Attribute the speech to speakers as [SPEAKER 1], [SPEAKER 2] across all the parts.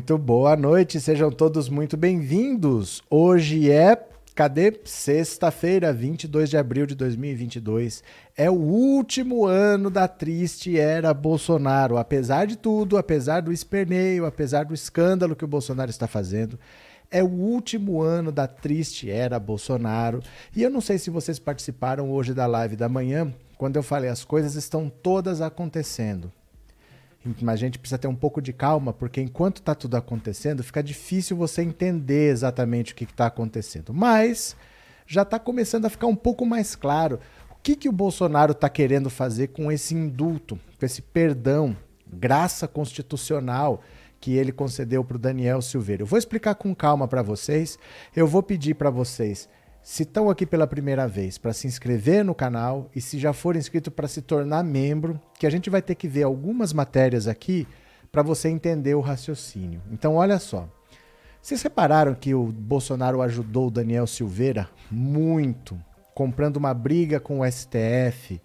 [SPEAKER 1] Muito boa noite, sejam todos muito bem-vindos. Hoje é, cadê? Sexta-feira, 22 de abril de 2022. É o último ano da triste era Bolsonaro. Apesar de tudo, apesar do esperneio, apesar do escândalo que o Bolsonaro está fazendo, é o último ano da triste era Bolsonaro. E eu não sei se vocês participaram hoje da live da manhã, quando eu falei as coisas estão todas acontecendo. Mas a gente precisa ter um pouco de calma, porque enquanto está tudo acontecendo, fica difícil você entender exatamente o que está acontecendo. Mas já está começando a ficar um pouco mais claro o que, que o Bolsonaro está querendo fazer com esse indulto, com esse perdão, graça constitucional que ele concedeu para o Daniel Silveira. Eu vou explicar com calma para vocês. Eu vou pedir para vocês se estão aqui pela primeira vez, para se inscrever no canal e se já for inscrito para se tornar membro, que a gente vai ter que ver algumas matérias aqui para você entender o raciocínio. Então, olha só. Vocês repararam que o Bolsonaro ajudou o Daniel Silveira muito, comprando uma briga com o STF,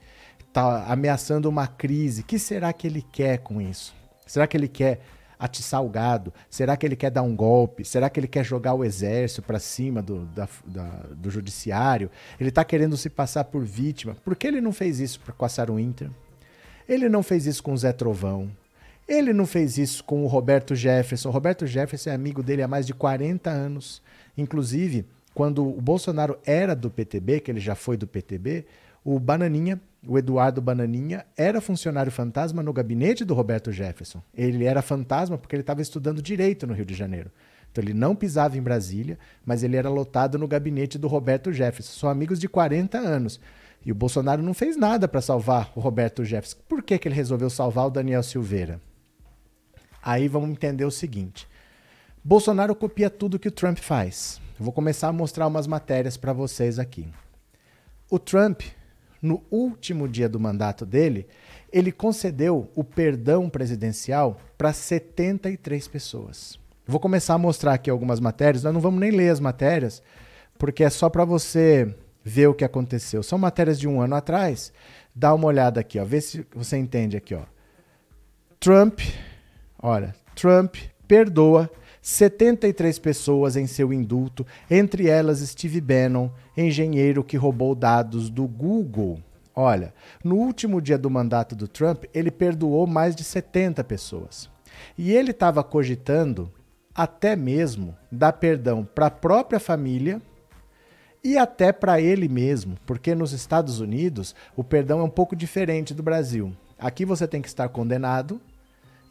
[SPEAKER 1] tá ameaçando uma crise. O que será que ele quer com isso? Será que ele quer atiçar o gado? Será que ele quer dar um golpe? Será que ele quer jogar o exército para cima do, da, da, do judiciário? Ele está querendo se passar por vítima. Por que ele não fez isso com a Inter? Ele não fez isso com o Zé Trovão. Ele não fez isso com o Roberto Jefferson. O Roberto Jefferson é amigo dele há mais de 40 anos. Inclusive, quando o Bolsonaro era do PTB, que ele já foi do PTB, o Bananinha o Eduardo Bananinha era funcionário fantasma no gabinete do Roberto Jefferson. Ele era fantasma porque ele estava estudando direito no Rio de Janeiro. Então ele não pisava em Brasília, mas ele era lotado no gabinete do Roberto Jefferson. São amigos de 40 anos. E o Bolsonaro não fez nada para salvar o Roberto Jefferson. Por que, que ele resolveu salvar o Daniel Silveira? Aí vamos entender o seguinte: Bolsonaro copia tudo que o Trump faz. Eu vou começar a mostrar umas matérias para vocês aqui. O Trump no último dia do mandato dele, ele concedeu o perdão presidencial para 73 pessoas. Vou começar a mostrar aqui algumas matérias, nós não vamos nem ler as matérias, porque é só para você ver o que aconteceu. São matérias de um ano atrás. Dá uma olhada aqui, ó, vê se você entende aqui. Ó. Trump, olha, Trump perdoa 73 pessoas em seu indulto, entre elas Steve Bannon, engenheiro que roubou dados do Google. Olha, no último dia do mandato do Trump, ele perdoou mais de 70 pessoas. E ele estava cogitando até mesmo dar perdão para a própria família e até para ele mesmo, porque nos Estados Unidos o perdão é um pouco diferente do Brasil. Aqui você tem que estar condenado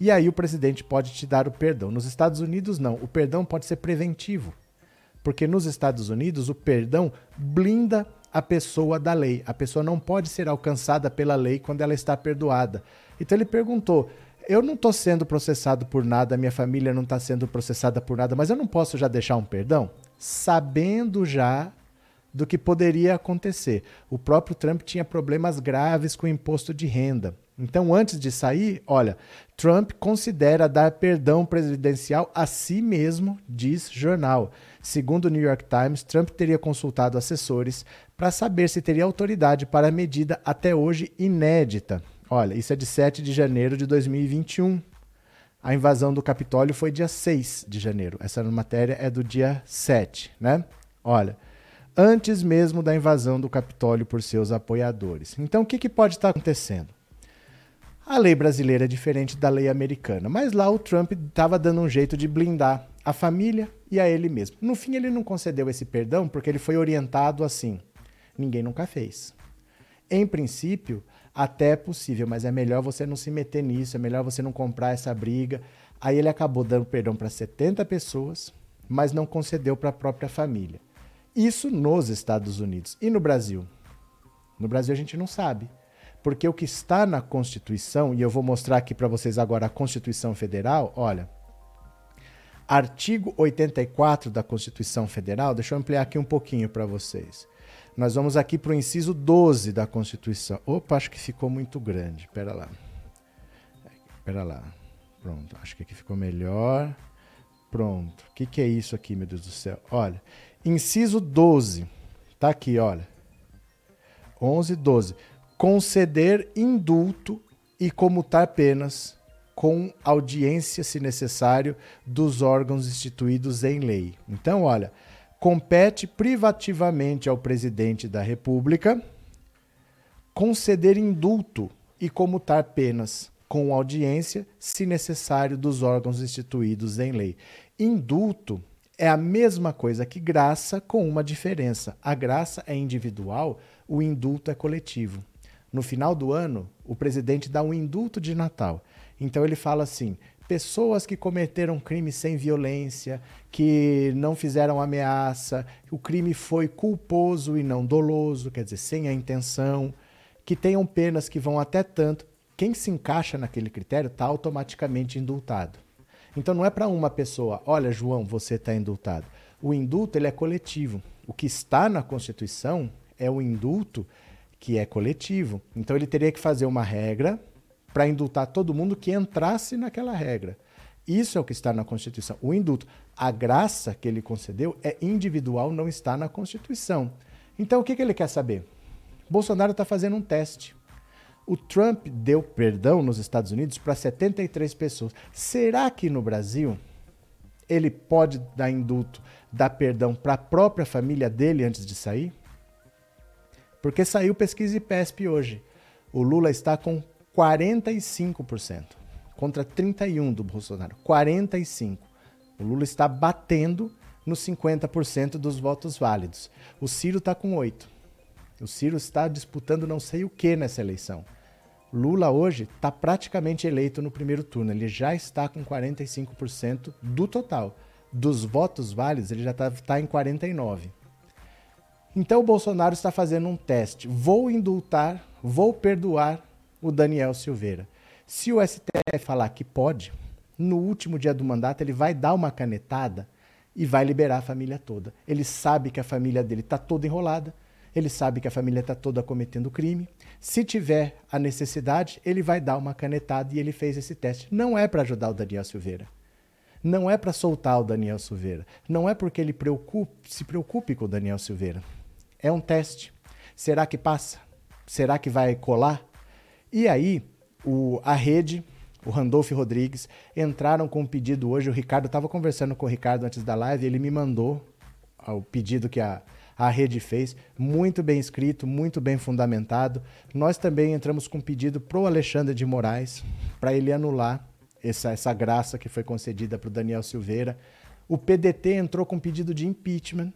[SPEAKER 1] e aí o presidente pode te dar o perdão. Nos Estados Unidos, não. O perdão pode ser preventivo. Porque nos Estados Unidos, o perdão blinda a pessoa da lei. A pessoa não pode ser alcançada pela lei quando ela está perdoada. Então ele perguntou: eu não estou sendo processado por nada, minha família não está sendo processada por nada, mas eu não posso já deixar um perdão? Sabendo já do que poderia acontecer. O próprio Trump tinha problemas graves com o imposto de renda. Então, antes de sair, olha, Trump considera dar perdão presidencial a si mesmo, diz jornal. Segundo o New York Times, Trump teria consultado assessores para saber se teria autoridade para a medida até hoje inédita. Olha, isso é de 7 de janeiro de 2021. A invasão do Capitólio foi dia 6 de janeiro. Essa matéria é do dia 7, né? Olha, antes mesmo da invasão do Capitólio por seus apoiadores. Então, o que, que pode estar acontecendo? A lei brasileira é diferente da lei americana, mas lá o Trump estava dando um jeito de blindar a família e a ele mesmo. No fim, ele não concedeu esse perdão porque ele foi orientado assim: ninguém nunca fez. Em princípio, até é possível, mas é melhor você não se meter nisso, é melhor você não comprar essa briga. Aí ele acabou dando perdão para 70 pessoas, mas não concedeu para a própria família. Isso nos Estados Unidos. E no Brasil? No Brasil a gente não sabe. Porque o que está na Constituição, e eu vou mostrar aqui para vocês agora a Constituição Federal, olha. Artigo 84 da Constituição Federal, deixa eu ampliar aqui um pouquinho para vocês. Nós vamos aqui para o inciso 12 da Constituição. Opa, acho que ficou muito grande. Espera lá. Espera lá. Pronto, acho que aqui ficou melhor. Pronto. O que, que é isso aqui, meu Deus do céu? Olha, inciso 12. Tá aqui, olha. 11, 12 conceder indulto e comutar penas com audiência, se necessário, dos órgãos instituídos em lei. Então, olha, compete privativamente ao presidente da República conceder indulto e comutar penas com audiência, se necessário, dos órgãos instituídos em lei. Indulto é a mesma coisa que graça, com uma diferença. A graça é individual, o indulto é coletivo. No final do ano, o presidente dá um indulto de Natal. Então ele fala assim: pessoas que cometeram crime sem violência, que não fizeram ameaça, o crime foi culposo e não doloso, quer dizer, sem a intenção, que tenham penas que vão até tanto. Quem se encaixa naquele critério está automaticamente indultado. Então não é para uma pessoa, olha, João, você está indultado. O indulto ele é coletivo. O que está na Constituição é o indulto que é coletivo. Então ele teria que fazer uma regra para indultar todo mundo que entrasse naquela regra. Isso é o que está na Constituição. O indulto, a graça que ele concedeu é individual, não está na Constituição. Então o que, que ele quer saber? Bolsonaro está fazendo um teste. O Trump deu perdão nos Estados Unidos para 73 pessoas. Será que no Brasil ele pode dar indulto, dar perdão para a própria família dele antes de sair? Porque saiu pesquisa IPESP hoje. O Lula está com 45% contra 31 do Bolsonaro. 45. O Lula está batendo nos 50% dos votos válidos. O Ciro está com 8. O Ciro está disputando não sei o que nessa eleição. Lula hoje está praticamente eleito no primeiro turno. Ele já está com 45% do total. Dos votos válidos, ele já está tá em 49%. Então o Bolsonaro está fazendo um teste. Vou indultar, vou perdoar o Daniel Silveira. Se o STF falar que pode, no último dia do mandato ele vai dar uma canetada e vai liberar a família toda. Ele sabe que a família dele está toda enrolada, ele sabe que a família está toda cometendo crime. Se tiver a necessidade, ele vai dar uma canetada e ele fez esse teste. Não é para ajudar o Daniel Silveira. Não é para soltar o Daniel Silveira. Não é porque ele se preocupe com o Daniel Silveira. É um teste. Será que passa? Será que vai colar? E aí, o, a rede, o Randolph Rodrigues, entraram com um pedido hoje. O Ricardo estava conversando com o Ricardo antes da live, ele me mandou o pedido que a, a rede fez, muito bem escrito, muito bem fundamentado. Nós também entramos com um pedido para o Alexandre de Moraes, para ele anular essa, essa graça que foi concedida para o Daniel Silveira. O PDT entrou com um pedido de impeachment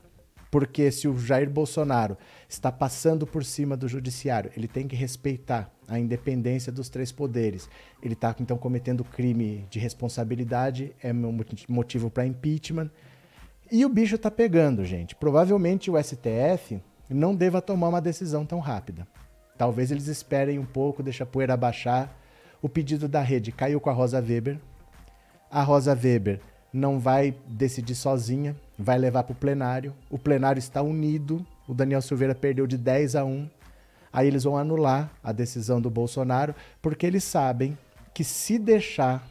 [SPEAKER 1] porque se o Jair Bolsonaro está passando por cima do judiciário, ele tem que respeitar a independência dos três poderes. Ele está então cometendo crime de responsabilidade, é motivo para impeachment. E o bicho está pegando, gente. Provavelmente o STF não deva tomar uma decisão tão rápida. Talvez eles esperem um pouco, deixa a poeira baixar. O pedido da rede caiu com a Rosa Weber. A Rosa Weber não vai decidir sozinha, vai levar para o plenário. O plenário está unido. O Daniel Silveira perdeu de 10 a 1. Aí eles vão anular a decisão do Bolsonaro, porque eles sabem que se deixar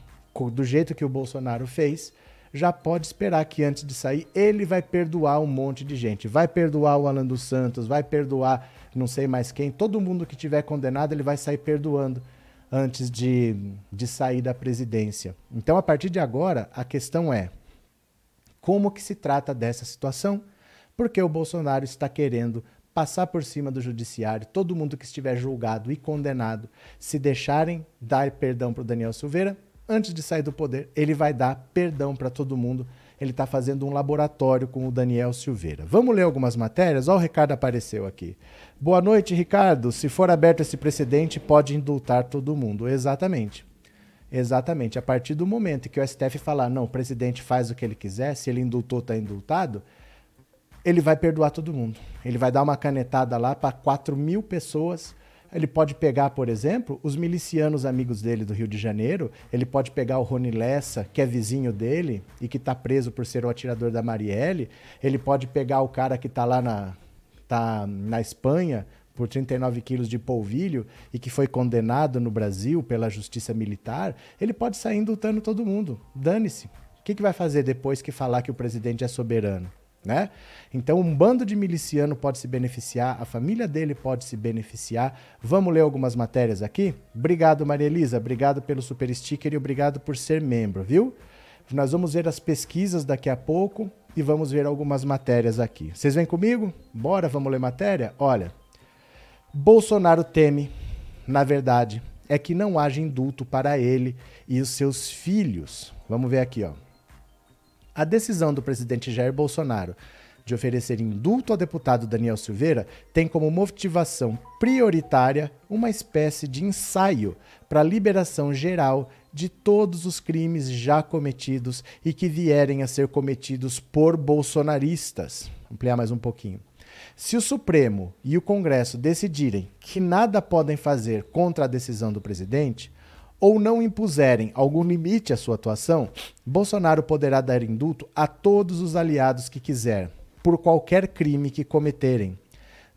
[SPEAKER 1] do jeito que o Bolsonaro fez, já pode esperar que antes de sair ele vai perdoar um monte de gente. Vai perdoar o Alan dos Santos, vai perdoar não sei mais quem. Todo mundo que tiver condenado, ele vai sair perdoando antes de, de sair da presidência. Então, a partir de agora, a questão é como que se trata dessa situação? Porque o Bolsonaro está querendo passar por cima do judiciário, todo mundo que estiver julgado e condenado, se deixarem dar perdão para o Daniel Silveira, antes de sair do poder, ele vai dar perdão para todo mundo ele está fazendo um laboratório com o Daniel Silveira. Vamos ler algumas matérias? Olha o Ricardo apareceu aqui. Boa noite, Ricardo. Se for aberto esse precedente, pode indultar todo mundo. Exatamente. Exatamente. A partir do momento que o STF falar, não, o presidente faz o que ele quiser, se ele indultou, está indultado, ele vai perdoar todo mundo. Ele vai dar uma canetada lá para 4 mil pessoas ele pode pegar, por exemplo, os milicianos amigos dele do Rio de Janeiro, ele pode pegar o Rony Lessa, que é vizinho dele e que está preso por ser o atirador da Marielle, ele pode pegar o cara que está lá na, tá na Espanha por 39 quilos de polvilho e que foi condenado no Brasil pela justiça militar, ele pode sair indultando todo mundo. Dane-se. O que, que vai fazer depois que falar que o presidente é soberano? né? Então, um bando de miliciano pode se beneficiar, a família dele pode se beneficiar. Vamos ler algumas matérias aqui? Obrigado, Maria Elisa. Obrigado pelo super sticker e obrigado por ser membro, viu? Nós vamos ver as pesquisas daqui a pouco e vamos ver algumas matérias aqui. Vocês vêm comigo? Bora, vamos ler matéria? Olha, Bolsonaro teme, na verdade, é que não haja indulto para ele e os seus filhos. Vamos ver aqui, ó. A decisão do presidente Jair Bolsonaro de oferecer indulto ao deputado Daniel Silveira tem como motivação prioritária uma espécie de ensaio para a liberação geral de todos os crimes já cometidos e que vierem a ser cometidos por bolsonaristas. Vou ampliar mais um pouquinho. Se o Supremo e o Congresso decidirem que nada podem fazer contra a decisão do presidente, ou não impuserem algum limite à sua atuação, Bolsonaro poderá dar indulto a todos os aliados que quiser, por qualquer crime que cometerem.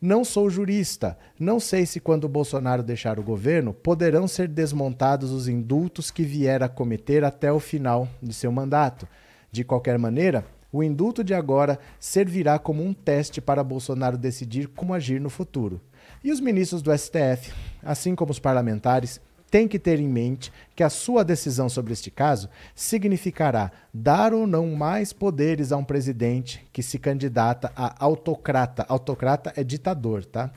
[SPEAKER 1] Não sou jurista, não sei se quando Bolsonaro deixar o governo poderão ser desmontados os indultos que vier a cometer até o final de seu mandato. De qualquer maneira, o indulto de agora servirá como um teste para Bolsonaro decidir como agir no futuro. E os ministros do STF, assim como os parlamentares, tem que ter em mente que a sua decisão sobre este caso significará dar ou não mais poderes a um presidente que se candidata a autocrata. Autocrata é ditador, tá?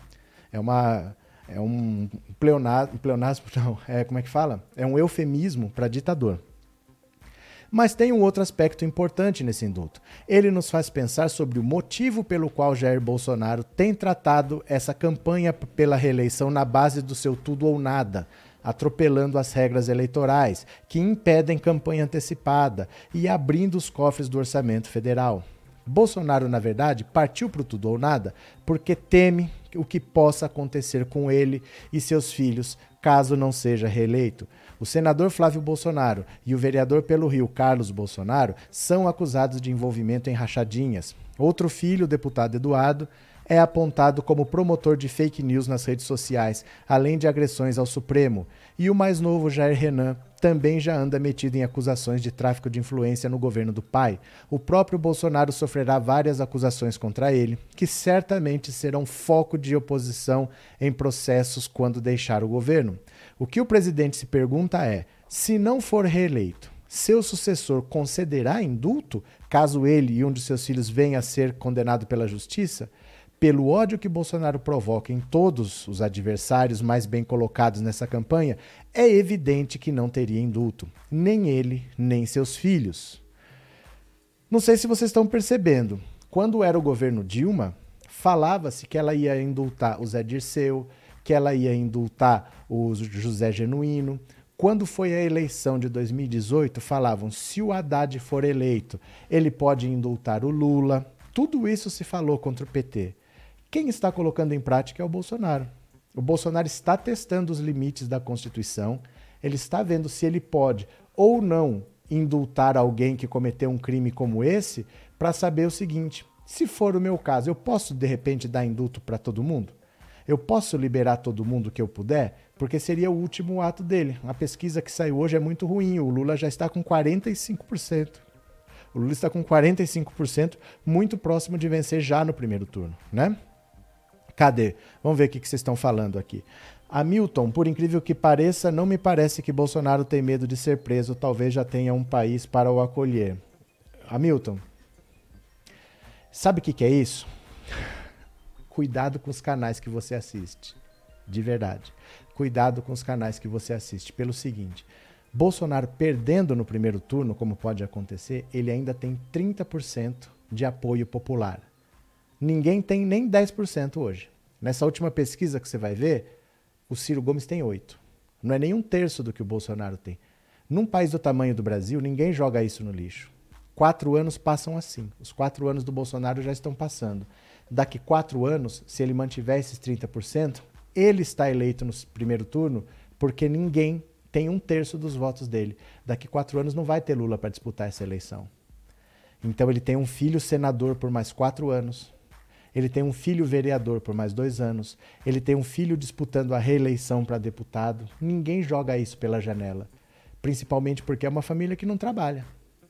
[SPEAKER 1] É uma é um pleonasmo, pleonasmo não, é como é que fala? É um eufemismo para ditador. Mas tem um outro aspecto importante nesse indulto. Ele nos faz pensar sobre o motivo pelo qual Jair Bolsonaro tem tratado essa campanha pela reeleição na base do seu tudo ou nada, atropelando as regras eleitorais, que impedem campanha antecipada e abrindo os cofres do orçamento federal. Bolsonaro, na verdade, partiu para o tudo ou nada porque teme o que possa acontecer com ele e seus filhos caso não seja reeleito. O senador Flávio Bolsonaro e o vereador pelo Rio Carlos Bolsonaro são acusados de envolvimento em rachadinhas. Outro filho, o deputado Eduardo, é apontado como promotor de fake news nas redes sociais, além de agressões ao Supremo. E o mais novo, Jair Renan, também já anda metido em acusações de tráfico de influência no governo do pai. O próprio Bolsonaro sofrerá várias acusações contra ele, que certamente serão foco de oposição em processos quando deixar o governo. O que o presidente se pergunta é: se não for reeleito, seu sucessor concederá indulto caso ele e um de seus filhos venha a ser condenado pela justiça? pelo ódio que Bolsonaro provoca em todos os adversários mais bem colocados nessa campanha, é evidente que não teria indulto, nem ele, nem seus filhos. Não sei se vocês estão percebendo, quando era o governo Dilma, falava-se que ela ia indultar o Zé Dirceu, que ela ia indultar o José Genuíno. Quando foi a eleição de 2018, falavam se o Haddad for eleito, ele pode indultar o Lula. Tudo isso se falou contra o PT. Quem está colocando em prática é o Bolsonaro. O Bolsonaro está testando os limites da Constituição, ele está vendo se ele pode ou não indultar alguém que cometeu um crime como esse, para saber o seguinte: se for o meu caso, eu posso de repente dar indulto para todo mundo? Eu posso liberar todo mundo que eu puder? Porque seria o último ato dele. A pesquisa que saiu hoje é muito ruim. O Lula já está com 45%. O Lula está com 45%, muito próximo de vencer já no primeiro turno, né? Cadê? Vamos ver o que vocês estão falando aqui. Hamilton, por incrível que pareça, não me parece que Bolsonaro tem medo de ser preso, talvez já tenha um país para o acolher. Hamilton, sabe o que, que é isso? Cuidado com os canais que você assiste. De verdade. Cuidado com os canais que você assiste. Pelo seguinte: Bolsonaro perdendo no primeiro turno, como pode acontecer, ele ainda tem 30% de apoio popular. Ninguém tem nem 10% hoje. Nessa última pesquisa que você vai ver, o Ciro Gomes tem 8%. Não é nem um terço do que o Bolsonaro tem. Num país do tamanho do Brasil, ninguém joga isso no lixo. Quatro anos passam assim. Os quatro anos do Bolsonaro já estão passando. Daqui quatro anos, se ele mantiver esses 30%, ele está eleito no primeiro turno porque ninguém tem um terço dos votos dele. Daqui quatro anos não vai ter Lula para disputar essa eleição. Então ele tem um filho senador por mais quatro anos ele tem um filho vereador por mais dois anos, ele tem um filho disputando a reeleição para deputado. Ninguém joga isso pela janela, principalmente porque é uma família que não trabalha.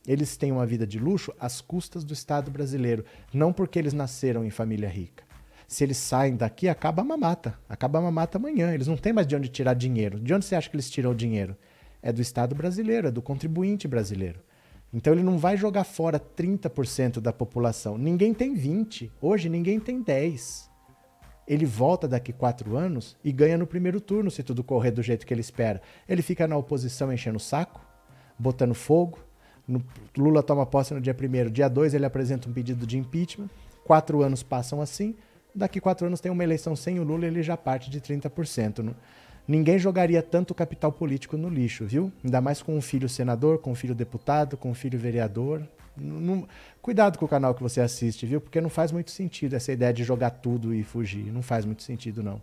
[SPEAKER 1] Eles têm uma vida de luxo às custas do Estado brasileiro, não porque eles nasceram em família rica. Se eles saem daqui, acaba a mamata. Acaba a mamata amanhã. Eles não têm mais de onde tirar dinheiro. De onde você acha que eles tiram o dinheiro? É do Estado brasileiro, é do contribuinte brasileiro. Então ele não vai jogar fora 30% da população. Ninguém tem 20. Hoje ninguém tem 10. Ele volta daqui quatro anos e ganha no primeiro turno, se tudo correr do jeito que ele espera. Ele fica na oposição enchendo o saco, botando fogo. No, Lula toma posse no dia 1 Dia 2 ele apresenta um pedido de impeachment. Quatro anos passam assim. Daqui quatro anos tem uma eleição sem o Lula, ele já parte de 30%. Não? Ninguém jogaria tanto capital político no lixo, viu? Ainda mais com um filho senador, com um filho deputado, com um filho vereador. Cuidado com o canal que você assiste, viu? Porque não faz muito sentido essa ideia de jogar tudo e fugir. Não faz muito sentido, não.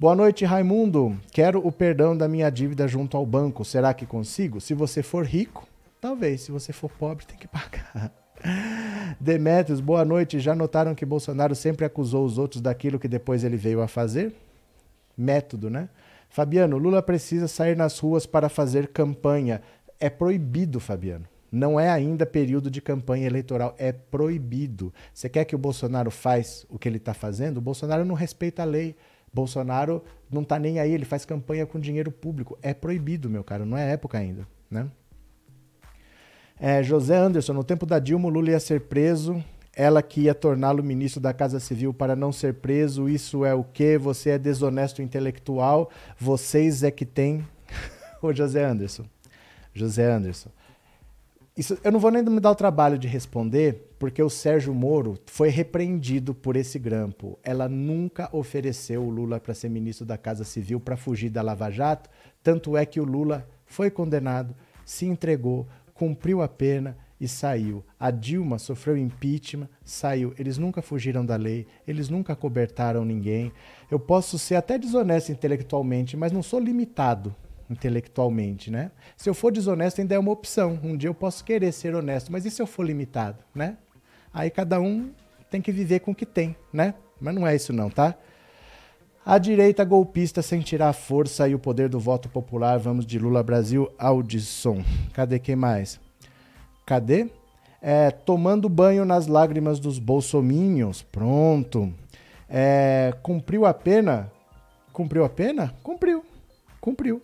[SPEAKER 1] Boa noite, Raimundo. Quero o perdão da minha dívida junto ao banco. Será que consigo? Se você for rico, talvez. Se você for pobre, tem que pagar. Demetrios, boa noite. Já notaram que Bolsonaro sempre acusou os outros daquilo que depois ele veio a fazer? Método, né? Fabiano, Lula precisa sair nas ruas para fazer campanha. É proibido, Fabiano. Não é ainda período de campanha eleitoral, é proibido. Você quer que o Bolsonaro faz o que ele está fazendo? O Bolsonaro não respeita a lei. Bolsonaro não está nem aí, ele faz campanha com dinheiro público. É proibido, meu caro, não é época ainda, né? É, José Anderson, no tempo da Dilma, Lula ia ser preso, ela que ia torná-lo ministro da Casa Civil para não ser preso, isso é o quê? Você é desonesto intelectual, vocês é que tem. Ô José Anderson, José Anderson, isso, eu não vou nem me dar o trabalho de responder, porque o Sérgio Moro foi repreendido por esse grampo. Ela nunca ofereceu o Lula para ser ministro da Casa Civil para fugir da Lava Jato, tanto é que o Lula foi condenado, se entregou, cumpriu a pena e saiu. A Dilma sofreu impeachment, saiu. Eles nunca fugiram da lei, eles nunca cobertaram ninguém. Eu posso ser até desonesto intelectualmente, mas não sou limitado intelectualmente, né? Se eu for desonesto, ainda é uma opção. Um dia eu posso querer ser honesto, mas e se eu for limitado, né? Aí cada um tem que viver com o que tem, né? Mas não é isso não, tá? A direita golpista sem tirar a força e o poder do voto popular. Vamos de Lula Brasil, Audison. Cadê quem mais? Cadê? É, tomando banho nas lágrimas dos bolsominions. Pronto. É, cumpriu a pena? Cumpriu a pena? Cumpriu. Cumpriu.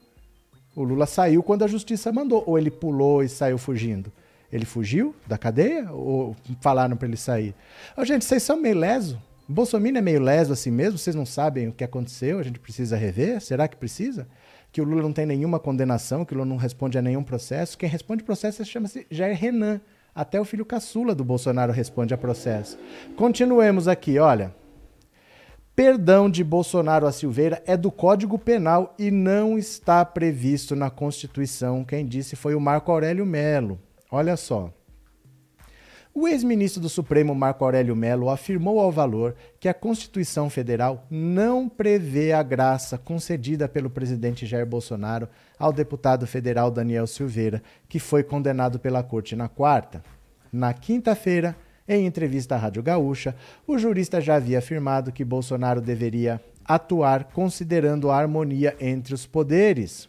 [SPEAKER 1] O Lula saiu quando a justiça mandou. Ou ele pulou e saiu fugindo? Ele fugiu da cadeia? Ou falaram para ele sair? Oh, gente, vocês são meio leso. Bolsonaro é meio leso assim mesmo, vocês não sabem o que aconteceu, a gente precisa rever? Será que precisa? Que o Lula não tem nenhuma condenação, que o Lula não responde a nenhum processo. Quem responde processo chama-se Jair Renan. Até o filho caçula do Bolsonaro responde a processo. Continuemos aqui, olha. Perdão de Bolsonaro a Silveira é do Código Penal e não está previsto na Constituição. Quem disse foi o Marco Aurélio Melo. Olha só. O ex-ministro do Supremo Marco Aurélio Melo afirmou ao Valor que a Constituição Federal não prevê a graça concedida pelo presidente Jair Bolsonaro ao deputado federal Daniel Silveira, que foi condenado pela corte na quarta. Na quinta-feira, em entrevista à Rádio Gaúcha, o jurista já havia afirmado que Bolsonaro deveria atuar considerando a harmonia entre os poderes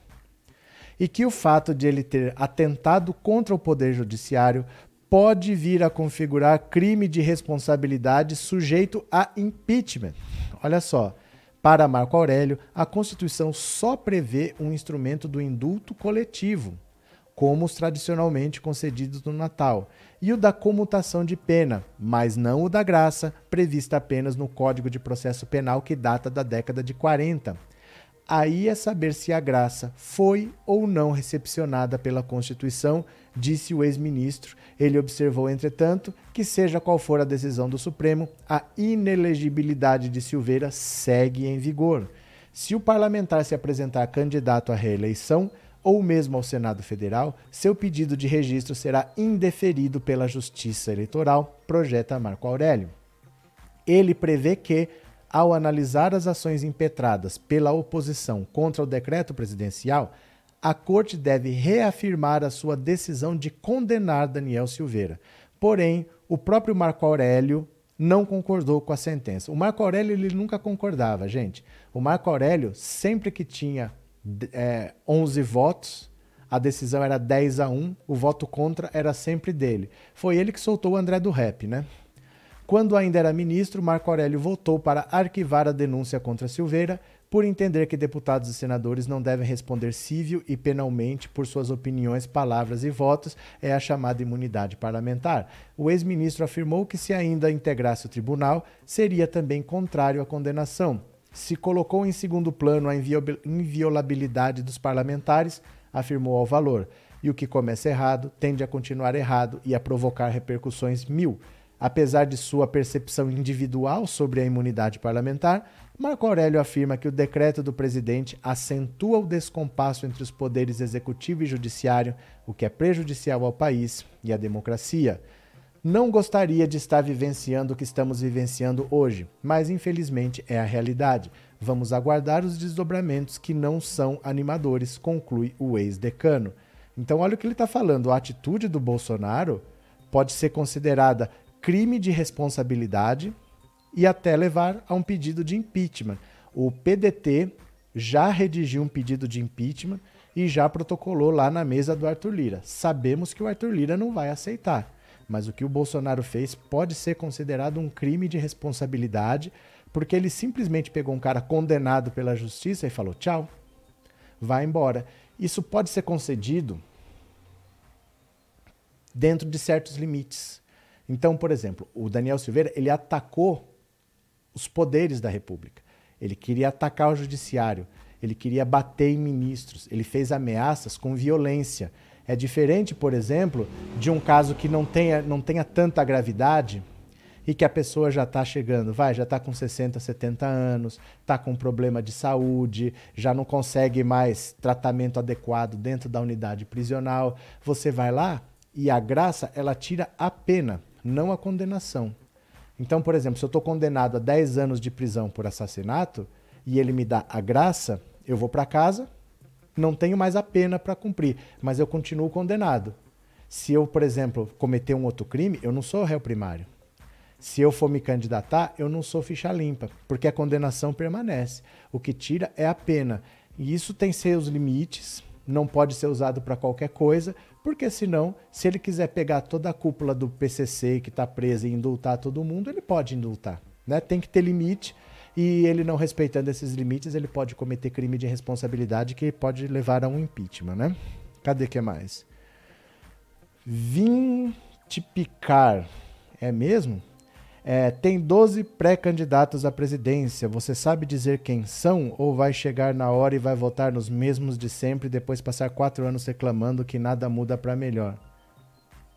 [SPEAKER 1] e que o fato de ele ter atentado contra o poder judiciário pode vir a configurar crime de responsabilidade sujeito a impeachment. Olha só. Para Marco Aurélio, a Constituição só prevê um instrumento do indulto coletivo, como os tradicionalmente concedidos no Natal, e o da comutação de pena, mas não o da graça, prevista apenas no Código de Processo Penal que data da década de 40. Aí é saber se a graça foi ou não recepcionada pela Constituição, disse o ex-ministro. Ele observou, entretanto, que, seja qual for a decisão do Supremo, a inelegibilidade de Silveira segue em vigor. Se o parlamentar se apresentar candidato à reeleição, ou mesmo ao Senado Federal, seu pedido de registro será indeferido pela Justiça Eleitoral, projeta Marco Aurélio. Ele prevê que, ao analisar as ações impetradas pela oposição contra o decreto presidencial, a Corte deve reafirmar a sua decisão de condenar Daniel Silveira. Porém, o próprio Marco Aurélio não concordou com a sentença. O Marco Aurélio ele nunca concordava, gente. O Marco Aurélio, sempre que tinha é, 11 votos, a decisão era 10 a 1, o voto contra era sempre dele. Foi ele que soltou o André do Rap, né? Quando ainda era ministro, Marco Aurélio votou para arquivar a denúncia contra Silveira por entender que deputados e senadores não devem responder civil e penalmente por suas opiniões, palavras e votos, é a chamada imunidade parlamentar. O ex-ministro afirmou que, se ainda integrasse o tribunal, seria também contrário à condenação. Se colocou em segundo plano a inviolabilidade dos parlamentares, afirmou ao valor. E o que começa errado tende a continuar errado e a provocar repercussões mil. Apesar de sua percepção individual sobre a imunidade parlamentar, Marco Aurélio afirma que o decreto do presidente acentua o descompasso entre os poderes executivo e judiciário, o que é prejudicial ao país e à democracia. Não gostaria de estar vivenciando o que estamos vivenciando hoje, mas infelizmente é a realidade. Vamos aguardar os desdobramentos que não são animadores, conclui o ex-decano. Então, olha o que ele está falando. A atitude do Bolsonaro pode ser considerada crime de responsabilidade e até levar a um pedido de impeachment. O PDT já redigiu um pedido de impeachment e já protocolou lá na mesa do Arthur Lira. Sabemos que o Arthur Lira não vai aceitar, mas o que o Bolsonaro fez pode ser considerado um crime de responsabilidade, porque ele simplesmente pegou um cara condenado pela justiça e falou: tchau, vai embora. Isso pode ser concedido dentro de certos limites. Então, por exemplo, o Daniel Silveira, ele atacou os poderes da República. Ele queria atacar o judiciário, ele queria bater em ministros, ele fez ameaças com violência. É diferente, por exemplo, de um caso que não tenha, não tenha tanta gravidade e que a pessoa já está chegando, vai, já está com 60, 70 anos, está com problema de saúde, já não consegue mais tratamento adequado dentro da unidade prisional. Você vai lá e a graça, ela tira a pena não a condenação. Então, por exemplo, se eu estou condenado a 10 anos de prisão por assassinato e ele me dá a graça, eu vou para casa, não tenho mais a pena para cumprir, mas eu continuo condenado. Se eu, por exemplo, cometer um outro crime, eu não sou réu primário. Se eu for me candidatar, eu não sou ficha limpa, porque a condenação permanece. O que tira é a pena. E isso tem seus limites, não pode ser usado para qualquer coisa, porque senão, se ele quiser pegar toda a cúpula do PCC que está presa e indultar todo mundo, ele pode indultar. Né? Tem que ter limite e ele não respeitando esses limites, ele pode cometer crime de responsabilidade que pode levar a um impeachment, né? Cadê que mais? Vintipicar, é mesmo? É, tem 12 pré-candidatos à presidência. Você sabe dizer quem são? Ou vai chegar na hora e vai votar nos mesmos de sempre e depois passar quatro anos reclamando que nada muda para melhor?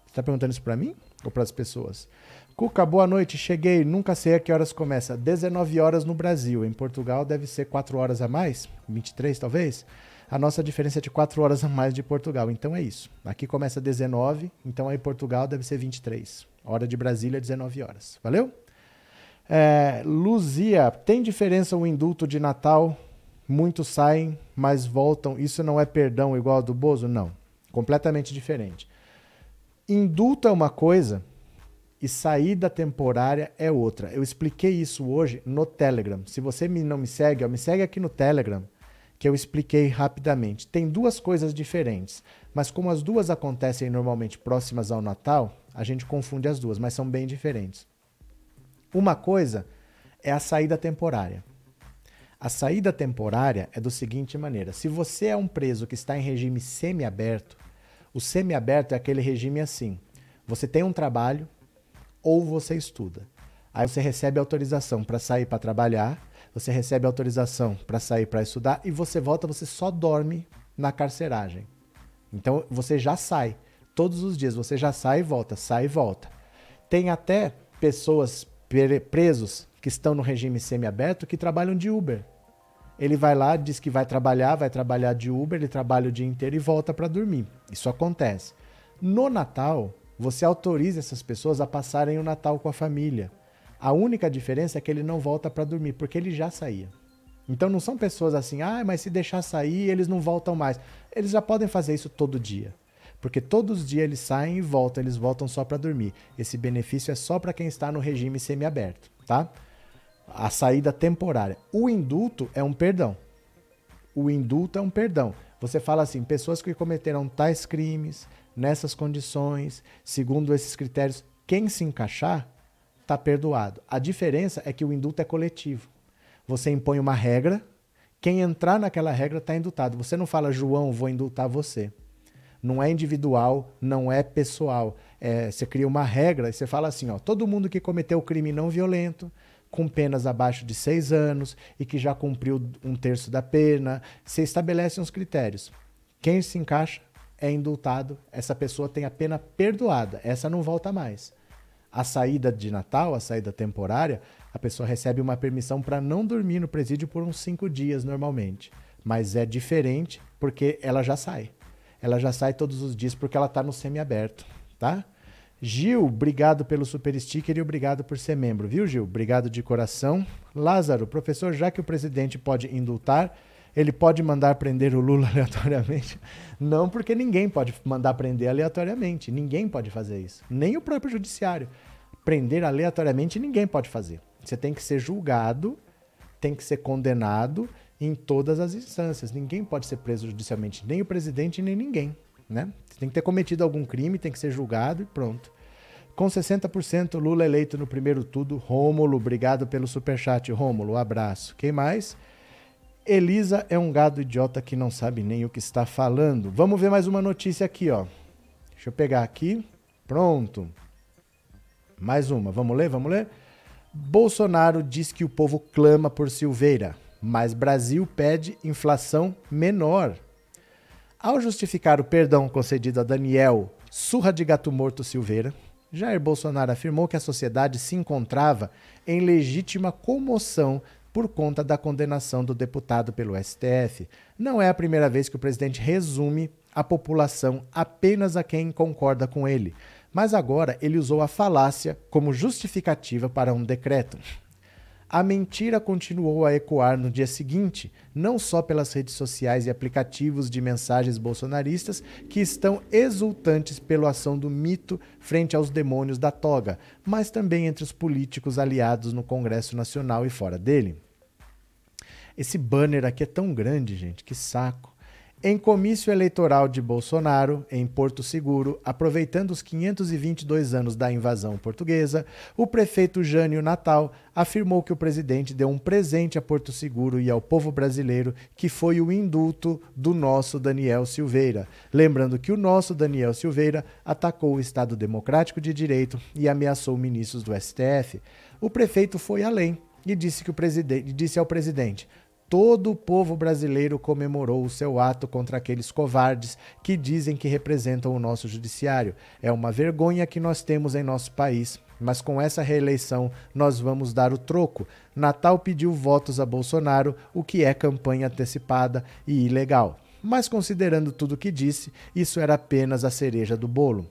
[SPEAKER 1] Você está perguntando isso para mim ou para as pessoas? Cuca, boa noite. Cheguei. Nunca sei a que horas começa. 19 horas no Brasil. Em Portugal deve ser 4 horas a mais? 23 talvez? A nossa diferença é de 4 horas a mais de Portugal. Então é isso. Aqui começa 19, então aí Portugal deve ser 23. Hora de Brasília, 19 horas. Valeu? É, Luzia, tem diferença o indulto de Natal? Muitos saem, mas voltam. Isso não é perdão igual ao do Bozo? Não. Completamente diferente. Indulto é uma coisa e saída temporária é outra. Eu expliquei isso hoje no Telegram. Se você não me segue, ó, me segue aqui no Telegram, que eu expliquei rapidamente. Tem duas coisas diferentes, mas como as duas acontecem normalmente próximas ao Natal, a gente confunde as duas, mas são bem diferentes. Uma coisa é a saída temporária. A saída temporária é do seguinte maneira: se você é um preso que está em regime semiaberto, o semiaberto é aquele regime assim: você tem um trabalho ou você estuda. Aí você recebe autorização para sair para trabalhar, você recebe autorização para sair para estudar e você volta, você só dorme na carceragem. Então você já sai todos os dias. Você já sai e volta, sai e volta. Tem até pessoas presos que estão no regime semiaberto que trabalham de Uber. Ele vai lá, diz que vai trabalhar, vai trabalhar de Uber, ele trabalha o dia inteiro e volta para dormir. Isso acontece. No Natal, você autoriza essas pessoas a passarem o Natal com a família. A única diferença é que ele não volta para dormir, porque ele já saía. Então não são pessoas assim, ah, mas se deixar sair, eles não voltam mais. Eles já podem fazer isso todo dia. Porque todos os dias eles saem e voltam, eles voltam só para dormir. Esse benefício é só para quem está no regime semiaberto, tá? A saída temporária. O indulto é um perdão. O indulto é um perdão. Você fala assim: pessoas que cometeram tais crimes, nessas condições, segundo esses critérios, quem se encaixar, está perdoado. A diferença é que o indulto é coletivo. Você impõe uma regra, quem entrar naquela regra está indultado. Você não fala, João, vou indultar você. Não é individual, não é pessoal. É, você cria uma regra e você fala assim: ó, todo mundo que cometeu crime não violento, com penas abaixo de seis anos e que já cumpriu um terço da pena, você estabelece uns critérios. Quem se encaixa é indultado, essa pessoa tem a pena perdoada, essa não volta mais. A saída de Natal, a saída temporária, a pessoa recebe uma permissão para não dormir no presídio por uns cinco dias normalmente. Mas é diferente porque ela já sai. Ela já sai todos os dias porque ela está no semiaberto, tá? Gil, obrigado pelo super sticker e obrigado por ser membro, viu, Gil? Obrigado de coração. Lázaro, professor, já que o presidente pode indultar, ele pode mandar prender o Lula aleatoriamente? Não, porque ninguém pode mandar prender aleatoriamente. Ninguém pode fazer isso. Nem o próprio judiciário. Prender aleatoriamente ninguém pode fazer. Você tem que ser julgado, tem que ser condenado em todas as instâncias. Ninguém pode ser preso judicialmente, nem o presidente, nem ninguém. Né? Tem que ter cometido algum crime, tem que ser julgado e pronto. Com 60%, Lula eleito no primeiro tudo. Rômulo, obrigado pelo superchat. Rômulo, abraço. Quem mais? Elisa é um gado idiota que não sabe nem o que está falando. Vamos ver mais uma notícia aqui, ó. Deixa eu pegar aqui. Pronto. Mais uma. Vamos ler? Vamos ler? Bolsonaro diz que o povo clama por Silveira, mas Brasil pede inflação menor. Ao justificar o perdão concedido a Daniel Surra de Gato Morto Silveira, Jair Bolsonaro afirmou que a sociedade se encontrava em legítima comoção por conta da condenação do deputado pelo STF. Não é a primeira vez que o presidente resume a população apenas a quem concorda com ele, mas agora ele usou a falácia como justificativa para um decreto a mentira continuou a ecoar no dia seguinte, não só pelas redes sociais e aplicativos de mensagens bolsonaristas que estão exultantes pela ação do mito frente aos demônios da toga, mas também entre os políticos aliados no Congresso Nacional e fora dele. Esse banner aqui é tão grande, gente, que saco. Em comício eleitoral de Bolsonaro, em Porto Seguro, aproveitando os 522 anos da invasão portuguesa, o prefeito Jânio Natal afirmou que o presidente deu um presente a Porto Seguro e ao povo brasileiro, que foi o indulto do nosso Daniel Silveira. Lembrando que o nosso Daniel Silveira atacou o Estado Democrático de Direito e ameaçou ministros do STF. O prefeito foi além e disse, que o disse ao presidente: todo o povo brasileiro comemorou o seu ato contra aqueles covardes que dizem que representam o nosso judiciário. É uma vergonha que nós temos em nosso país. Mas com essa reeleição nós vamos dar o troco. Natal pediu votos a Bolsonaro, o que é campanha antecipada e ilegal. Mas considerando tudo o que disse, isso era apenas a cereja do bolo.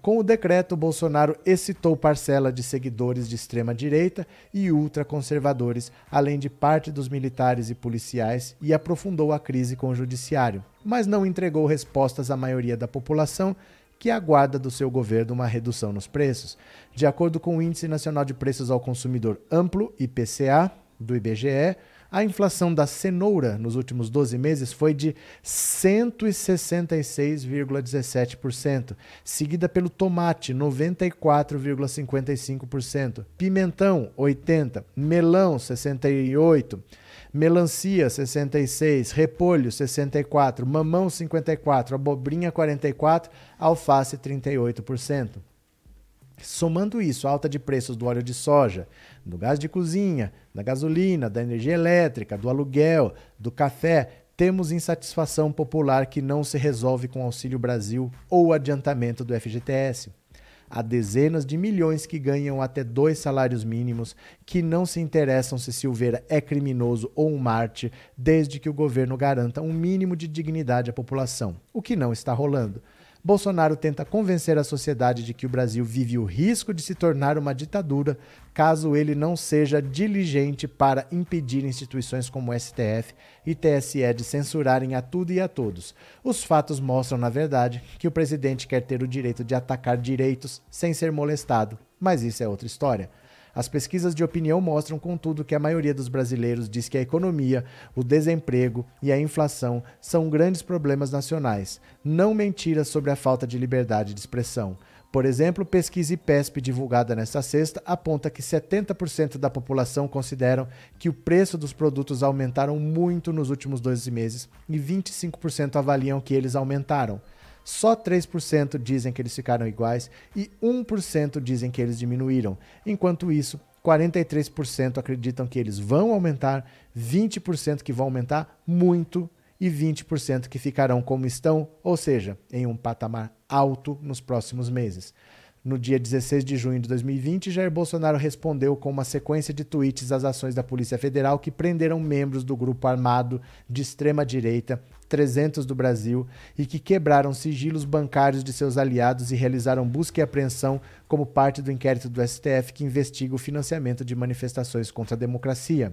[SPEAKER 1] Com o decreto, Bolsonaro excitou parcela de seguidores de extrema-direita e ultraconservadores, além de parte dos militares e policiais, e aprofundou a crise com o judiciário, mas não entregou respostas à maioria da população que aguarda do seu governo uma redução nos preços. De acordo com o Índice Nacional de Preços ao Consumidor Amplo, IPCA, do IBGE, a inflação da cenoura nos últimos 12 meses foi de 166,17%, seguida pelo tomate, 94,55%, pimentão, 80%, melão, 68%, melancia 66, repolho 64, mamão 54, abobrinha 44, alface 38%. Somando isso, alta de preços do óleo de soja, do gás de cozinha, da gasolina, da energia elétrica, do aluguel, do café, temos insatisfação popular que não se resolve com Auxílio Brasil ou adiantamento do FGTS. Há dezenas de milhões que ganham até dois salários mínimos que não se interessam se Silveira é criminoso ou um mártir, desde que o governo garanta um mínimo de dignidade à população, o que não está rolando. Bolsonaro tenta convencer a sociedade de que o Brasil vive o risco de se tornar uma ditadura caso ele não seja diligente para impedir instituições como STF e TSE de censurarem a tudo e a todos. Os fatos mostram, na verdade, que o presidente quer ter o direito de atacar direitos sem ser molestado, mas isso é outra história. As pesquisas de opinião mostram, contudo, que a maioria dos brasileiros diz que a economia, o desemprego e a inflação são grandes problemas nacionais, não mentiras sobre a falta de liberdade de expressão. Por exemplo, pesquisa IPESP divulgada nesta sexta aponta que 70% da população consideram que o preço dos produtos aumentaram muito nos últimos 12 meses e 25% avaliam que eles aumentaram. Só 3% dizem que eles ficaram iguais e 1% dizem que eles diminuíram. Enquanto isso, 43% acreditam que eles vão aumentar, 20% que vão aumentar muito e 20% que ficarão como estão, ou seja, em um patamar alto nos próximos meses. No dia 16 de junho de 2020, Jair Bolsonaro respondeu com uma sequência de tweets às ações da Polícia Federal que prenderam membros do grupo armado de extrema-direita 300 do Brasil e que quebraram sigilos bancários de seus aliados e realizaram busca e apreensão como parte do inquérito do STF que investiga o financiamento de manifestações contra a democracia.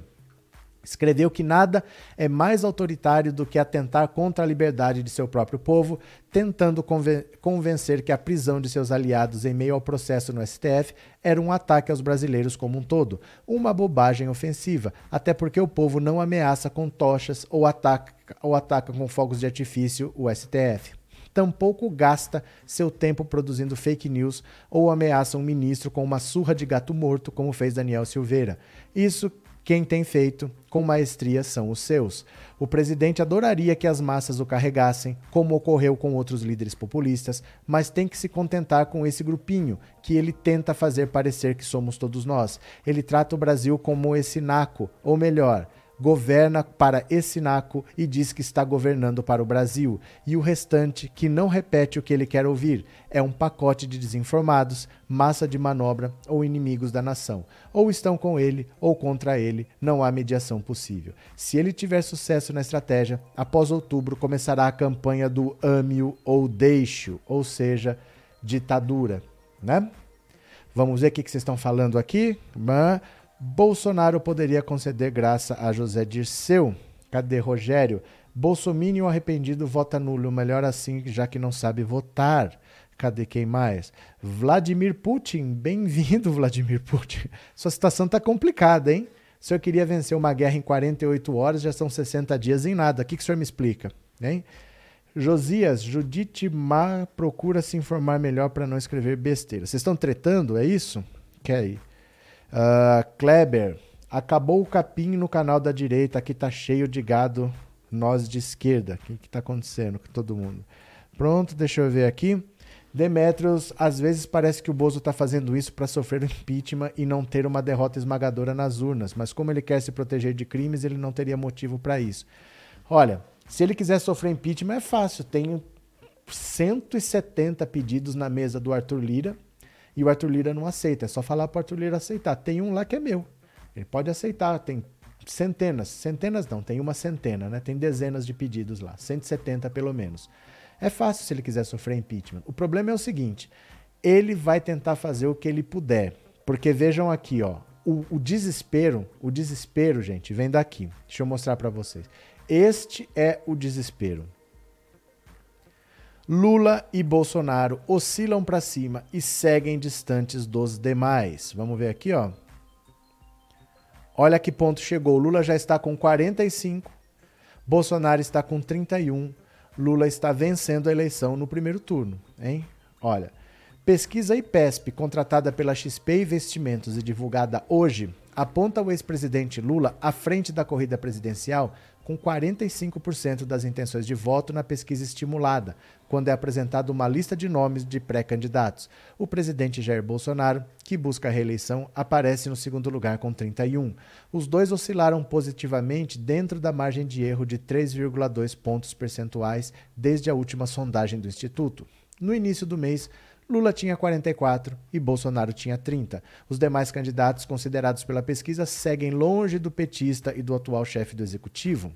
[SPEAKER 1] Escreveu que nada é mais autoritário do que atentar contra a liberdade de seu próprio povo, tentando conven convencer que a prisão de seus aliados em meio ao processo no STF era um ataque aos brasileiros como um todo, uma bobagem ofensiva, até porque o povo não ameaça com tochas ou ataca, ou ataca com fogos de artifício o STF tampouco gasta seu tempo produzindo fake news ou ameaça um ministro com uma surra de gato morto, como fez Daniel Silveira. Isso quem tem feito com maestria são os seus. O presidente adoraria que as massas o carregassem, como ocorreu com outros líderes populistas, mas tem que se contentar com esse grupinho que ele tenta fazer parecer que somos todos nós. Ele trata o Brasil como esse naco, ou melhor, governa para esse naco e diz que está governando para o Brasil, e o restante, que não repete o que ele quer ouvir, é um pacote de desinformados, massa de manobra ou inimigos da nação. Ou estão com ele ou contra ele, não há mediação possível. Se ele tiver sucesso na estratégia, após outubro começará a campanha do ame-o ou deixe-o, ou seja, ditadura, né? Vamos ver o que vocês estão falando aqui. Bolsonaro poderia conceder graça a José Dirceu. Cadê Rogério? Bolsominion arrependido vota nulo. Melhor assim, já que não sabe votar. Cadê quem mais? Vladimir Putin. Bem-vindo, Vladimir Putin. Sua situação tá complicada, hein? O senhor queria vencer uma guerra em 48 horas, já são 60 dias em nada. O que, que o senhor me explica? Hein? Josias, Judite Mar procura se informar melhor para não escrever besteira. Vocês estão tretando, é isso? Quer ir? Uh, Kleber, acabou o capim no canal da direita, aqui tá cheio de gado, nós de esquerda. O que, que tá acontecendo com todo mundo? Pronto, deixa eu ver aqui. Demetrios, às vezes parece que o Bozo está fazendo isso para sofrer um impeachment e não ter uma derrota esmagadora nas urnas, mas como ele quer se proteger de crimes, ele não teria motivo para isso. Olha, se ele quiser sofrer impeachment é fácil, tem 170 pedidos na mesa do Arthur Lira e o Arthur Lira não aceita. É só falar para o Arthur Lira aceitar. Tem um lá que é meu. Ele pode aceitar. Tem centenas, centenas não, tem uma centena, né? Tem dezenas de pedidos lá, 170 pelo menos. É fácil se ele quiser sofrer impeachment. O problema é o seguinte: ele vai tentar fazer o que ele puder. Porque vejam aqui, ó, o, o desespero, o desespero, gente, vem daqui. Deixa eu mostrar para vocês. Este é o desespero. Lula e Bolsonaro oscilam para cima e seguem distantes dos demais. Vamos ver aqui, ó. Olha que ponto chegou. Lula já está com 45, Bolsonaro está com 31. Lula está vencendo a eleição no primeiro turno, hein? Olha, pesquisa IPESP, contratada pela XP Investimentos e divulgada hoje, aponta o ex-presidente Lula à frente da corrida presidencial com 45% das intenções de voto na pesquisa estimulada, quando é apresentada uma lista de nomes de pré-candidatos. O presidente Jair Bolsonaro, que busca a reeleição, aparece no segundo lugar com 31. Os dois oscilaram positivamente dentro da margem de erro de 3,2 pontos percentuais desde a última sondagem do Instituto. No início do mês, Lula tinha 44 e Bolsonaro tinha 30. Os demais candidatos considerados pela pesquisa seguem longe do petista e do atual chefe do executivo.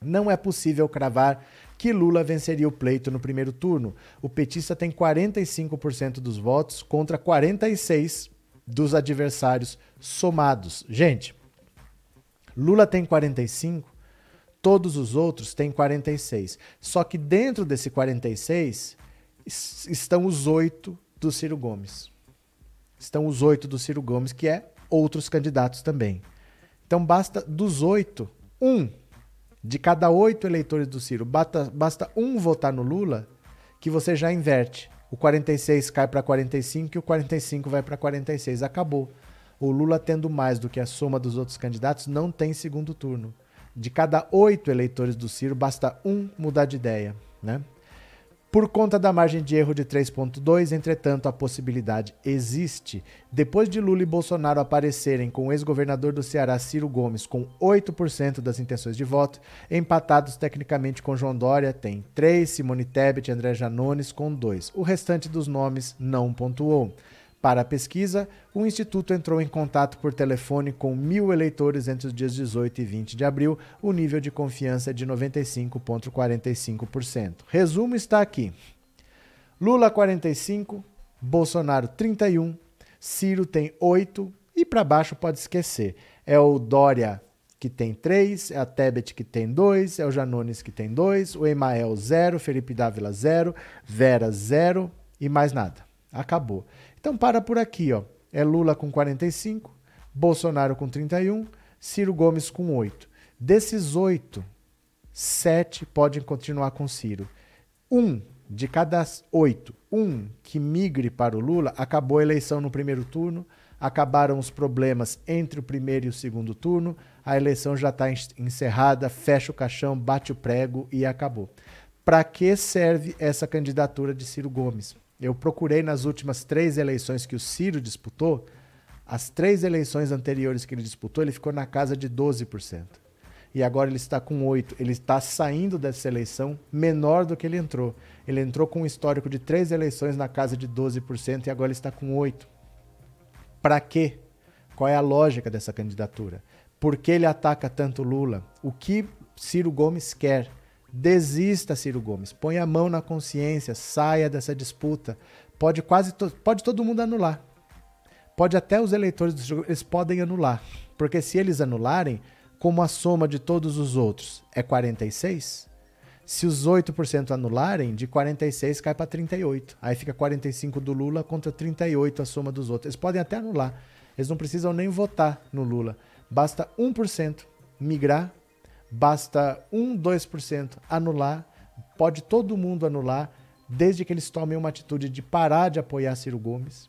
[SPEAKER 1] Não é possível cravar que Lula venceria o pleito no primeiro turno. O petista tem 45% dos votos contra 46 dos adversários somados. Gente, Lula tem 45, todos os outros têm 46. Só que dentro desse 46 estão os oito do Ciro Gomes. estão os oito do Ciro Gomes, que é outros candidatos também. Então basta dos oito, um de cada oito eleitores do Ciro, basta, basta um votar no Lula, que você já inverte. O 46 cai para 45 e o 45 vai para 46. Acabou. O Lula tendo mais do que a soma dos outros candidatos não tem segundo turno. De cada oito eleitores do Ciro, basta um mudar de ideia. Né? Por conta da margem de erro de 3,2, entretanto, a possibilidade existe. Depois de Lula e Bolsonaro aparecerem com o ex-governador do Ceará, Ciro Gomes, com 8% das intenções de voto, empatados tecnicamente com João Dória, tem 3, Simone Tebet e André Janones com 2. O restante dos nomes não pontuou. Para a pesquisa, o Instituto entrou em contato por telefone com mil eleitores entre os dias 18 e 20 de abril. O nível de confiança é de 95,45%. Resumo está aqui: Lula 45, Bolsonaro 31, Ciro tem 8 e para baixo pode esquecer. É o Dória que tem 3, é a Tebet que tem 2, é o Janones que tem 2, o Emael 0, Felipe Dávila 0, Vera 0 e mais nada. Acabou. Então para por aqui, ó. É Lula com 45, Bolsonaro com 31, Ciro Gomes com 8. Desses 8, 7 podem continuar com Ciro. Um de cada 8, um que migre para o Lula, acabou a eleição no primeiro turno, acabaram os problemas entre o primeiro e o segundo turno, a eleição já está encerrada, fecha o caixão, bate o prego e acabou. Para que serve essa candidatura de Ciro Gomes? Eu procurei nas últimas três eleições que o Ciro disputou, as três eleições anteriores que ele disputou, ele ficou na casa de 12%. E agora ele está com 8%. Ele está saindo dessa eleição menor do que ele entrou. Ele entrou com um histórico de três eleições na casa de 12% e agora ele está com 8%. Para quê? Qual é a lógica dessa candidatura? Por que ele ataca tanto Lula? O que Ciro Gomes quer? Desista, Ciro Gomes. Põe a mão na consciência, saia dessa disputa. Pode quase to pode todo mundo anular. Pode até os eleitores do Ciro eles podem anular, porque se eles anularem, como a soma de todos os outros é 46, se os 8% anularem, de 46 cai para 38. Aí fica 45 do Lula contra 38 a soma dos outros. Eles podem até anular. Eles não precisam nem votar no Lula. Basta 1% migrar Basta 1, 2% anular, pode todo mundo anular, desde que eles tomem uma atitude de parar de apoiar Ciro Gomes.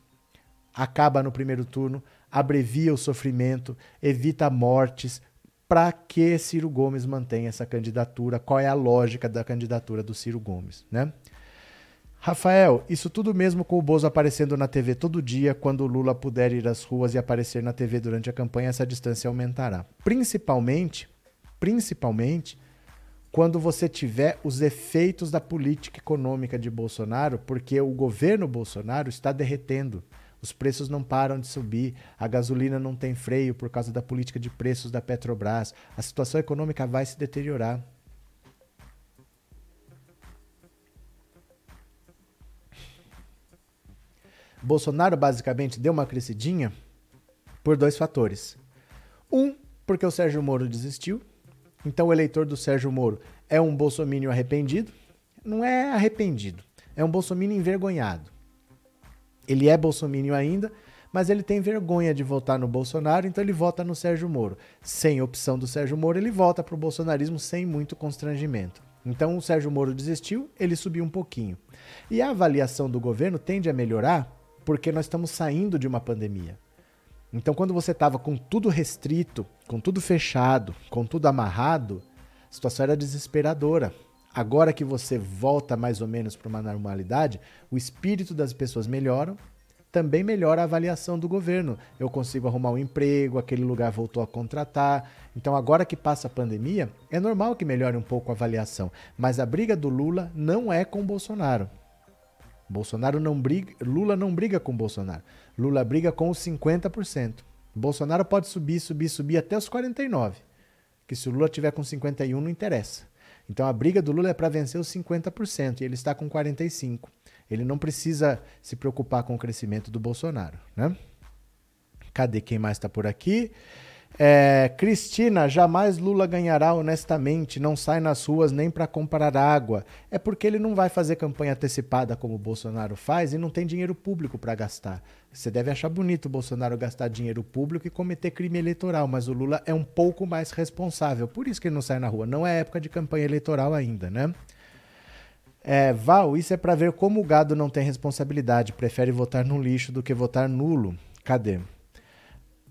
[SPEAKER 1] Acaba no primeiro turno, abrevia o sofrimento, evita mortes. Para que Ciro Gomes mantém essa candidatura? Qual é a lógica da candidatura do Ciro Gomes, né? Rafael, isso tudo mesmo com o Bozo aparecendo na TV todo dia, quando o Lula puder ir às ruas e aparecer na TV durante a campanha, essa distância aumentará. Principalmente principalmente quando você tiver os efeitos da política econômica de Bolsonaro, porque o governo Bolsonaro está derretendo. Os preços não param de subir, a gasolina não tem freio por causa da política de preços da Petrobras. A situação econômica vai se deteriorar. Bolsonaro basicamente deu uma crescidinha por dois fatores. Um, porque o Sérgio Moro desistiu, então o eleitor do Sérgio Moro é um bolsomínio arrependido? Não é arrependido, é um bolsomínio envergonhado. Ele é bolsomínio ainda, mas ele tem vergonha de votar no Bolsonaro, então ele vota no Sérgio Moro. Sem opção do Sérgio Moro, ele volta para o bolsonarismo sem muito constrangimento. Então o Sérgio Moro desistiu, ele subiu um pouquinho. E a avaliação do governo tende a melhorar porque nós estamos saindo de uma pandemia. Então, quando você estava com tudo restrito, com tudo fechado, com tudo amarrado, a situação era desesperadora. Agora que você volta mais ou menos para uma normalidade, o espírito das pessoas melhora, também melhora a avaliação do governo. Eu consigo arrumar um emprego, aquele lugar voltou a contratar. Então, agora que passa a pandemia, é normal que melhore um pouco a avaliação. Mas a briga do Lula não é com Bolsonaro. Bolsonaro não briga, Lula não briga com Bolsonaro. Lula briga com os 50%. Bolsonaro pode subir, subir, subir até os 49. Que se o Lula tiver com 51 não interessa. Então a briga do Lula é para vencer os 50% e ele está com 45. Ele não precisa se preocupar com o crescimento do Bolsonaro, né? Cadê quem mais está por aqui? É, Cristina, jamais Lula ganhará honestamente, não sai nas ruas nem para comprar água. É porque ele não vai fazer campanha antecipada como o Bolsonaro faz e não tem dinheiro público para gastar. Você deve achar bonito o Bolsonaro gastar dinheiro público e cometer crime eleitoral, mas o Lula é um pouco mais responsável. Por isso que ele não sai na rua. Não é época de campanha eleitoral ainda, né? É, Val, isso é para ver como o gado não tem responsabilidade, prefere votar no lixo do que votar nulo. Cadê?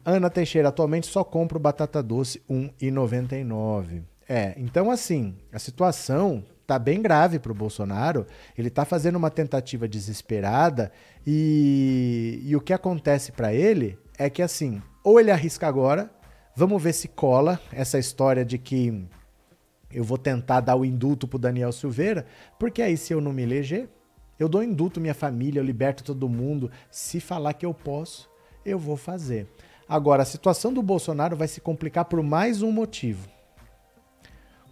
[SPEAKER 1] Ana Teixeira, atualmente só compro batata doce R$ 1,99. É, então assim, a situação tá bem grave para o Bolsonaro. Ele está fazendo uma tentativa desesperada e, e o que acontece para ele é que assim, ou ele arrisca agora, vamos ver se cola essa história de que eu vou tentar dar o indulto pro Daniel Silveira, porque aí se eu não me eleger, eu dou indulto minha família, eu liberto todo mundo. Se falar que eu posso, eu vou fazer. Agora, a situação do Bolsonaro vai se complicar por mais um motivo.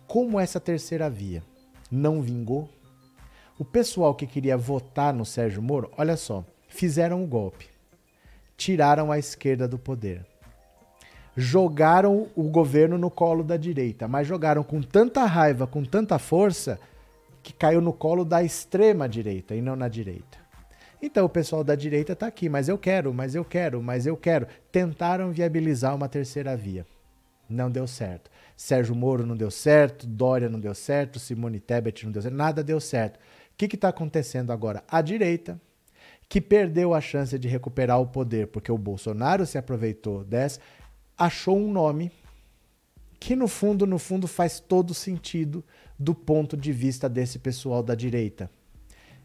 [SPEAKER 1] Como essa terceira via não vingou, o pessoal que queria votar no Sérgio Moro, olha só, fizeram o golpe. Tiraram a esquerda do poder. Jogaram o governo no colo da direita, mas jogaram com tanta raiva, com tanta força, que caiu no colo da extrema direita e não na direita. Então o pessoal da direita está aqui, mas eu quero, mas eu quero, mas eu quero. Tentaram viabilizar uma terceira via. Não deu certo. Sérgio Moro não deu certo, Dória não deu certo, Simone Tebet não deu certo, nada deu certo. O que está acontecendo agora? A direita, que perdeu a chance de recuperar o poder, porque o Bolsonaro se aproveitou dessa, achou um nome que no fundo, no fundo faz todo sentido do ponto de vista desse pessoal da direita.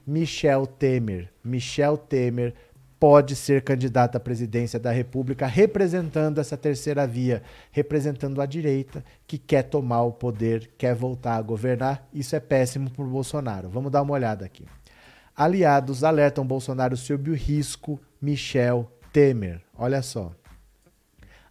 [SPEAKER 1] Michel Temer. Michel Temer pode ser candidato à presidência da República representando essa terceira via, representando a direita que quer tomar o poder, quer voltar a governar. Isso é péssimo para o Bolsonaro. Vamos dar uma olhada aqui. Aliados alertam Bolsonaro sobre o risco Michel Temer. Olha só.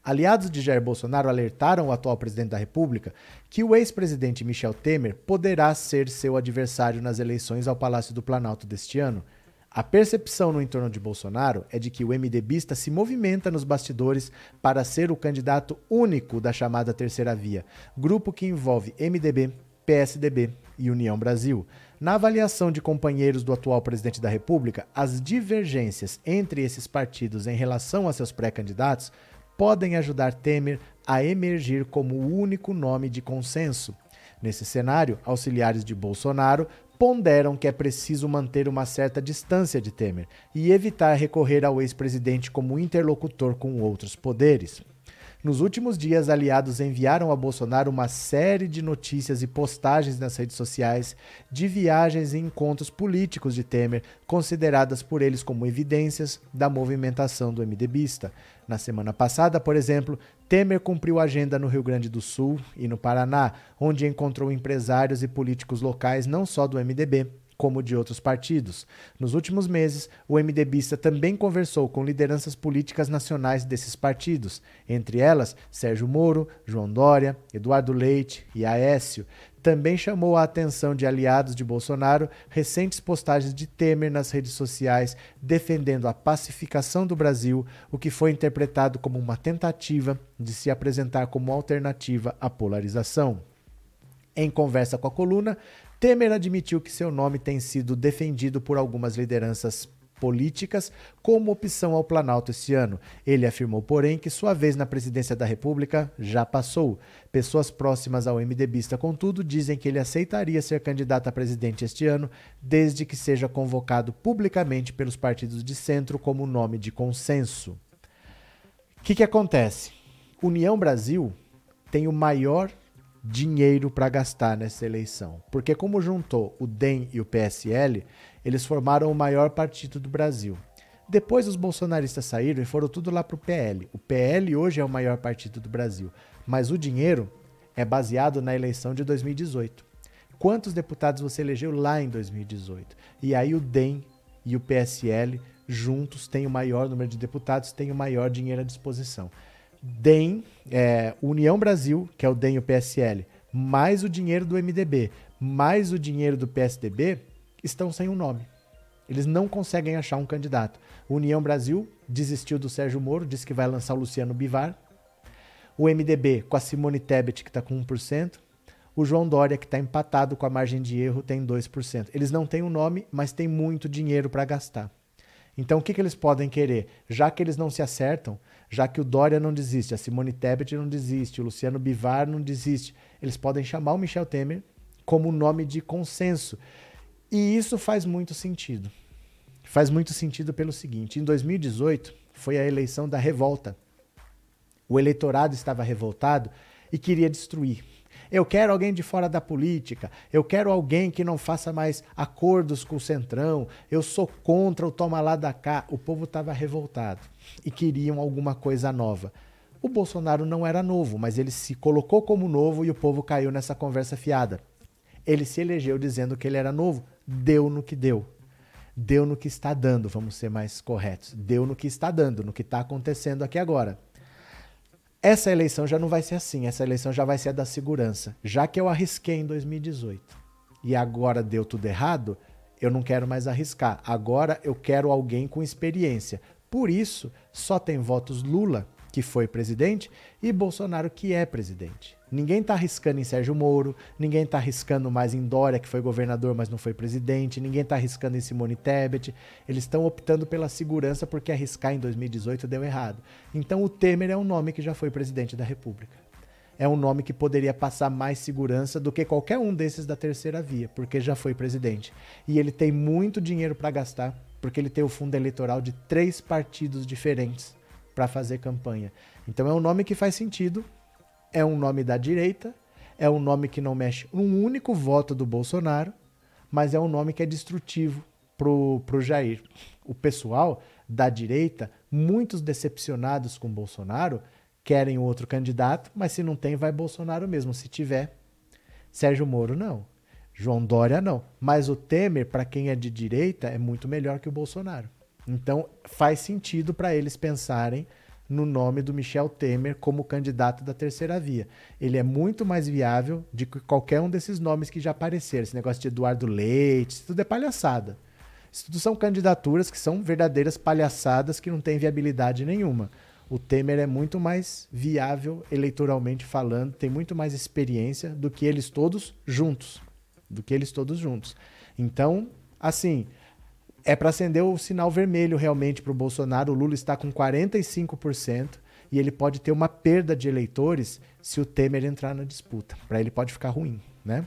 [SPEAKER 1] Aliados de Jair Bolsonaro alertaram o atual presidente da República que o ex-presidente Michel Temer poderá ser seu adversário nas eleições ao Palácio do Planalto deste ano. A percepção no entorno de Bolsonaro é de que o MDBista se movimenta nos bastidores para ser o candidato único da chamada Terceira Via, grupo que envolve MDB, PSDB e União Brasil. Na avaliação de companheiros do atual presidente da República, as divergências entre esses partidos em relação a seus pré-candidatos podem ajudar Temer a emergir como o único nome de consenso. Nesse cenário, auxiliares de Bolsonaro ponderam que é preciso manter uma certa distância de Temer e evitar recorrer ao ex-presidente como interlocutor com outros poderes. Nos últimos dias, aliados enviaram a Bolsonaro uma série de notícias e postagens nas redes sociais de viagens e encontros políticos de Temer, consideradas por eles como evidências da movimentação do MDBista. Na semana passada, por exemplo, Temer cumpriu agenda no Rio Grande do Sul e no Paraná, onde encontrou empresários e políticos locais não só do MDB, como de outros partidos. Nos últimos meses, o MDBista também conversou com lideranças políticas nacionais desses partidos, entre elas Sérgio Moro, João Dória, Eduardo Leite e Aécio. Também chamou a atenção de aliados de Bolsonaro recentes postagens de Temer nas redes sociais defendendo a pacificação do Brasil, o que foi interpretado como uma tentativa de se apresentar como alternativa à polarização. Em conversa com a coluna, Temer admitiu que seu nome tem sido defendido por algumas lideranças políticas como opção ao Planalto este ano. Ele afirmou, porém, que sua vez na presidência da República já passou. Pessoas próximas ao MDBista, contudo, dizem que ele aceitaria ser candidato a presidente este ano, desde que seja convocado publicamente pelos partidos de centro como nome de consenso. O que, que acontece? União Brasil tem o maior dinheiro para gastar nessa eleição. Porque como juntou o DEM e o PSL, eles formaram o maior partido do Brasil. Depois os bolsonaristas saíram e foram tudo lá para o PL. O PL hoje é o maior partido do Brasil, mas o dinheiro é baseado na eleição de 2018. Quantos deputados você elegeu lá em 2018? E aí o DEM e o PSL juntos têm o maior número de deputados, têm o maior dinheiro à disposição. DEM, é, União Brasil, que é o DEM e o PSL, mais o dinheiro do MDB, mais o dinheiro do PSDB, estão sem um nome. Eles não conseguem achar um candidato. União Brasil desistiu do Sérgio Moro, disse que vai lançar o Luciano Bivar. o MDB com a Simone Tebet, que está com 1%, o João Dória, que está empatado com a margem de erro, tem 2%. Eles não têm um nome, mas têm muito dinheiro para gastar. Então, o que, que eles podem querer? Já que eles não se acertam, já que o Dória não desiste, a Simone Tebet não desiste, o Luciano Bivar não desiste, eles podem chamar o Michel Temer como nome de consenso. E isso faz muito sentido. Faz muito sentido pelo seguinte: em 2018 foi a eleição da revolta. O eleitorado estava revoltado e queria destruir. Eu quero alguém de fora da política. Eu quero alguém que não faça mais acordos com o Centrão. Eu sou contra o toma lá da cá. O povo estava revoltado e queriam alguma coisa nova. O Bolsonaro não era novo, mas ele se colocou como novo e o povo caiu nessa conversa fiada. Ele se elegeu dizendo que ele era novo. Deu no que deu. Deu no que está dando, vamos ser mais corretos. Deu no que está dando, no que está acontecendo aqui agora. Essa eleição já não vai ser assim, essa eleição já vai ser a da segurança. Já que eu arrisquei em 2018 e agora deu tudo errado, eu não quero mais arriscar. Agora eu quero alguém com experiência. Por isso, só tem votos Lula, que foi presidente, e Bolsonaro, que é presidente. Ninguém está arriscando em Sérgio Moro, ninguém está arriscando mais em Dória, que foi governador, mas não foi presidente, ninguém está arriscando em Simone Tebet. Eles estão optando pela segurança porque arriscar em 2018 deu errado. Então o Temer é um nome que já foi presidente da República. É um nome que poderia passar mais segurança do que qualquer um desses da terceira via, porque já foi presidente. E ele tem muito dinheiro para gastar, porque ele tem o fundo eleitoral de três partidos diferentes para fazer campanha. Então é um nome que faz sentido é um nome da direita, é um nome que não mexe um único voto do Bolsonaro, mas é um nome que é destrutivo pro, pro Jair. O pessoal da direita, muitos decepcionados com Bolsonaro, querem outro candidato, mas se não tem, vai Bolsonaro mesmo. Se tiver, Sérgio Moro não. João Dória não. Mas o Temer, para quem é de direita, é muito melhor que o Bolsonaro. Então faz sentido para eles pensarem no nome do Michel Temer como candidato da terceira via. Ele é muito mais viável de que qualquer um desses nomes que já apareceram. Esse negócio de Eduardo Leite, isso tudo é palhaçada. Isso tudo são candidaturas que são verdadeiras palhaçadas que não têm viabilidade nenhuma. O Temer é muito mais viável eleitoralmente falando, tem muito mais experiência do que eles todos juntos. Do que eles todos juntos. Então, assim, é para acender o sinal vermelho realmente para o Bolsonaro. O Lula está com 45% e ele pode ter uma perda de eleitores se o Temer entrar na disputa. Para ele pode ficar ruim, né?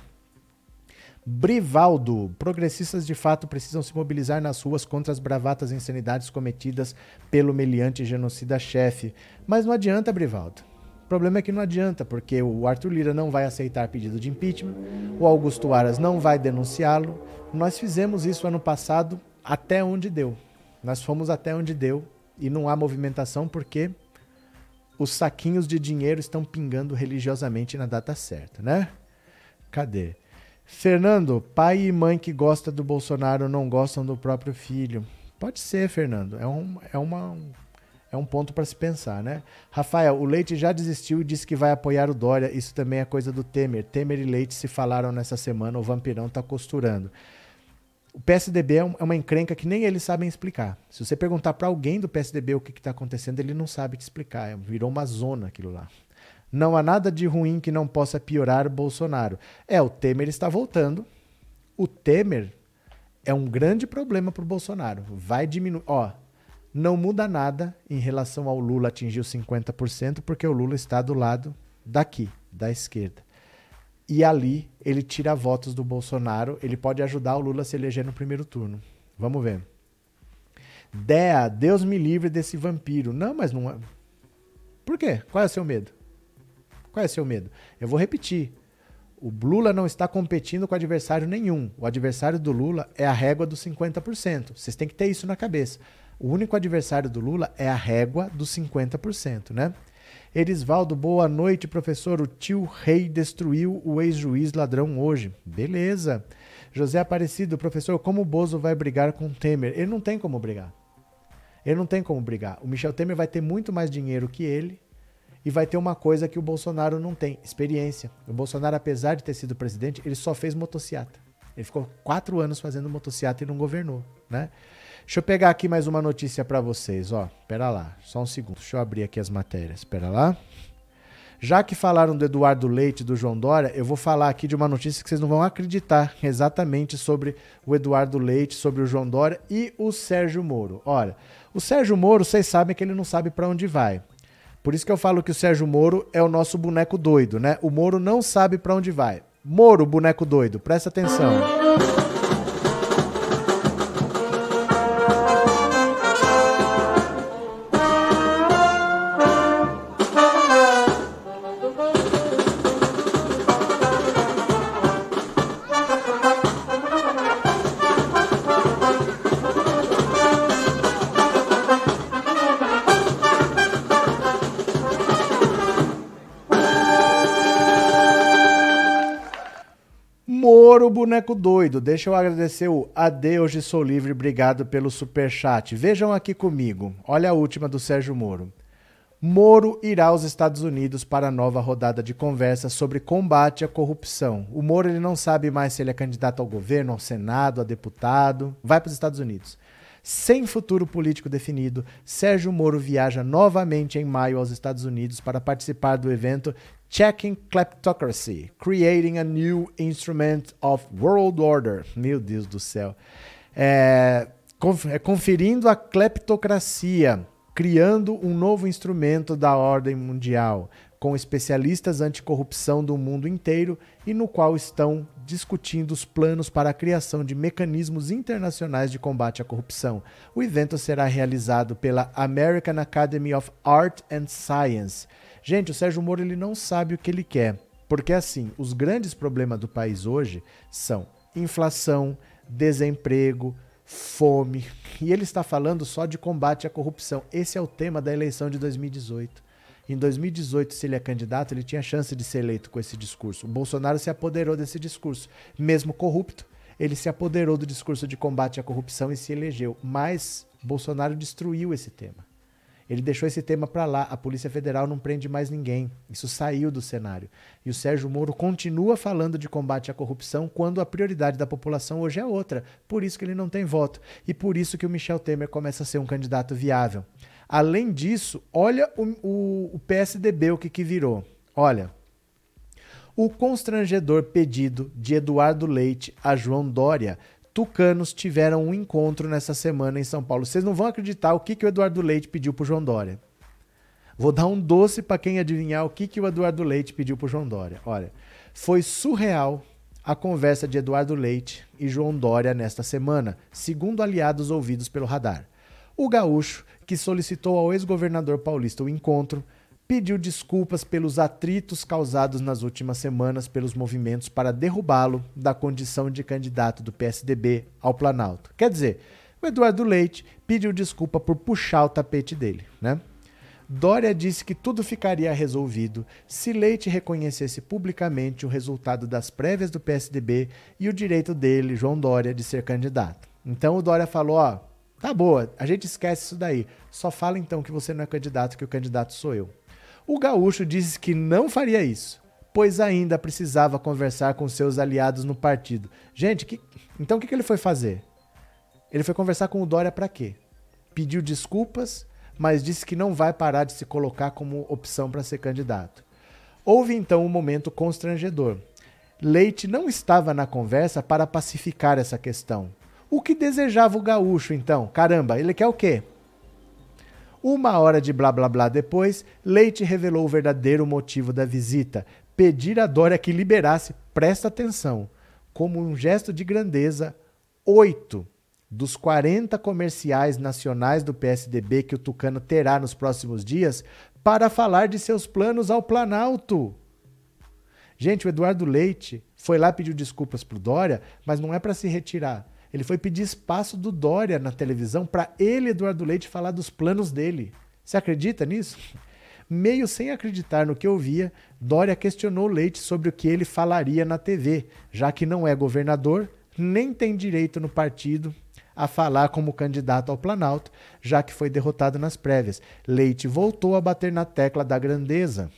[SPEAKER 1] Brivaldo, progressistas de fato precisam se mobilizar nas ruas contra as bravatas e insanidades cometidas pelo meliante genocida-chefe. Mas não adianta, Brivaldo. O problema é que não adianta, porque o Arthur Lira não vai aceitar pedido de impeachment, o Augusto Aras não vai denunciá-lo. Nós fizemos isso ano passado até onde deu. Nós fomos até onde deu e não há movimentação porque os saquinhos de dinheiro estão pingando religiosamente na data certa, né? Cadê? Fernando, pai e mãe que gostam do Bolsonaro não gostam do próprio filho. Pode ser, Fernando. É um, é uma, é um ponto para se pensar, né? Rafael, o Leite já desistiu e disse que vai apoiar o Dória. Isso também é coisa do Temer. Temer e Leite se falaram nessa semana, o vampirão está costurando. O PSDB é, é uma encrenca que nem eles sabem explicar. Se você perguntar para alguém do PSDB o que está acontecendo, ele não sabe te explicar. É, virou uma zona aquilo lá. Não há nada de ruim que não possa piorar Bolsonaro. É, o Temer está voltando. O Temer é um grande problema para o Bolsonaro. Vai diminuir. Ó, não muda nada em relação ao Lula atingir os 50%, porque o Lula está do lado daqui, da esquerda e ali ele tira votos do Bolsonaro, ele pode ajudar o Lula a se eleger no primeiro turno. Vamos ver. Dea, Deus me livre desse vampiro. Não, mas não é. Por quê? Qual é o seu medo? Qual é o seu medo? Eu vou repetir. O Lula não está competindo com adversário nenhum. O adversário do Lula é a régua dos 50%. Vocês têm que ter isso na cabeça. O único adversário do Lula é a régua dos 50%, né? Erisvaldo, boa noite, professor. O tio Rei destruiu o ex-juiz ladrão hoje. Beleza. José Aparecido, professor, como o Bozo vai brigar com o Temer? Ele não tem como brigar. Ele não tem como brigar. O Michel Temer vai ter muito mais dinheiro que ele e vai ter uma coisa que o Bolsonaro não tem: experiência. O Bolsonaro, apesar de ter sido presidente, ele só fez motociata. Ele ficou quatro anos fazendo motociata e não governou, né? Deixa eu pegar aqui mais uma notícia para vocês, ó. Pera lá, só um segundo. Deixa eu abrir aqui as matérias. Pera lá. Já que falaram do Eduardo Leite e do João Dória, eu vou falar aqui de uma notícia que vocês não vão acreditar exatamente sobre o Eduardo Leite, sobre o João Dória e o Sérgio Moro. Olha, o Sérgio Moro, vocês sabem que ele não sabe para onde vai. Por isso que eu falo que o Sérgio Moro é o nosso boneco doido, né? O Moro não sabe para onde vai. Moro, boneco doido, presta atenção. Moro Boneco Doido, deixa eu agradecer o Adeus de Sou Livre, obrigado pelo super chat. Vejam aqui comigo, olha a última do Sérgio Moro. Moro irá aos Estados Unidos para a nova rodada de conversa sobre combate à corrupção. O Moro ele não sabe mais se ele é candidato ao governo, ao Senado, a deputado. Vai para os Estados Unidos. Sem futuro político definido, Sérgio Moro viaja novamente em maio aos Estados Unidos para participar do evento Checking Kleptocracy, Creating a New Instrument of World Order. Meu Deus do céu. É, é, conferindo a cleptocracia, criando um novo instrumento da ordem mundial, com especialistas anticorrupção do mundo inteiro e no qual estão discutindo os planos para a criação de mecanismos internacionais de combate à corrupção. O evento será realizado pela American Academy of Art and Science Gente, o Sérgio Moro ele não sabe o que ele quer. Porque assim, os grandes problemas do país hoje são inflação, desemprego, fome. E ele está falando só de combate à corrupção. Esse é o tema da eleição de 2018. Em 2018, se ele é candidato, ele tinha chance de ser eleito com esse discurso. O Bolsonaro se apoderou desse discurso. Mesmo corrupto, ele se apoderou do discurso de combate à corrupção e se elegeu. Mas Bolsonaro destruiu esse tema. Ele deixou esse tema para lá. A Polícia Federal não prende mais ninguém. Isso saiu do cenário. E o Sérgio Moro continua falando de combate à corrupção quando a prioridade da população hoje é outra. Por isso que ele não tem voto. E por isso que o Michel Temer começa a ser um candidato viável. Além disso, olha o, o, o PSDB, o que, que virou. Olha, o constrangedor pedido de Eduardo Leite a João Dória tucanos tiveram um encontro nessa semana em São Paulo. Vocês não vão acreditar o que, que o Eduardo Leite pediu pro João Dória. Vou dar um doce para quem adivinhar o que, que o Eduardo Leite pediu pro João Dória. Olha, foi surreal a conversa de Eduardo Leite e João Dória nesta semana, segundo aliados ouvidos pelo radar. O gaúcho, que solicitou ao ex-governador paulista o encontro, pediu desculpas pelos atritos causados nas últimas semanas pelos movimentos para derrubá-lo da condição de candidato do PSDB ao Planalto. Quer dizer, o Eduardo Leite pediu desculpa por puxar o tapete dele, né? Dória disse que tudo ficaria resolvido se Leite reconhecesse publicamente o resultado das prévias do PSDB e o direito dele, João Dória, de ser candidato. Então o Dória falou: ó, tá boa, a gente esquece isso daí. Só fala então que você não é candidato, que o candidato sou eu. O gaúcho disse que não faria isso, pois ainda precisava conversar com seus aliados no partido. Gente, que... então o que, que ele foi fazer? Ele foi conversar com o Dória para quê? Pediu desculpas, mas disse que não vai parar de se colocar como opção para ser candidato. Houve então um momento constrangedor. Leite não estava na conversa para pacificar essa questão. O que desejava o gaúcho, então? Caramba, ele quer o quê? Uma hora de blá blá blá depois, Leite revelou o verdadeiro motivo da visita: pedir a Dória que liberasse, presta atenção, como um gesto de grandeza, oito dos 40 comerciais nacionais do PSDB que o Tucano terá nos próximos dias para falar de seus planos ao Planalto. Gente, o Eduardo Leite foi lá pedir desculpas pro Dória, mas não é para se retirar ele foi pedir espaço do Dória na televisão para ele, Eduardo Leite, falar dos planos dele. Você acredita nisso? Meio sem acreditar no que ouvia, Dória questionou Leite sobre o que ele falaria na TV, já que não é governador, nem tem direito no partido a falar como candidato ao Planalto, já que foi derrotado nas prévias. Leite voltou a bater na tecla da grandeza.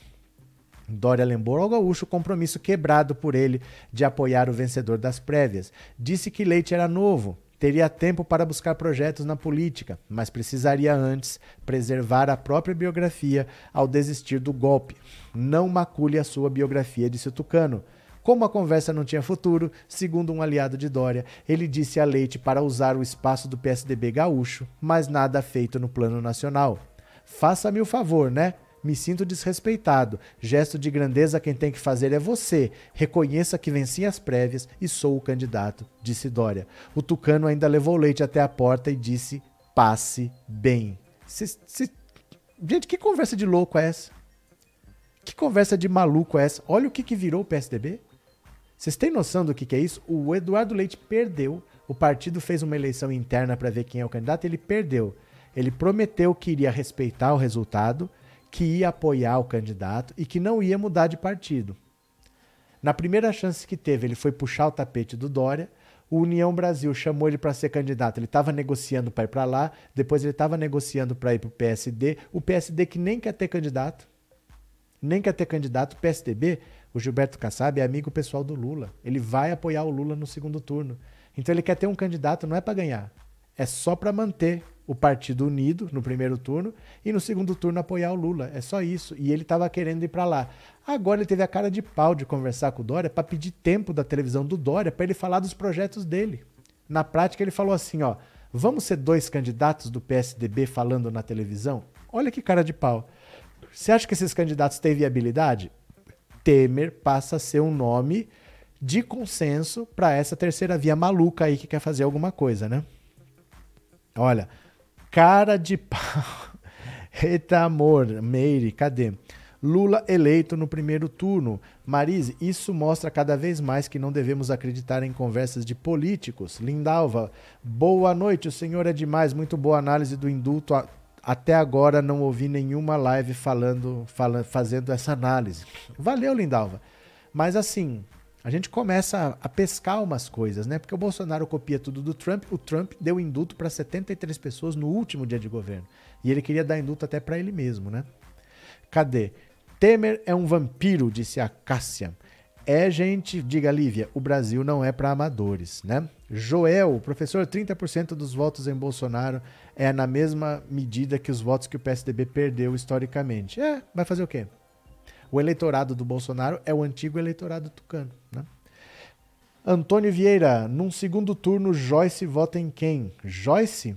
[SPEAKER 1] Dória lembrou ao gaúcho o compromisso quebrado por ele de apoiar o vencedor das prévias. Disse que Leite era novo, Teria tempo para buscar projetos na política, mas precisaria antes preservar a própria biografia ao desistir do golpe. Não macule a sua biografia, disse o Tucano. Como a conversa não tinha futuro, segundo um aliado de Dória, ele disse a Leite para usar o espaço do PSDB gaúcho, mas nada feito no plano nacional. Faça-me o favor, né? Me sinto desrespeitado. Gesto de grandeza quem tem que fazer é você. Reconheça que venci as prévias e sou o candidato, disse Dória. O tucano ainda levou Leite até a porta e disse: passe bem. Gente, que conversa de louco é essa? Que conversa de maluco é essa? Olha o que, que virou o PSDB. Vocês têm noção do que, que é isso? O Eduardo Leite perdeu. O partido fez uma eleição interna para ver quem é o candidato. Ele perdeu. Ele prometeu que iria respeitar o resultado, que ia apoiar o candidato e que não ia mudar de partido. Na primeira chance que teve, ele foi puxar o tapete do Dória. O União Brasil chamou ele para ser candidato. Ele estava negociando para ir para lá, depois ele estava negociando para ir para o PSD. O PSD que nem quer ter candidato, nem quer ter candidato. O PSDB o Gilberto Kassab é amigo pessoal do Lula. Ele vai apoiar o Lula no segundo turno. Então ele quer ter um candidato, não é para ganhar. É só para manter o partido unido no primeiro turno e no segundo turno apoiar o Lula. É só isso. E ele estava querendo ir para lá. Agora ele teve a cara de pau de conversar com o Dória para pedir tempo da televisão do Dória para ele falar dos projetos dele. Na prática ele falou assim, ó, vamos ser dois candidatos do PSDB falando na televisão? Olha que cara de pau. Você acha que esses candidatos têm viabilidade? Temer passa a ser um nome de consenso para essa terceira via maluca aí que quer fazer alguma coisa, né? Olha, cara de pau. Eita amor, Meire, cadê? Lula eleito no primeiro turno. Marise, isso mostra cada vez mais que não devemos acreditar em conversas de políticos. Lindalva, boa noite, o senhor é demais. Muito boa análise do indulto até agora não ouvi nenhuma live falando, falando, fazendo essa análise. Valeu, Lindalva. Mas assim, a gente começa a, pescar umas coisas, né? Porque o Bolsonaro copia tudo do Trump. O Trump deu indulto para 73 pessoas no último dia de governo. E ele queria dar indulto até para ele mesmo, né? Cadê? Temer é um vampiro, disse a Cássia. É, gente, diga Lívia, o Brasil não é para amadores, né? Joel, professor, 30% dos votos em Bolsonaro é na mesma medida que os votos que o PSDB perdeu historicamente. É, vai fazer o quê? O eleitorado do Bolsonaro é o antigo eleitorado tucano, né? Antônio Vieira, num segundo turno, Joyce vota em quem? Joyce?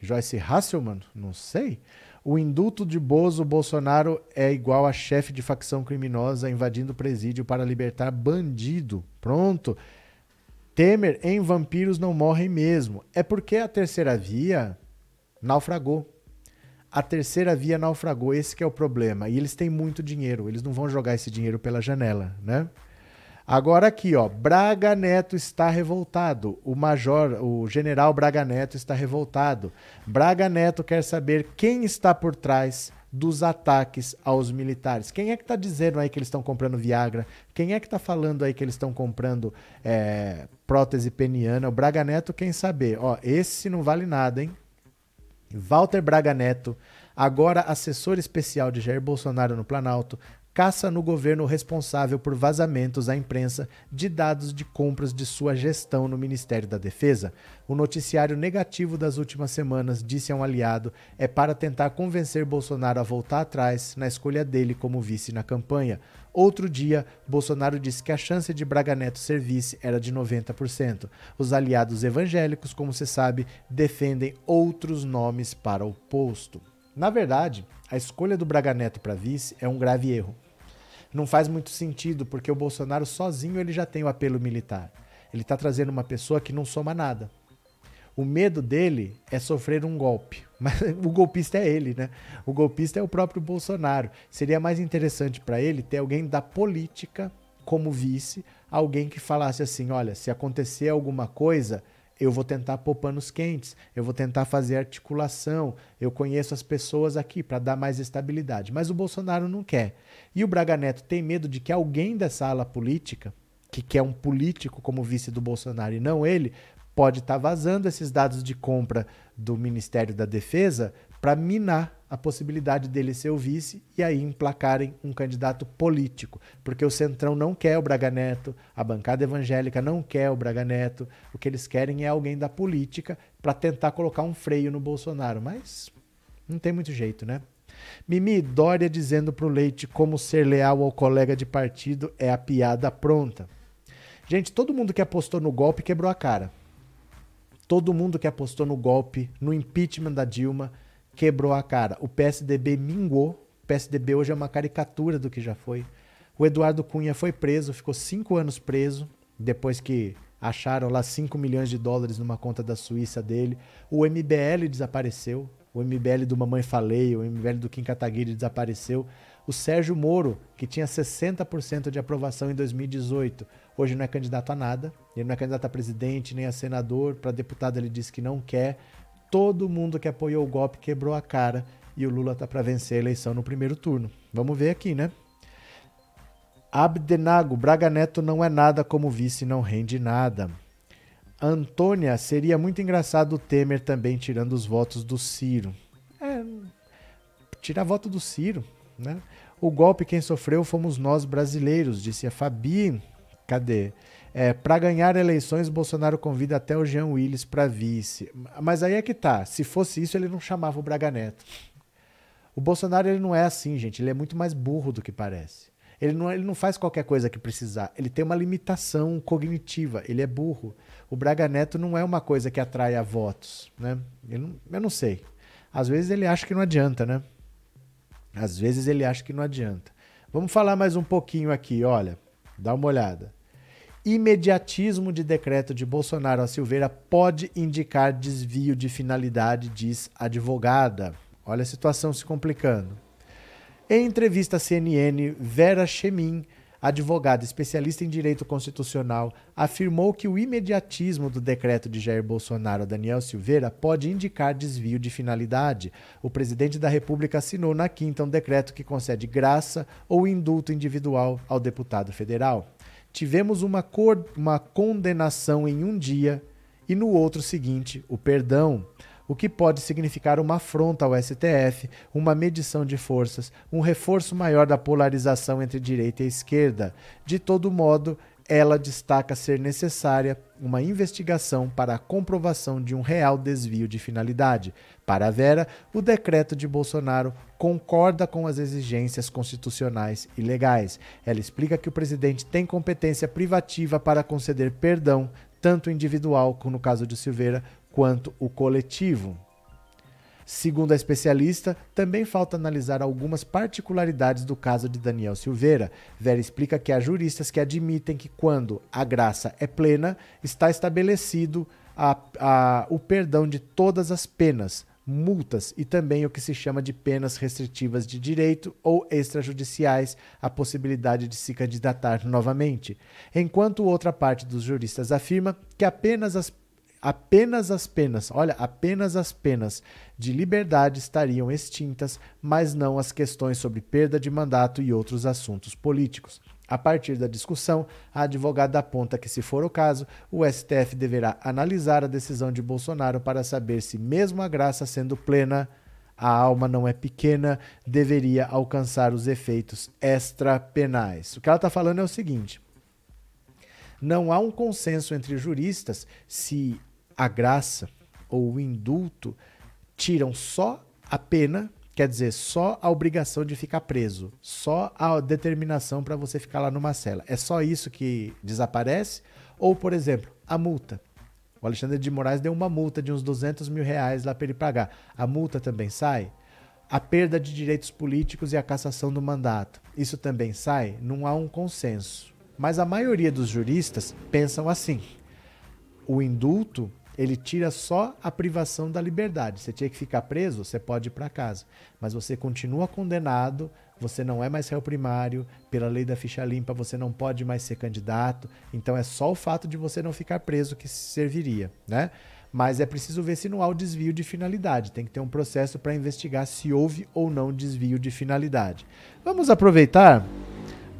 [SPEAKER 1] Joyce Hasselman? Não sei. O indulto de Bozo Bolsonaro é igual a chefe de facção criminosa invadindo presídio para libertar bandido. Pronto. Temer em Vampiros não morrem mesmo. É porque a terceira via naufragou. A terceira via naufragou, esse é o problema. E eles têm muito dinheiro, eles não vão jogar esse dinheiro pela janela, né? Agora aqui, ó, Braga Neto está revoltado. O major, o general Braga Neto está revoltado. Braga Neto quer saber quem está por trás dos ataques aos militares. Quem é que está dizendo aí que eles estão comprando Viagra? Quem é que está falando aí que eles estão comprando é, prótese peniana? O Braga Neto, quem saber? Ó, esse não vale nada, hein? Walter Braga Neto, agora assessor especial de Jair Bolsonaro no Planalto, caça no governo responsável por vazamentos à imprensa de dados de compras de sua gestão no Ministério da Defesa. O noticiário negativo das últimas semanas, disse a um aliado, é para tentar convencer Bolsonaro a voltar atrás na escolha dele como vice na campanha. Outro dia, Bolsonaro disse que a chance de Braga Neto ser vice era de 90%. Os aliados evangélicos, como se sabe, defendem outros nomes para o posto. Na verdade, a escolha do Braga Neto para vice é um grave erro não faz muito sentido, porque o Bolsonaro sozinho ele já tem o apelo militar. Ele está trazendo uma pessoa que não soma nada. O medo dele é sofrer um golpe. Mas o golpista é ele, né? O golpista é o próprio Bolsonaro. Seria mais interessante para ele ter alguém da política como vice, alguém que falasse assim: olha, se acontecer alguma coisa, eu vou tentar pôr panos quentes, eu vou tentar fazer articulação, eu conheço as pessoas aqui para dar mais estabilidade. Mas o Bolsonaro não quer. E o Braga Neto tem medo de que alguém dessa ala política, que quer um político como vice do Bolsonaro e não ele, pode estar tá vazando esses dados de compra do Ministério da Defesa para minar a possibilidade dele ser o vice e aí emplacarem um candidato político, porque o Centrão não quer o Braga Neto, a bancada evangélica não quer o Braga Neto, o que eles querem é alguém da política para tentar colocar um freio no Bolsonaro, mas não tem muito jeito, né? Mimi Dória dizendo pro Leite como ser leal ao colega de partido é a piada pronta. Gente, todo mundo que apostou no golpe quebrou a cara. Todo mundo que apostou no golpe, no impeachment da Dilma, quebrou a cara. O PSDB mingou. O PSDB hoje é uma caricatura do que já foi. O Eduardo Cunha foi preso, ficou cinco anos preso, depois que acharam lá 5 milhões de dólares numa conta da Suíça dele. O MBL desapareceu. O MBL do Mamãe Falei, o MBL do Kim Kataguiri desapareceu. O Sérgio Moro, que tinha 60% de aprovação em 2018, hoje não é candidato a nada. Ele não é candidato a presidente nem a senador. Para deputado, ele disse que não quer. Todo mundo que apoiou o golpe quebrou a cara e o Lula tá para vencer a eleição no primeiro turno. Vamos ver aqui, né? Abdenago, Braga Neto não é nada como vice, não rende nada. Antônia, seria muito engraçado o Temer também tirando os votos do Ciro. É, tirar voto do Ciro, né? O golpe quem sofreu fomos nós brasileiros, disse a Fabi. Cadê? É, para ganhar eleições, Bolsonaro convida até o Jean Willis para vice. Mas aí é que tá. Se fosse isso, ele não chamava o Braga Neto. O Bolsonaro ele não é assim, gente. Ele é muito mais burro do que parece. Ele não, ele não faz qualquer coisa que precisar. Ele tem uma limitação cognitiva. Ele é burro. O Braga Neto não é uma coisa que atrai a votos. Né? Não, eu não sei. Às vezes ele acha que não adianta, né? Às vezes ele acha que não adianta. Vamos falar mais um pouquinho aqui, olha. Dá uma olhada. Imediatismo de decreto de Bolsonaro a Silveira pode indicar desvio de finalidade, diz advogada. Olha a situação se complicando. Em entrevista à CNN, Vera Chemin, advogada especialista em direito constitucional, afirmou que o imediatismo do decreto de Jair Bolsonaro a Daniel Silveira pode indicar desvio de finalidade. O presidente da República assinou na quinta um decreto que concede graça ou indulto individual ao deputado federal tivemos uma, uma condenação em um dia e no outro seguinte o perdão, o que pode significar uma afronta ao STF, uma medição de forças, um reforço maior da polarização entre direita e esquerda. De todo modo, ela destaca ser necessária uma investigação para a comprovação de um real desvio de finalidade. Para Vera, o decreto de Bolsonaro concorda com as exigências constitucionais e legais. Ela explica que o presidente tem competência privativa para conceder perdão, tanto individual, como no caso de Silveira, quanto o coletivo. Segundo a especialista, também falta analisar algumas particularidades do caso de Daniel Silveira. Vera explica que há juristas que admitem que, quando a graça é plena, está estabelecido a, a, o perdão de todas as penas, multas e também o que se chama de penas restritivas de direito ou extrajudiciais, a possibilidade de se candidatar novamente. Enquanto outra parte dos juristas afirma que apenas as apenas as penas, olha, apenas as penas de liberdade estariam extintas, mas não as questões sobre perda de mandato e outros assuntos políticos. A partir da discussão, a advogada aponta que, se for o caso, o STF deverá analisar a decisão de Bolsonaro para saber se, mesmo a graça sendo plena, a alma não é pequena, deveria alcançar os efeitos extrapenais. O que ela está falando é o seguinte: não há um consenso entre juristas se a graça ou o indulto tiram só a pena, quer dizer, só a obrigação de ficar preso, só a determinação para você ficar lá numa cela. É só isso que desaparece? Ou, por exemplo, a multa. O Alexandre de Moraes deu uma multa de uns 200 mil reais lá para ele pagar. A multa também sai? A perda de direitos políticos e a cassação do mandato. Isso também sai? Não há um consenso. Mas a maioria dos juristas pensam assim: o indulto ele tira só a privação da liberdade. Você tinha que ficar preso, você pode ir para casa. Mas você continua condenado, você não é mais réu primário, pela lei da ficha limpa você não pode mais ser candidato. Então é só o fato de você não ficar preso que serviria, né? Mas é preciso ver se não há o desvio de finalidade. Tem que ter um processo para investigar se houve ou não desvio de finalidade. Vamos aproveitar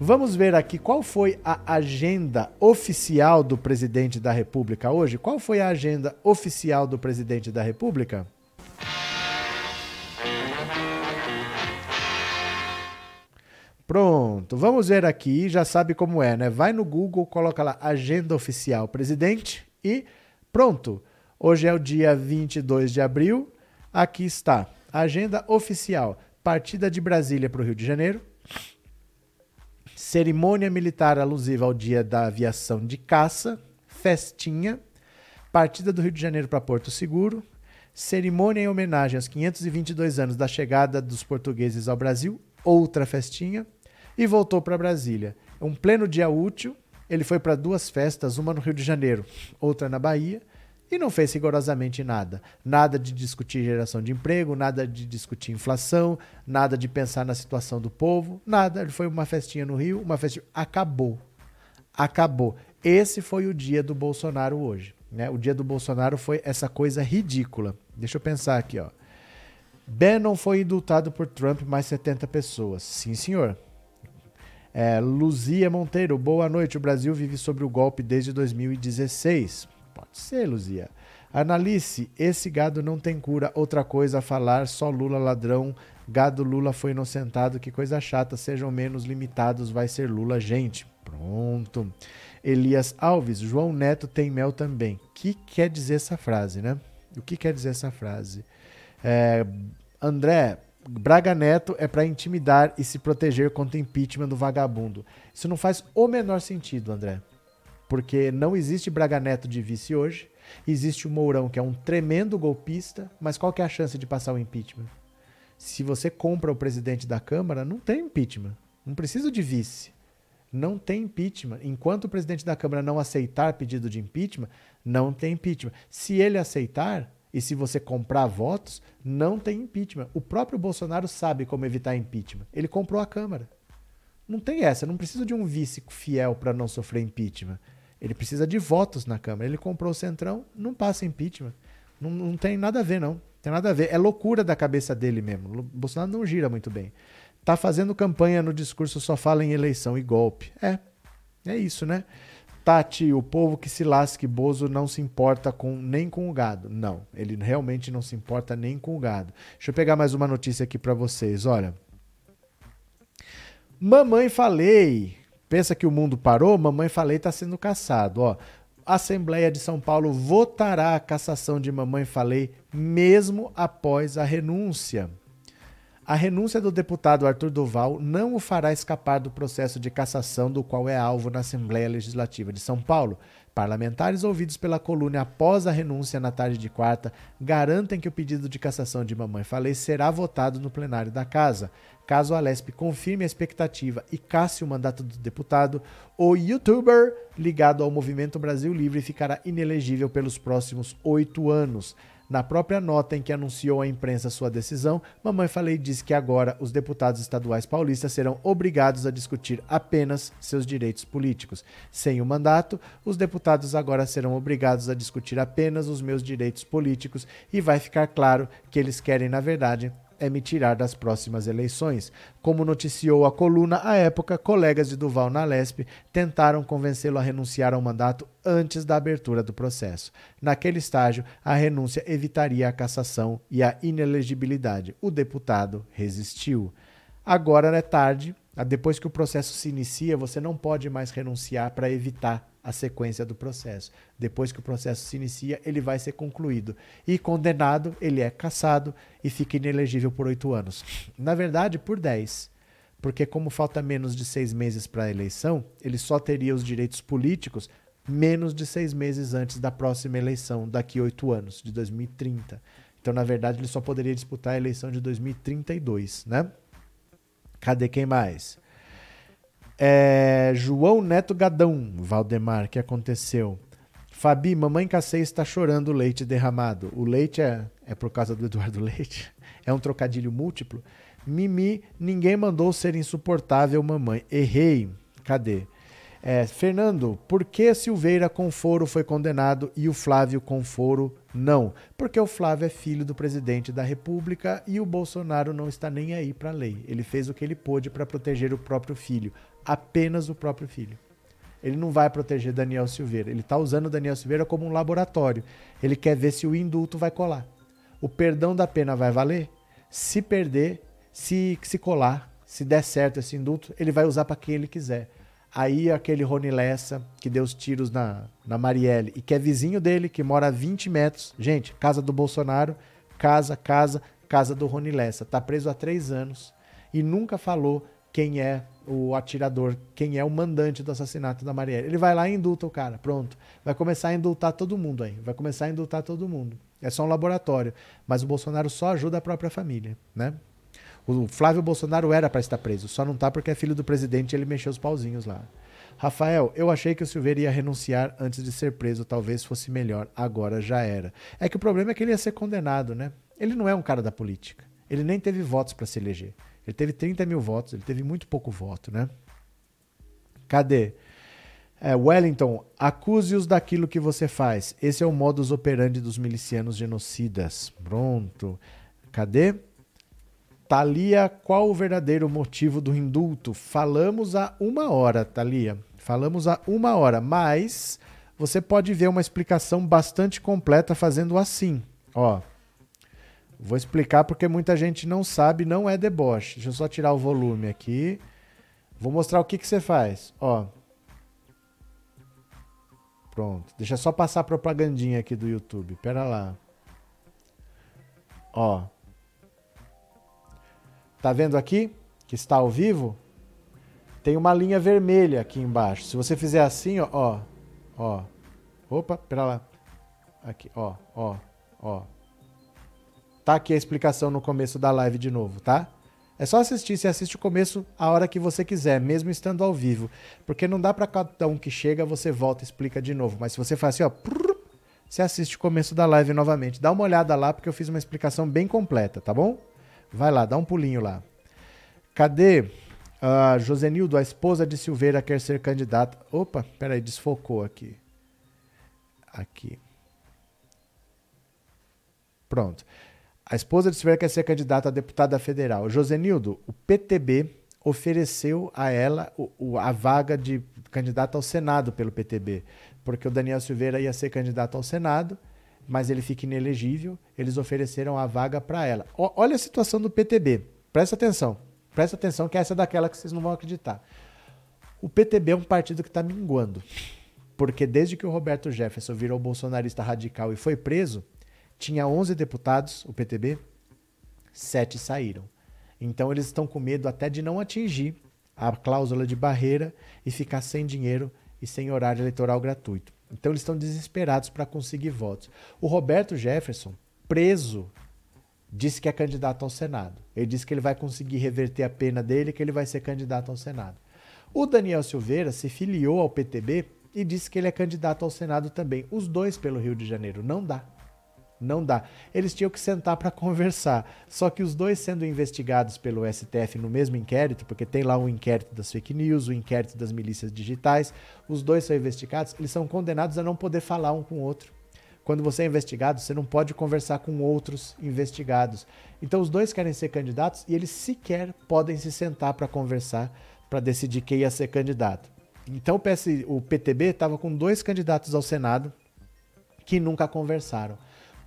[SPEAKER 1] Vamos ver aqui qual foi a agenda oficial do presidente da República hoje? Qual foi a agenda oficial do presidente da República? Pronto, vamos ver aqui, já sabe como é, né? Vai no Google, coloca lá agenda oficial presidente e pronto. Hoje é o dia 22 de abril. Aqui está, agenda oficial. Partida de Brasília para o Rio de Janeiro, Cerimônia militar alusiva ao dia da aviação de caça. Festinha. Partida do Rio de Janeiro para Porto Seguro. Cerimônia em homenagem aos 522 anos da chegada dos portugueses ao Brasil. Outra festinha e voltou para Brasília. Um pleno dia útil, ele foi para duas festas, uma no Rio de Janeiro, outra na Bahia, e não fez rigorosamente nada. Nada de discutir geração de emprego, nada de discutir inflação, nada de pensar na situação do povo, nada. Ele foi uma festinha no Rio, uma festinha. Acabou. Acabou. Esse foi o dia do Bolsonaro hoje. Né? O dia do Bolsonaro foi essa coisa ridícula. Deixa eu pensar aqui, ó. Bannon foi indultado por Trump mais 70 pessoas. Sim, senhor. É, Luzia Monteiro, boa noite. O Brasil vive sobre o golpe desde 2016. Pode ser, Luzia. Analice, esse gado não tem cura. Outra coisa a falar, só Lula ladrão. Gado Lula foi inocentado. Que coisa chata. Sejam menos limitados, vai ser Lula, gente. Pronto. Elias Alves, João Neto tem mel também. O que quer dizer essa frase, né? O que quer dizer essa frase? É, André, Braga Neto é para intimidar e se proteger contra impeachment do vagabundo. Isso não faz o menor sentido, André. Porque não existe Braga Neto de vice hoje. Existe o Mourão, que é um tremendo golpista, mas qual que é a chance de passar o impeachment? Se você compra o presidente da Câmara, não tem impeachment. Não precisa de vice. Não tem impeachment. Enquanto o presidente da Câmara não aceitar pedido de impeachment, não tem impeachment. Se ele aceitar, e se você comprar votos, não tem impeachment. O próprio Bolsonaro sabe como evitar impeachment. Ele comprou a Câmara. Não tem essa, não precisa de um vice fiel para não sofrer impeachment. Ele precisa de votos na Câmara. Ele comprou o Centrão, não passa impeachment. Não, não tem nada a ver, não. Tem nada a ver. É loucura da cabeça dele mesmo. O Bolsonaro não gira muito bem. Tá fazendo campanha no discurso, só fala em eleição e golpe. É. É isso, né? Tati, o povo que se lasque, Bozo não se importa com nem com o gado. Não, ele realmente não se importa nem com o gado. Deixa eu pegar mais uma notícia aqui para vocês. Olha. Mamãe Falei. Pensa que o mundo parou? Mamãe Falei está sendo caçado. Ó, a Assembleia de São Paulo votará a cassação de Mamãe Falei mesmo após a renúncia. A renúncia do deputado Arthur Duval não o fará escapar do processo de cassação do qual é alvo na Assembleia Legislativa de São Paulo. Parlamentares ouvidos pela coluna após a renúncia na tarde de quarta garantem que o pedido de cassação de Mamãe Falei será votado no plenário da Casa. Caso a Lesp confirme a expectativa e casse o mandato do deputado, o youtuber ligado ao Movimento Brasil Livre ficará inelegível pelos próximos oito anos. Na própria nota em que anunciou à imprensa sua decisão, Mamãe Falei diz que agora os deputados estaduais paulistas serão obrigados a discutir apenas seus direitos políticos. Sem o mandato, os deputados agora serão obrigados a discutir apenas os meus direitos políticos e vai ficar claro que eles querem, na verdade, é me tirar das próximas eleições. Como noticiou a coluna, à época, colegas de Duval na Lesp tentaram convencê-lo a renunciar ao mandato antes da abertura do processo. Naquele estágio, a renúncia evitaria a cassação e a inelegibilidade. O deputado resistiu. Agora é tarde, depois que o processo se inicia, você não pode mais renunciar para evitar a sequência do processo. Depois que o processo se inicia, ele vai ser concluído. E condenado, ele é cassado e fica inelegível por oito anos. Na verdade, por dez. Porque, como falta menos de seis meses para a eleição, ele só teria os direitos políticos menos de seis meses antes da próxima eleição, daqui oito anos, de 2030. Então, na verdade, ele só poderia disputar a eleição de 2032, né? Cadê quem mais? É, João Neto Gadão, Valdemar, que aconteceu? Fabi, mamãe Cacei está chorando o leite derramado. O leite é, é por causa do Eduardo Leite? É um trocadilho múltiplo? Mimi, ninguém mandou ser insuportável, mamãe. Errei. Cadê? É, Fernando, por que Silveira Conforo foi condenado e o Flávio Conforo não? Porque o Flávio é filho do presidente da República e o Bolsonaro não está nem aí para a lei. Ele fez o que ele pôde para proteger o próprio filho apenas o próprio filho. Ele não vai proteger Daniel Silveira. Ele está usando Daniel Silveira como um laboratório. Ele quer ver se o indulto vai colar. O perdão da pena vai valer? Se perder, se, se colar, se der certo esse indulto, ele vai usar para quem ele quiser. Aí aquele Rony Lessa, que deu os tiros na, na Marielle, e que é vizinho dele, que mora a 20 metros. Gente, casa do Bolsonaro, casa, casa, casa do Rony Lessa. Tá preso há três anos e nunca falou quem é o atirador, quem é o mandante do assassinato da Marielle. Ele vai lá e indulta o cara, pronto. Vai começar a indultar todo mundo aí. Vai começar a indultar todo mundo. É só um laboratório. Mas o Bolsonaro só ajuda a própria família, né? O Flávio Bolsonaro era para estar preso, só não tá porque é filho do presidente e ele mexeu os pauzinhos lá. Rafael, eu achei que o Silveira ia renunciar antes de ser preso, talvez fosse melhor, agora já era. É que o problema é que ele ia ser condenado, né? Ele não é um cara da política. Ele nem teve votos para se eleger. Ele teve 30 mil votos, ele teve muito pouco voto, né? Cadê? É, Wellington, acuse-os daquilo que você faz. Esse é o modus operandi dos milicianos genocidas. Pronto. Cadê? Thalia, qual o verdadeiro motivo do indulto? Falamos há uma hora, Thalia. Falamos há uma hora, mas você pode ver uma explicação bastante completa fazendo assim. Ó, vou explicar porque muita gente não sabe, não é deboche. Deixa eu só tirar o volume aqui. Vou mostrar o que, que você faz. Ó. Pronto. Deixa só passar a propagandinha aqui do YouTube. Pera lá. Ó. Tá vendo aqui? Que está ao vivo? Tem uma linha vermelha aqui embaixo. Se você fizer assim, ó, ó, ó. Opa, pera lá. Aqui, ó, ó, ó. Tá aqui a explicação no começo da live de novo, tá? É só assistir, você assiste o começo a hora que você quiser, mesmo estando ao vivo. Porque não dá para cada um que chega, você volta e explica de novo. Mas se você faz assim, ó, você assiste o começo da live novamente. Dá uma olhada lá, porque eu fiz uma explicação bem completa, tá bom? Vai lá, dá um pulinho lá. Cadê? Uh, Josenildo, a esposa de Silveira quer ser candidata. Opa, peraí, desfocou aqui. Aqui. Pronto. A esposa de Silveira quer ser candidata a deputada federal. Josenildo, o PTB ofereceu a ela o, o, a vaga de candidata ao Senado pelo PTB, porque o Daniel Silveira ia ser candidato ao Senado mas ele fica inelegível, eles ofereceram a vaga para ela. O, olha a situação do PTB. Presta atenção. Presta atenção que essa é daquela que vocês não vão acreditar. O PTB é um partido que está minguando. Porque desde que o Roberto Jefferson virou bolsonarista radical e foi preso, tinha 11 deputados, o PTB, sete saíram. Então eles estão com medo até de não atingir a cláusula de barreira e ficar sem dinheiro e sem horário eleitoral gratuito. Então eles estão desesperados para conseguir votos. O Roberto Jefferson, preso, disse que é candidato ao Senado. Ele disse que ele vai conseguir reverter a pena dele, que ele vai ser candidato ao Senado. O Daniel Silveira se filiou ao PTB e disse que ele é candidato ao Senado também. Os dois pelo Rio de Janeiro. Não dá. Não dá. Eles tinham que sentar para conversar. Só que os dois sendo investigados pelo STF no mesmo inquérito, porque tem lá o inquérito das fake news, o inquérito das milícias digitais, os dois são investigados, eles são condenados a não poder falar um com o outro. Quando você é investigado, você não pode conversar com outros investigados. Então os dois querem ser candidatos e eles sequer podem se sentar para conversar para decidir quem ia ser candidato. Então o, PS, o PTB estava com dois candidatos ao Senado que nunca conversaram.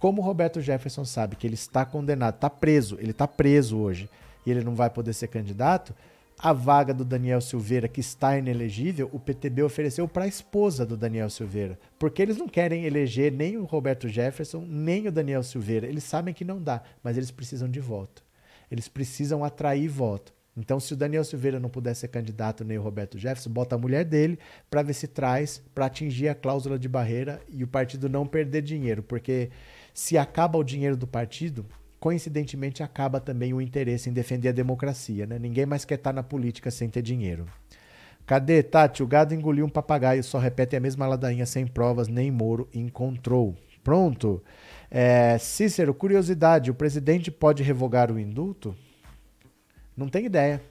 [SPEAKER 1] Como o Roberto Jefferson sabe que ele está condenado, está preso, ele está preso hoje e ele não vai poder ser candidato, a vaga do Daniel Silveira, que está inelegível, o PTB ofereceu para a esposa do Daniel Silveira. Porque eles não querem eleger nem o Roberto Jefferson, nem o Daniel Silveira. Eles sabem que não dá, mas eles precisam de voto. Eles precisam atrair voto. Então, se o Daniel Silveira não puder ser candidato nem o Roberto Jefferson, bota a mulher dele para ver se traz para atingir a cláusula de barreira e o partido não perder dinheiro, porque se acaba o dinheiro do partido, coincidentemente acaba também o interesse em defender a democracia. Né? Ninguém mais quer estar na política sem ter dinheiro. Cadê, Tati? O gado engoliu um papagaio, só repete a mesma ladainha sem provas, nem Moro encontrou. Pronto. É, Cícero, curiosidade: o presidente pode revogar o indulto? Não tem ideia.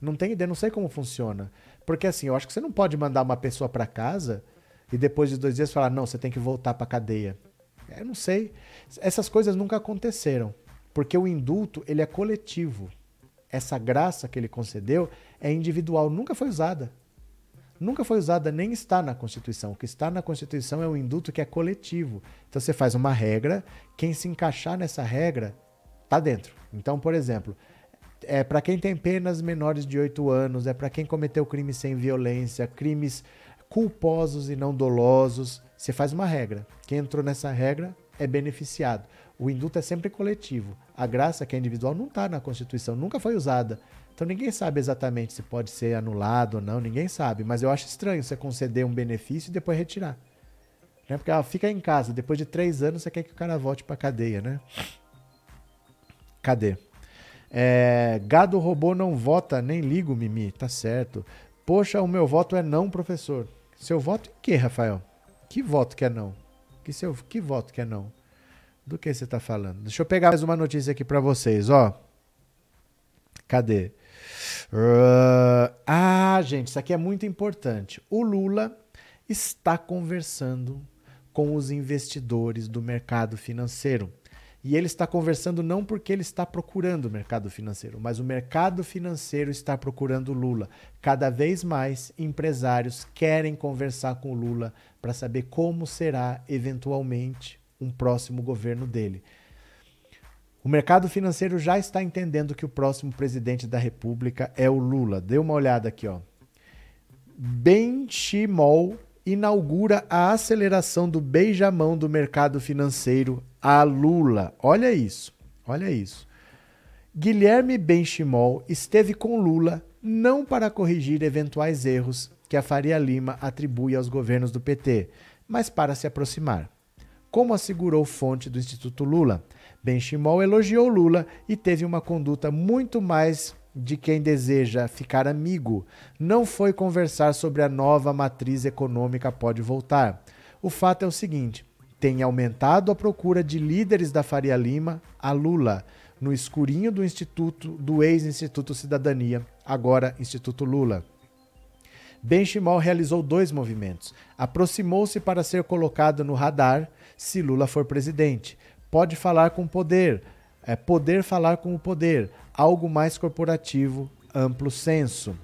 [SPEAKER 1] Não tem ideia, não sei como funciona. Porque assim, eu acho que você não pode mandar uma pessoa para casa e depois de dois dias falar, não, você tem que voltar para cadeia. Eu não sei. Essas coisas nunca aconteceram, porque o indulto ele é coletivo. Essa graça que ele concedeu é individual, nunca foi usada. Nunca foi usada, nem está na Constituição. O que está na Constituição é o indulto que é coletivo. Então você faz uma regra, quem se encaixar nessa regra está dentro. Então, por exemplo, é para quem tem penas menores de 8 anos, é para quem cometeu crimes sem violência, crimes culposos e não dolosos. Você faz uma regra. Quem entrou nessa regra é beneficiado. O indulto é sempre coletivo. A graça, que é individual, não está na Constituição, nunca foi usada. Então ninguém sabe exatamente se pode ser anulado ou não, ninguém sabe. Mas eu acho estranho você conceder um benefício e depois retirar. Né? Porque ela fica em casa, depois de três anos você quer que o cara volte para cadeia, né? Cadê? É, gado robô não vota, nem ligo, Mimi, tá certo. Poxa, o meu voto é não, professor. Seu voto em quê, Rafael? Que voto que é não? Que, seu, que voto que é não? Do que você está falando? Deixa eu pegar mais uma notícia aqui para vocês, ó. Cadê? Uh, ah, gente, isso aqui é muito importante. O Lula está conversando com os investidores do mercado financeiro. E ele está conversando não porque ele está procurando o mercado financeiro, mas o mercado financeiro está procurando Lula. Cada vez mais empresários querem conversar com Lula para saber como será eventualmente um próximo governo dele. O mercado financeiro já está entendendo que o próximo presidente da República é o Lula. Dê uma olhada aqui, ó. Benchimol inaugura a aceleração do beijamão do mercado financeiro a Lula. Olha isso, olha isso. Guilherme Benchimol esteve com Lula não para corrigir eventuais erros que a Faria Lima atribui aos governos do PT, mas para se aproximar. Como assegurou fonte do Instituto Lula, Benchimol elogiou Lula e teve uma conduta muito mais de quem deseja ficar amigo. Não foi conversar sobre a nova matriz econômica pode voltar. O fato é o seguinte: tem aumentado a procura de líderes da Faria Lima a Lula, no escurinho do Instituto, do ex-Instituto Cidadania, agora Instituto Lula. Benchimol realizou dois movimentos. Aproximou-se para ser colocado no radar se Lula for presidente. Pode falar com poder, é poder falar com o poder, algo mais corporativo, amplo senso.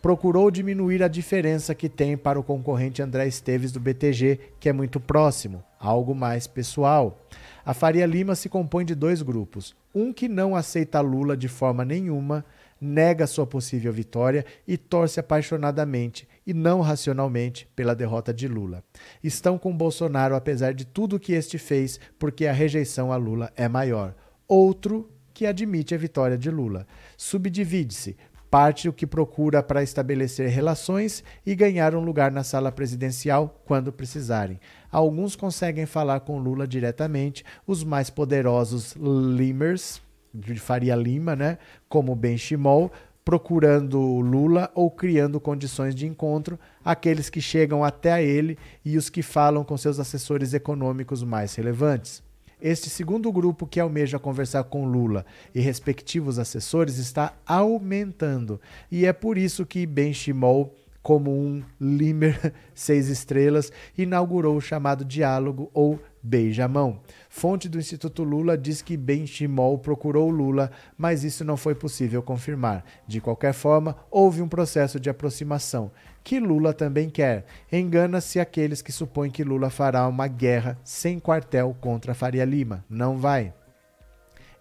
[SPEAKER 1] Procurou diminuir a diferença que tem para o concorrente André Esteves do BTG, que é muito próximo, algo mais pessoal. A Faria Lima se compõe de dois grupos: um que não aceita Lula de forma nenhuma, nega sua possível vitória e torce apaixonadamente e não racionalmente pela derrota de Lula. Estão com Bolsonaro apesar de tudo que este fez, porque a rejeição a Lula é maior. Outro que admite a vitória de Lula. Subdivide-se parte o que procura para estabelecer relações e ganhar um lugar na sala presidencial quando precisarem. Alguns conseguem falar com Lula diretamente, os mais poderosos Limers, de Faria Lima, né, como Benchimol, procurando Lula ou criando condições de encontro, aqueles que chegam até ele e os que falam com seus assessores econômicos mais relevantes. Este segundo grupo que almeja conversar com Lula e respectivos assessores está aumentando. E é por isso que Benchimol como um Limer seis estrelas, inaugurou o chamado diálogo ou beijamão. Fonte do Instituto Lula diz que Benchimol procurou Lula, mas isso não foi possível confirmar. De qualquer forma, houve um processo de aproximação, que Lula também quer. Engana-se aqueles que supõem que Lula fará uma guerra sem quartel contra Faria Lima. Não vai.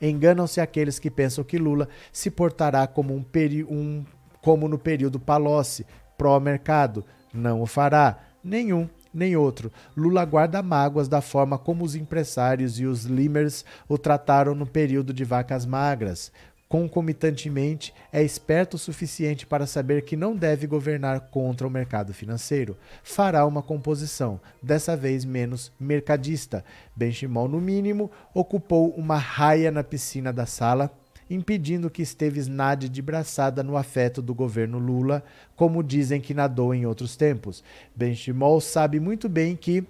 [SPEAKER 1] Enganam-se aqueles que pensam que Lula se portará como, um, um como no período Palocci, pró-mercado. Não o fará. Nenhum nem outro. Lula guarda mágoas da forma como os empresários e os limers o trataram no período de vacas magras. Concomitantemente, é esperto o suficiente para saber que não deve governar contra o mercado financeiro. Fará uma composição, dessa vez menos mercadista. Benchimol, no mínimo, ocupou uma raia na piscina da sala impedindo que Esteves nade de braçada no afeto do governo Lula, como dizem que nadou em outros tempos. Benchimol sabe muito bem que,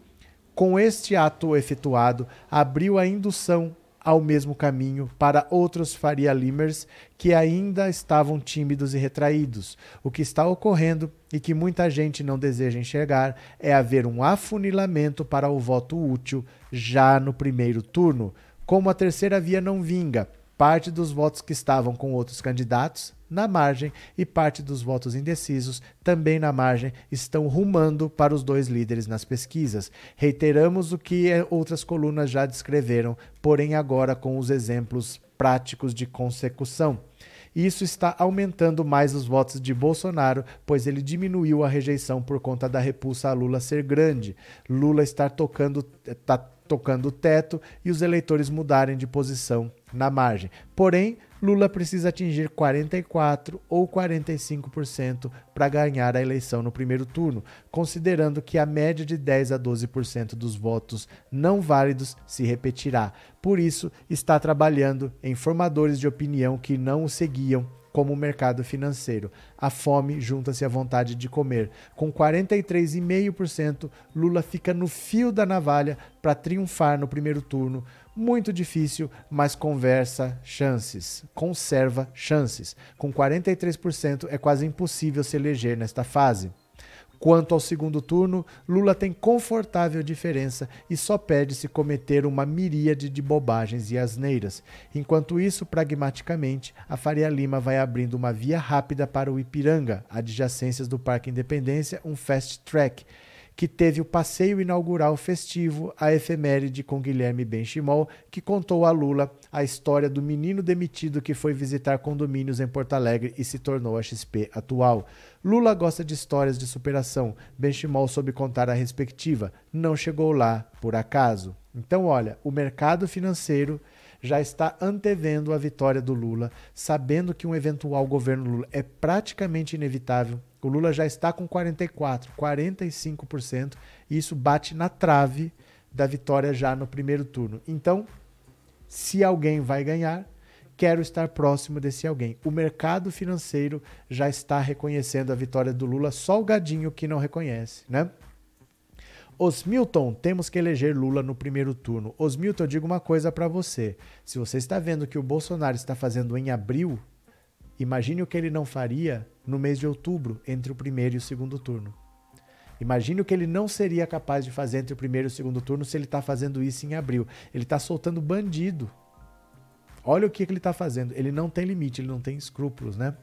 [SPEAKER 1] com este ato efetuado, abriu a indução ao mesmo caminho para outros Faria Limers que ainda estavam tímidos e retraídos. O que está ocorrendo e que muita gente não deseja enxergar é haver um afunilamento para o voto útil já no primeiro turno. Como a terceira via não vinga, parte dos votos que estavam com outros candidatos na margem e parte dos votos indecisos também na margem estão rumando para os dois líderes nas pesquisas. Reiteramos o que outras colunas já descreveram, porém agora com os exemplos práticos de consecução. Isso está aumentando mais os votos de Bolsonaro, pois ele diminuiu a rejeição por conta da repulsa a Lula ser grande. Lula está tocando, tá tocando o teto e os eleitores mudarem de posição na margem. Porém, Lula precisa atingir 44 ou 45% para ganhar a eleição no primeiro turno, considerando que a média de 10 a 12% dos votos não válidos se repetirá. Por isso, está trabalhando em formadores de opinião que não o seguiam como o mercado financeiro. A fome junta-se à vontade de comer. Com 43,5%, Lula fica no fio da navalha para triunfar no primeiro turno. Muito difícil, mas conversa chances, conserva chances. Com 43% é quase impossível se eleger nesta fase. Quanto ao segundo turno, Lula tem confortável diferença e só pede se cometer uma miríade de bobagens e asneiras. Enquanto isso, pragmaticamente, a Faria Lima vai abrindo uma via rápida para o Ipiranga, adjacências do Parque Independência, um fast track que teve o passeio inaugural festivo, a efeméride com Guilherme Benchimol, que contou a Lula a história do menino demitido que foi visitar condomínios em Porto Alegre e se tornou a XP atual. Lula gosta de histórias de superação. Benchimol soube contar a respectiva. Não chegou lá por acaso. Então, olha, o mercado financeiro já está antevendo a vitória do Lula, sabendo que um eventual governo Lula é praticamente inevitável. O Lula já está com 44, 45%, e isso bate na trave da vitória já no primeiro turno. Então, se alguém vai ganhar, quero estar próximo desse alguém. O mercado financeiro já está reconhecendo a vitória do Lula, só o gadinho que não reconhece, né? Os Milton, temos que eleger Lula no primeiro turno. Os Milton, eu digo uma coisa para você. Se você está vendo que o Bolsonaro está fazendo em abril, imagine o que ele não faria no mês de outubro, entre o primeiro e o segundo turno. Imagine o que ele não seria capaz de fazer entre o primeiro e o segundo turno se ele está fazendo isso em abril. Ele está soltando bandido. Olha o que, que ele está fazendo. Ele não tem limite, ele não tem escrúpulos, né?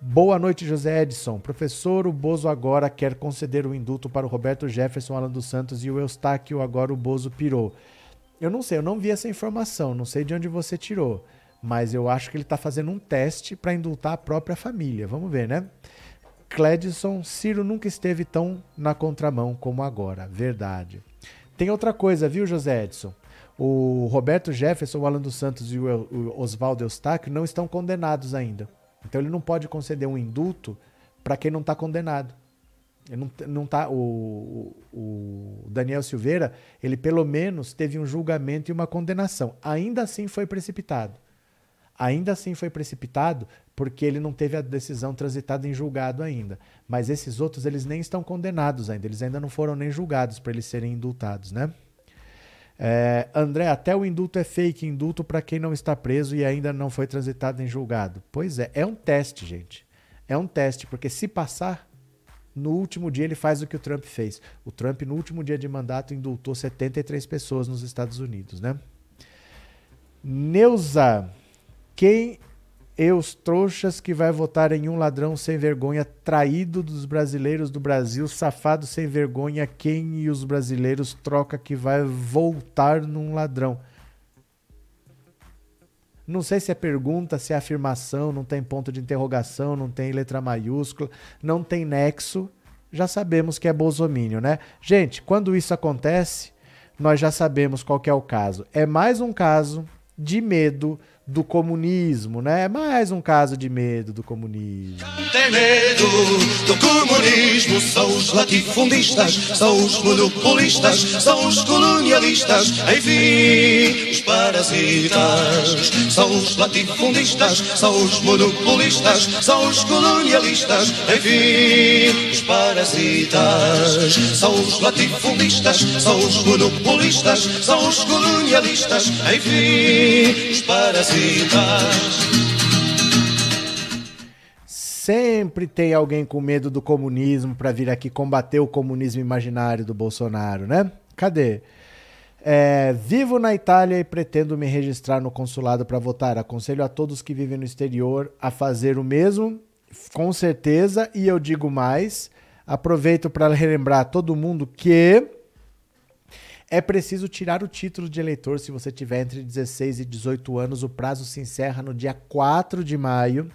[SPEAKER 1] Boa noite, José Edson. Professor, o Bozo agora quer conceder o indulto para o Roberto Jefferson, Alan dos Santos e o Eustáquio, agora o Bozo pirou. Eu não sei, eu não vi essa informação, não sei de onde você tirou, mas eu acho que ele está fazendo um teste para indultar a própria família. Vamos ver, né? Cledson, Ciro nunca esteve tão na contramão como agora. Verdade. Tem outra coisa, viu, José Edson? O Roberto Jefferson, o Alan dos Santos e o Oswaldo Eustáquio não estão condenados ainda. Então ele não pode conceder um indulto para quem não está condenado. Ele não, não tá, o, o Daniel Silveira, ele pelo menos teve um julgamento e uma condenação. Ainda assim foi precipitado. Ainda assim foi precipitado porque ele não teve a decisão transitada em julgado ainda. Mas esses outros, eles nem estão condenados ainda. Eles ainda não foram nem julgados para eles serem indultados, né? É, André, até o indulto é fake, indulto para quem não está preso e ainda não foi transitado em julgado. Pois é, é um teste, gente. É um teste, porque se passar, no último dia ele faz o que o Trump fez. O Trump, no último dia de mandato, indultou 73 pessoas nos Estados Unidos, né? Neuza, quem e os trouxas que vai votar em um ladrão sem vergonha, traído dos brasileiros do Brasil, safado sem vergonha, quem e os brasileiros troca que vai voltar num ladrão. Não sei se é pergunta, se é afirmação, não tem ponto de interrogação, não tem letra maiúscula, não tem nexo. Já sabemos que é bolsomínio, né? Gente, quando isso acontece, nós já sabemos qual é o caso. É mais um caso de medo do comunismo, né? É mais um caso de medo do comunismo.
[SPEAKER 2] Tem medo do comunismo, são os latifundistas, são os monopolistas, são os colonialistas, enfim, os parasitas. São os latifundistas, são os monopolistas, são os colonialistas, enfim, os parasitas. São os latifundistas, são os monopolistas, são os colonialistas, enfim, os parasitas.
[SPEAKER 1] Sempre tem alguém com medo do comunismo para vir aqui combater o comunismo imaginário do Bolsonaro, né? Cadê? É, vivo na Itália e pretendo me registrar no consulado para votar. Aconselho a todos que vivem no exterior a fazer o mesmo, com certeza. E eu digo mais: aproveito para relembrar a todo mundo que É preciso tirar o título de eleitor se você tiver entre 16 e 18 anos. O prazo se encerra no dia 4 de maio.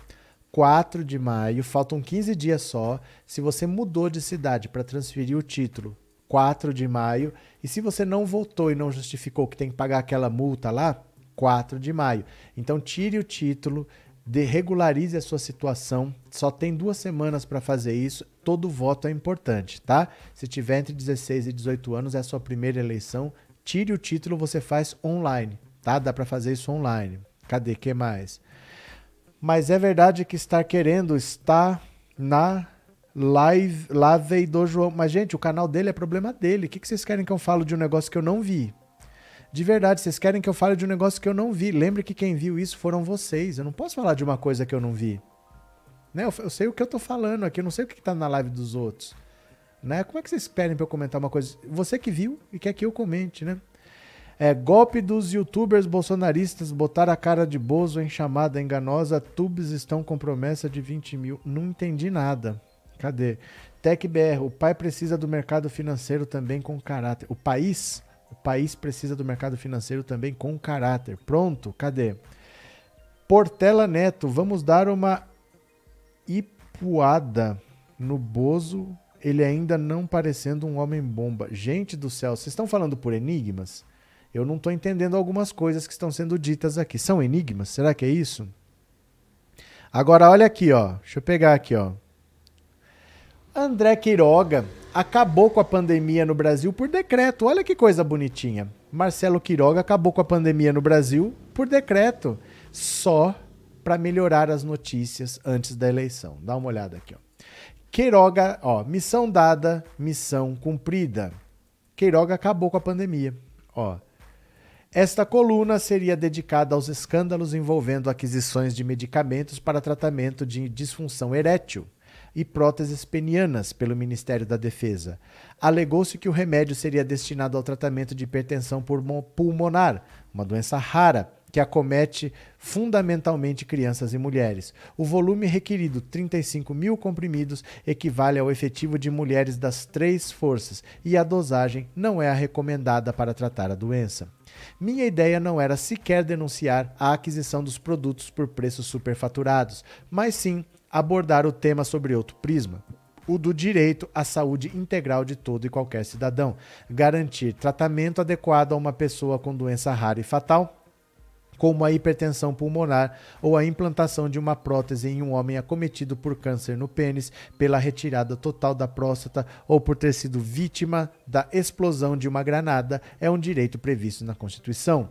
[SPEAKER 1] 4 de maio, faltam 15 dias só. Se você mudou de cidade para transferir o título, 4 de maio. E se você não votou e não justificou que tem que pagar aquela multa lá, 4 de maio. Então tire o título, de, regularize a sua situação. Só tem duas semanas para fazer isso. Todo voto é importante, tá? Se tiver entre 16 e 18 anos, é a sua primeira eleição. Tire o título, você faz online, tá? Dá para fazer isso online. Cadê? que mais? Mas é verdade que estar querendo está na live, live do João. Mas, gente, o canal dele é problema dele. O que, que vocês querem que eu falo de um negócio que eu não vi? De verdade, vocês querem que eu fale de um negócio que eu não vi. Lembre que quem viu isso foram vocês. Eu não posso falar de uma coisa que eu não vi. Né? Eu, eu sei o que eu tô falando aqui, eu não sei o que, que tá na live dos outros. Né? Como é que vocês esperem para eu comentar uma coisa? Você que viu e quer que eu comente, né? É, golpe dos youtubers bolsonaristas botar a cara de Bozo em chamada enganosa. Tubes estão com promessa de 20 mil. Não entendi nada. Cadê? TecBR, o pai precisa do mercado financeiro também com caráter. O país o país precisa do mercado financeiro também com caráter. Pronto, cadê? Portela Neto, vamos dar uma ipuada no Bozo, ele ainda não parecendo um homem-bomba. Gente do céu, vocês estão falando por enigmas? Eu não estou entendendo algumas coisas que estão sendo ditas aqui. São enigmas? Será que é isso? Agora, olha aqui, ó. Deixa eu pegar aqui, ó. André Quiroga acabou com a pandemia no Brasil por decreto. Olha que coisa bonitinha. Marcelo Quiroga acabou com a pandemia no Brasil por decreto, só para melhorar as notícias antes da eleição. Dá uma olhada aqui, ó. Queiroga, ó, missão dada, missão cumprida. Queiroga acabou com a pandemia, ó. Esta coluna seria dedicada aos escândalos envolvendo aquisições de medicamentos para tratamento de disfunção erétil e próteses penianas pelo Ministério da Defesa. Alegou-se que o remédio seria destinado ao tratamento de hipertensão pulmonar, uma doença rara que acomete fundamentalmente crianças e mulheres. O volume requerido, 35 mil comprimidos, equivale ao efetivo de mulheres das três forças e a dosagem não é a recomendada para tratar a doença. Minha ideia não era sequer denunciar a aquisição dos produtos por preços superfaturados, mas sim abordar o tema sobre outro prisma o do direito à saúde integral de todo e qualquer cidadão, garantir tratamento adequado a uma pessoa com doença rara e fatal, como a hipertensão pulmonar ou a implantação de uma prótese em um homem acometido por câncer no pênis, pela retirada total da próstata ou por ter sido vítima da explosão de uma granada, é um direito previsto na Constituição.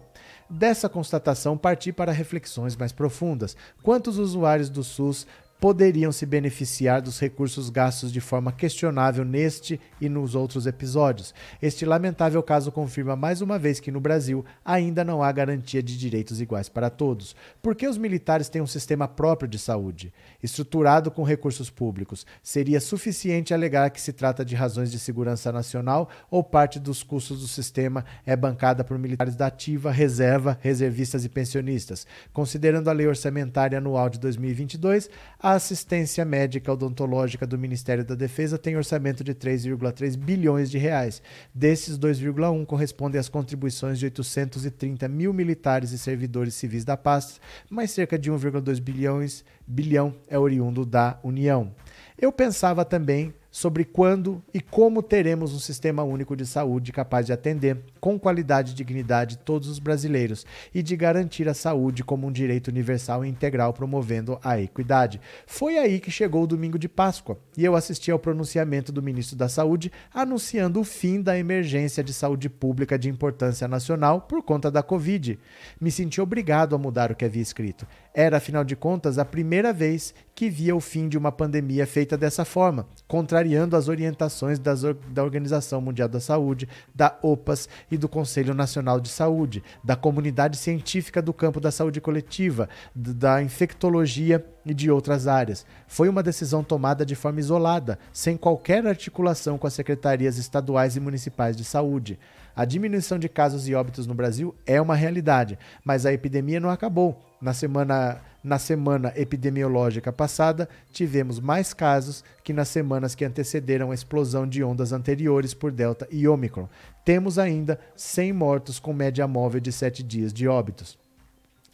[SPEAKER 1] Dessa constatação, parti para reflexões mais profundas. Quantos usuários do SUS poderiam se beneficiar dos recursos gastos de forma questionável neste e nos outros episódios. Este lamentável caso confirma mais uma vez que no Brasil ainda não há garantia de direitos iguais para todos. Por que os militares têm um sistema próprio de saúde, estruturado com recursos públicos? Seria suficiente alegar que se trata de razões de segurança nacional ou parte dos custos do sistema é bancada por militares da ativa, reserva, reservistas e pensionistas? Considerando a lei orçamentária anual de 2022, a assistência médica odontológica do Ministério da Defesa tem orçamento de 3,3 bilhões de reais. Desses, 2,1 correspondem às contribuições de 830 mil militares e servidores civis da pasta, mais cerca de 1,2 bilhões bilhão é oriundo da União. Eu pensava também sobre quando e como teremos um sistema único de saúde capaz de atender com qualidade e dignidade todos os brasileiros e de garantir a saúde como um direito universal e integral, promovendo a equidade. Foi aí que chegou o domingo de Páscoa e eu assisti ao pronunciamento do ministro da Saúde anunciando o fim da emergência de saúde pública de importância nacional por conta da Covid. Me senti obrigado a mudar o que havia escrito. Era, afinal de contas, a primeira vez que via o fim de uma pandemia feita dessa forma, contrariando as orientações das, da Organização Mundial da Saúde, da OPAS e do Conselho Nacional de Saúde, da comunidade científica do campo da saúde coletiva, da infectologia e de outras áreas. Foi uma decisão tomada de forma isolada, sem qualquer articulação com as secretarias estaduais e municipais de saúde. A diminuição de casos e óbitos no Brasil é uma realidade, mas a epidemia não acabou. Na semana, na semana epidemiológica passada, tivemos mais casos que nas semanas que antecederam a explosão de ondas anteriores por Delta e Omicron. Temos ainda 100 mortos com média móvel de 7 dias de óbitos.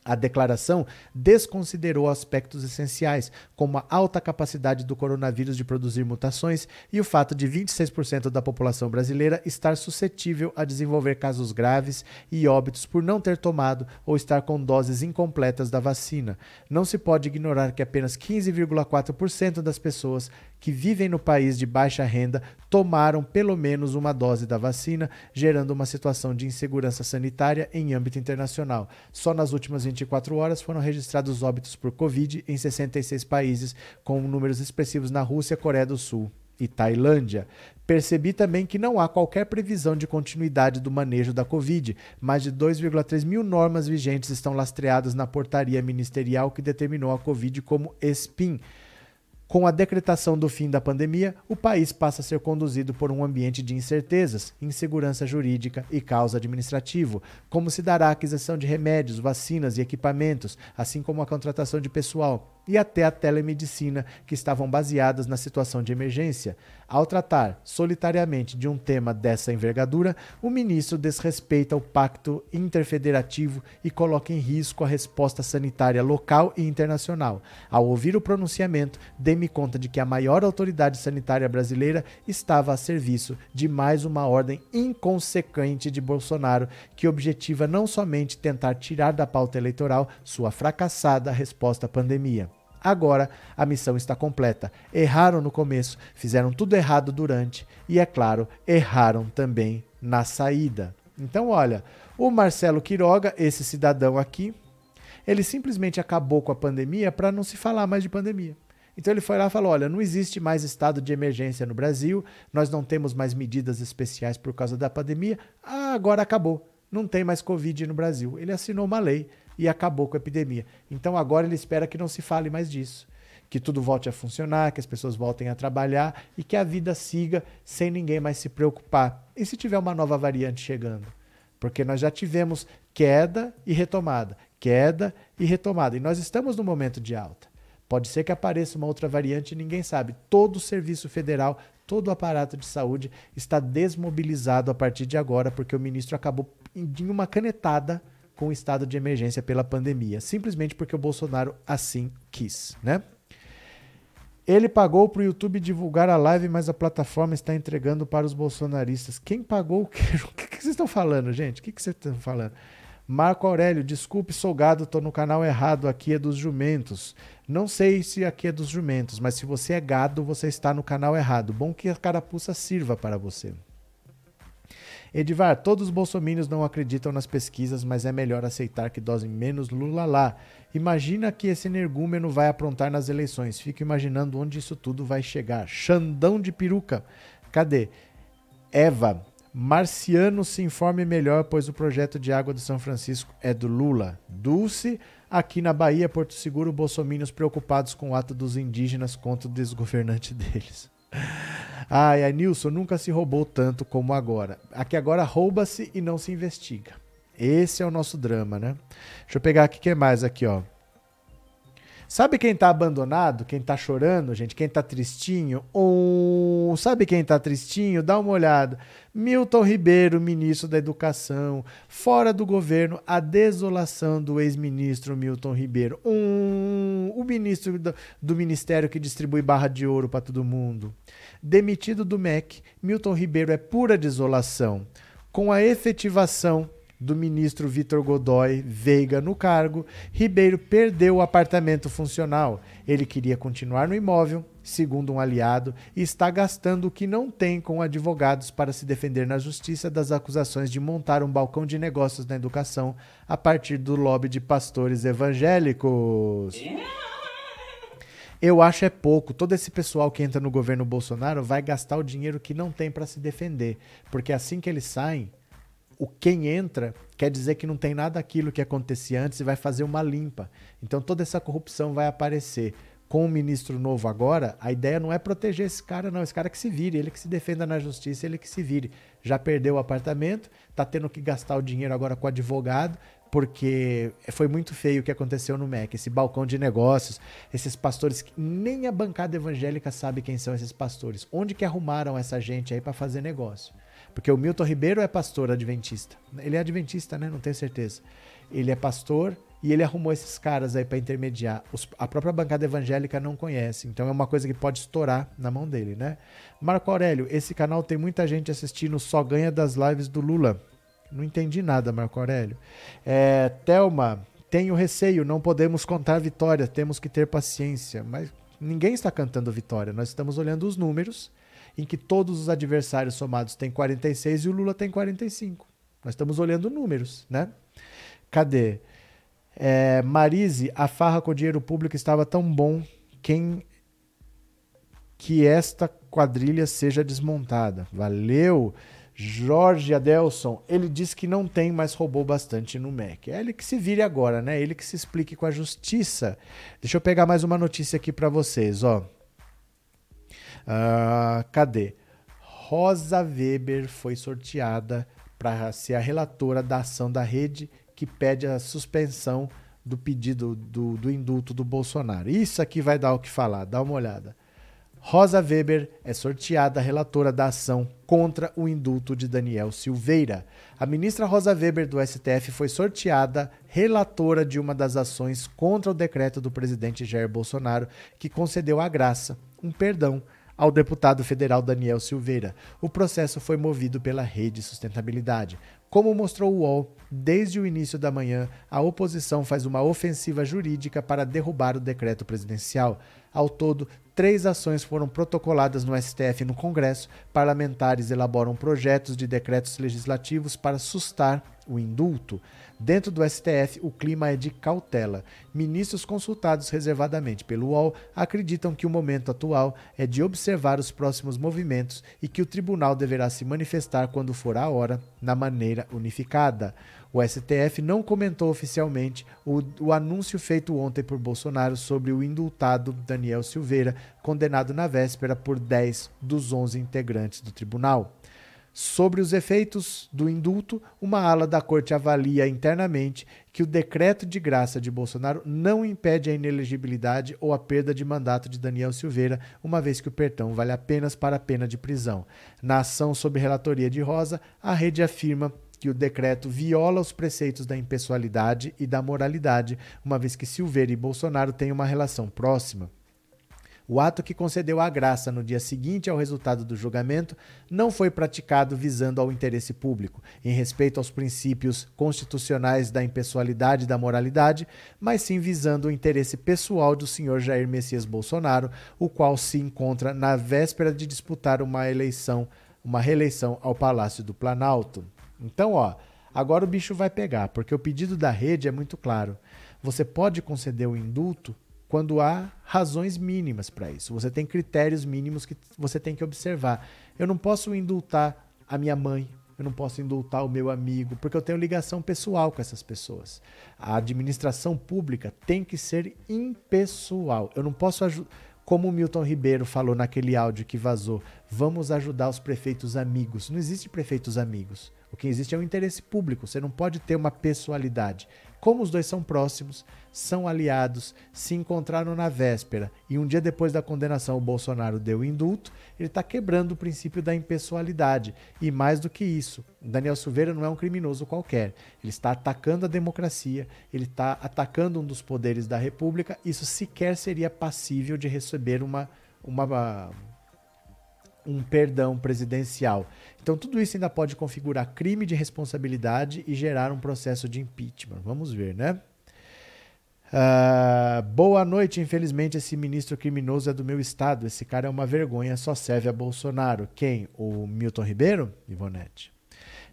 [SPEAKER 1] A declaração desconsiderou aspectos essenciais, como a alta capacidade do coronavírus de produzir mutações e o fato de 26% da população brasileira estar suscetível a desenvolver casos graves e óbitos por não ter tomado ou estar com doses incompletas da vacina. Não se pode ignorar que apenas 15,4% das pessoas que vivem no país de baixa renda tomaram pelo menos uma dose da vacina, gerando uma situação de insegurança sanitária em âmbito internacional. Só nas últimas 24 horas foram registrados óbitos por Covid em 66 países, com números expressivos na Rússia, Coreia do Sul e Tailândia. Percebi também que não há qualquer previsão de continuidade do manejo da Covid. Mais de 2,3 mil normas vigentes estão lastreadas na portaria ministerial que determinou a Covid como SPIN. Com a decretação do fim da pandemia, o país passa a ser conduzido por um ambiente de incertezas, insegurança jurídica e caos administrativo, como se dará a aquisição de remédios, vacinas e equipamentos, assim como a contratação de pessoal e até a telemedicina, que estavam baseadas na situação de emergência. Ao tratar solitariamente de um tema dessa envergadura, o ministro desrespeita o pacto interfederativo e coloca em risco a resposta sanitária local e internacional. Ao ouvir o pronunciamento, dei-me conta de que a maior autoridade sanitária brasileira estava a serviço de mais uma ordem inconsequente de Bolsonaro, que objetiva não somente tentar tirar da pauta eleitoral sua fracassada resposta à pandemia. Agora a missão está completa. Erraram no começo, fizeram tudo errado durante e, é claro, erraram também na saída. Então, olha, o Marcelo Quiroga, esse cidadão aqui, ele simplesmente acabou com a pandemia para não se falar mais de pandemia. Então ele foi lá e falou: olha, não existe mais estado de emergência no Brasil, nós não temos mais medidas especiais por causa da pandemia. Ah, agora acabou. Não tem mais Covid no Brasil. Ele assinou uma lei e acabou com a epidemia. Então agora ele espera que não se fale mais disso. Que tudo volte a funcionar, que as pessoas voltem a trabalhar e que a vida siga sem ninguém mais se preocupar. E se tiver uma nova variante chegando? Porque nós já tivemos queda e retomada, queda e retomada. E nós estamos no momento de alta. Pode ser que apareça uma outra variante e ninguém sabe. Todo o serviço federal, todo o aparato de saúde está desmobilizado a partir de agora, porque o ministro acabou em uma canetada com o estado de emergência pela pandemia, simplesmente porque o Bolsonaro assim quis, né? Ele pagou para o YouTube divulgar a live, mas a plataforma está entregando para os bolsonaristas. Quem pagou o quê? O que, vocês estão falando, gente? O que, vocês estão falando? Marco Aurélio, desculpe, sou gado, estou no canal errado, aqui é dos jumentos. Não sei se aqui é dos jumentos, mas se você é gado, você está no canal errado. Bom que a carapuça sirva para você. Edivar, todos os bolsomínios não acreditam nas pesquisas, mas é melhor aceitar que dosem menos Lula lá. Imagina que esse energúmeno vai aprontar nas eleições. Fico imaginando onde isso tudo vai chegar. Xandão de peruca. Cadê? Eva, Marciano se informe melhor, pois o projeto de água do São Francisco é do Lula. Dulce, aqui na Bahia, Porto Seguro, bolsomínios preocupados com o ato dos indígenas contra o desgovernante deles. Ai, a Nilson nunca se roubou tanto como agora. Aqui agora rouba-se e não se investiga. Esse é o nosso drama, né? Deixa eu pegar aqui o que mais aqui, ó. Sabe quem tá abandonado? Quem tá chorando, gente? Quem tá tristinho? Oh, sabe quem tá tristinho? Dá uma olhada. Milton Ribeiro, ministro da Educação. Fora do governo, a desolação do ex-ministro Milton Ribeiro. Um, o ministro do, do ministério que distribui barra de ouro para todo mundo. Demitido do MEC, Milton Ribeiro é pura desolação. Com a efetivação do ministro Vitor Godoy Veiga no cargo, Ribeiro perdeu o apartamento funcional. Ele queria continuar no imóvel, segundo um aliado, e está gastando o que não tem com advogados para se defender na justiça das acusações de montar um balcão de negócios na educação a partir do lobby de pastores evangélicos. Eu acho é pouco. Todo esse pessoal que entra no governo Bolsonaro vai gastar o dinheiro que não tem para se defender, porque assim que eles saem, o quem entra quer dizer que não tem nada aquilo que acontecia antes e vai fazer uma limpa. Então toda essa corrupção vai aparecer. com o ministro novo agora, a ideia não é proteger esse cara, não. Esse cara que se vire, ele que se defenda na justiça, ele que se vire. Já perdeu o apartamento, tá tendo que gastar o dinheiro agora com advogado, porque foi muito feio o que aconteceu no MEC, esse balcão de negócios, esses pastores que nem a bancada evangélica sabe quem são esses pastores. Onde que arrumaram essa gente aí para fazer negócio? Porque o Milton Ribeiro é pastor adventista. Ele é adventista, né? Não tenho certeza. Ele é pastor e ele arrumou esses caras aí para intermediar. Os, a própria bancada evangélica não conhece, então é uma coisa que pode estourar na mão dele, né? Marco Aurélio, esse canal tem muita gente assistindo, só ganha das lives do Lula. Não entendi nada, Marco Aurélio. É, Thelma, tenho receio, não podemos contar vitória, temos que ter paciência. Mas ninguém está cantando vitória, nós estamos olhando os números em que todos os adversários somados têm 46 e o Lula tem 45. Nós estamos olhando números, né? Cadê? É, Marise, a farra com o dinheiro público estava tão bom quem que esta quadrilha seja desmontada. Valeu! Jorge Adelson, ele diz que não tem, mas roubou bastante no MEC. É ele que se vire agora, né? Ele que se explique com a justiça. Deixa eu pegar mais uma notícia aqui para vocês, ó. Uh, cadê? Rosa Weber foi sorteada para ser a relatora da ação da rede que pede a suspensão do pedido do, do indulto do Bolsonaro. Isso aqui vai dar o que falar, dá uma olhada. Rosa Weber é sorteada relatora da ação contra o indulto de Daniel Silveira. A ministra Rosa Weber do STF foi sorteada relatora de uma das ações contra o decreto do presidente Jair Bolsonaro que concedeu a graça, um perdão ao deputado federal Daniel Silveira. O processo foi movido pela Rede Sustentabilidade. Como mostrou o UOL, desde o início da manhã, a oposição faz uma ofensiva jurídica para derrubar o decreto presidencial. Ao todo, três ações foram protocoladas no STF e no Congresso. Parlamentares elaboram projetos de decretos legislativos para sustar o indulto. Dentro do STF, o clima é de cautela. Ministros consultados reservadamente pelo UOL acreditam que o momento atual é de observar os próximos movimentos e que o tribunal deverá se manifestar quando for a hora, na maneira unificada. O STF não comentou oficialmente o, o, anúncio feito ontem por Bolsonaro sobre o indultado Daniel Silveira, condenado na véspera por 10 dos 11 integrantes do tribunal. Sobre os efeitos do indulto, uma ala da corte avalia internamente que o decreto de graça de Bolsonaro não impede a inelegibilidade ou a perda de mandato de Daniel Silveira, uma vez que o perdão vale apenas para a pena de prisão. Na ação sob relatoria de Rosa, a rede afirma que o decreto viola os preceitos da impessoalidade e da moralidade, uma vez que Silveira e Bolsonaro têm uma relação próxima. O ato que concedeu a graça no dia seguinte ao resultado do julgamento não foi praticado visando ao interesse público, em respeito aos princípios constitucionais da impessoalidade e da moralidade, mas sim visando o interesse pessoal do senhor Jair Messias Bolsonaro, o qual se encontra na véspera de disputar uma eleição, uma reeleição ao Palácio do Planalto. Então, ó, agora o bicho vai pegar, porque o pedido da rede é muito claro. Você pode conceder o indulto quando há razões mínimas para isso. Você tem critérios mínimos que você tem que observar. Eu não posso indultar a minha mãe, eu não posso indultar o meu amigo, porque eu tenho ligação pessoal com essas pessoas. A administração pública tem que ser impessoal. Eu não posso. Como o Milton Ribeiro falou naquele áudio que vazou, vamos ajudar os prefeitos amigos. Não existe prefeitos amigos. O que existe é um interesse público. Você não pode ter uma pessoalidade. Como os dois são próximos, são aliados, se encontraram na véspera e um dia depois da condenação o Bolsonaro deu indulto, ele está quebrando o princípio da impessoalidade. E mais do que isso, Daniel Silveira não é um criminoso qualquer. Ele está atacando a democracia, ele está atacando um dos poderes da República. Isso sequer seria passível de receber uma, uma um perdão presidencial. Então, tudo isso ainda pode configurar crime de responsabilidade e gerar um processo de impeachment. Vamos ver, né? Uh, boa noite. Infelizmente, esse ministro criminoso é do meu estado. Esse cara é uma vergonha, só serve a Bolsonaro. Quem? O Milton Ribeiro? Ivonete.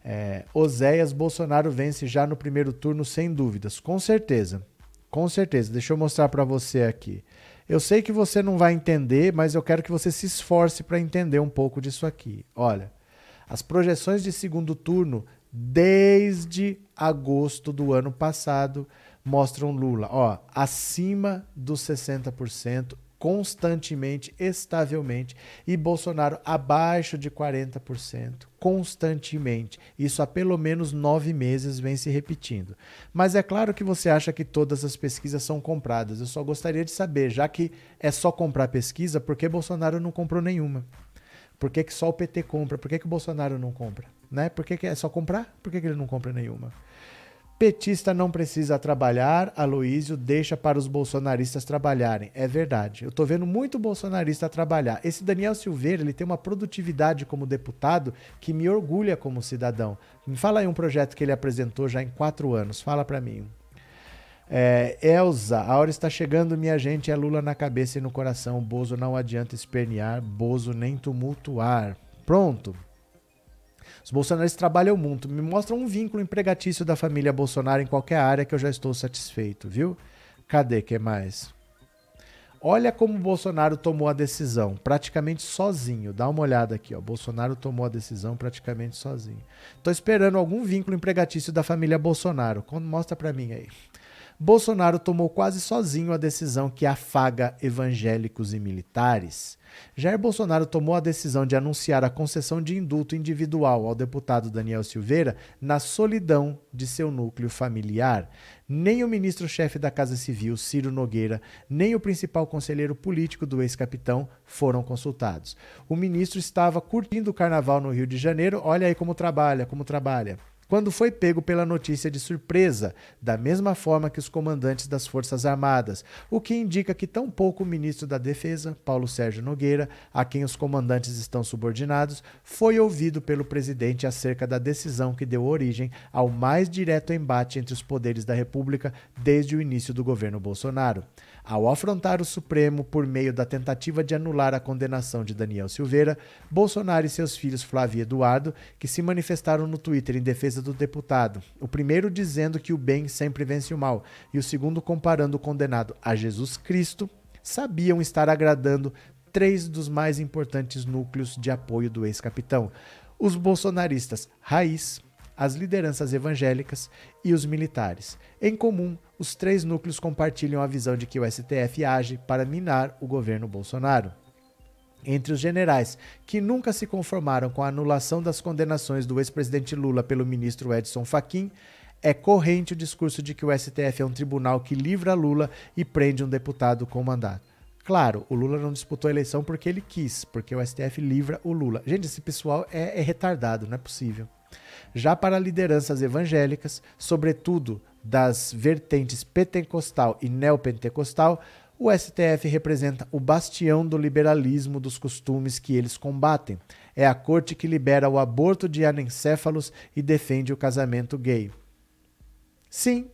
[SPEAKER 1] É, Oséias Bolsonaro vence já no primeiro turno, sem dúvidas. Com certeza. Com certeza. Deixa eu mostrar para você aqui. Eu sei que você não vai entender, mas eu quero que você se esforce para entender um pouco disso aqui. Olha, as projeções de segundo turno desde agosto do ano passado mostram Lula, ó, acima dos 60%, constantemente, estavelmente, e Bolsonaro abaixo de 40%, constantemente. Isso há pelo menos nove meses vem se repetindo. Mas é claro que você acha que todas as pesquisas são compradas. Eu só gostaria de saber, já que é só comprar pesquisa, por que Bolsonaro não comprou nenhuma? Por que, que só o PT compra? Por que, que o Bolsonaro não compra? Né? Por que, que é só comprar? Por que, que ele não compra nenhuma? Petista não precisa trabalhar, Aloísio deixa para os bolsonaristas trabalharem. É verdade. Eu estou vendo muito bolsonarista trabalhar. Esse Daniel Silveira, ele tem uma produtividade como deputado que me orgulha como cidadão. Me fala aí um projeto que ele apresentou já em quatro anos. Fala para mim. É, Elza, a hora está chegando, minha gente. É Lula na cabeça e no coração. Bozo não adianta espernear, Bozo nem tumultuar. Pronto. Os bolsonaristas trabalham muito. Me mostram um vínculo empregatício da família Bolsonaro em qualquer área que eu já estou satisfeito, viu? Cadê que mais? Olha como o Bolsonaro tomou a decisão, praticamente sozinho. Dá uma olhada aqui, ó. Bolsonaro tomou a decisão praticamente sozinho. Estou esperando algum vínculo empregatício da família Bolsonaro. Mostra para mim aí. Bolsonaro tomou quase sozinho a decisão que afaga evangélicos e militares. Jair Bolsonaro tomou a decisão de anunciar a concessão de indulto individual ao deputado Daniel Silveira na solidão de seu núcleo familiar. Nem o ministro-chefe da Casa Civil, Ciro Nogueira, nem o principal conselheiro político do ex-capitão foram consultados. O ministro estava curtindo o carnaval no Rio de Janeiro. Olha aí como trabalha, como trabalha quando foi pego pela notícia de surpresa, da mesma forma que os comandantes das Forças Armadas, o que indica que tampouco o ministro da Defesa, Paulo Sérgio Nogueira, a quem os comandantes estão subordinados, foi ouvido pelo presidente acerca da decisão que deu origem ao mais direto embate entre os poderes da República desde o início do governo Bolsonaro. Ao afrontar o Supremo por meio da tentativa de anular a condenação de Daniel Silveira, Bolsonaro e seus filhos Flávio e Eduardo, que se manifestaram no Twitter em defesa do deputado, o primeiro dizendo que o bem sempre vence o mal, e o segundo comparando o condenado a Jesus Cristo, sabiam estar agradando três dos mais importantes núcleos de apoio do ex-capitão: os bolsonaristas raiz, as lideranças evangélicas e os militares. Em comum, os três núcleos compartilham a visão de que o STF age para minar o governo Bolsonaro. Entre os generais que nunca se conformaram com a anulação das condenações do ex-presidente Lula pelo ministro Edson Fachin, é corrente o discurso de que o STF é um tribunal que livra Lula e prende um deputado com mandato. Claro, o Lula não disputou a eleição porque ele quis, porque o STF livra o Lula. Gente, esse pessoal é, é retardado, não é possível. Já para lideranças evangélicas, sobretudo das vertentes pentecostal e neopentecostal, o STF representa o bastião do liberalismo dos costumes que eles combatem. É a corte que libera o aborto de anencéfalos e defende o casamento gay. Sim,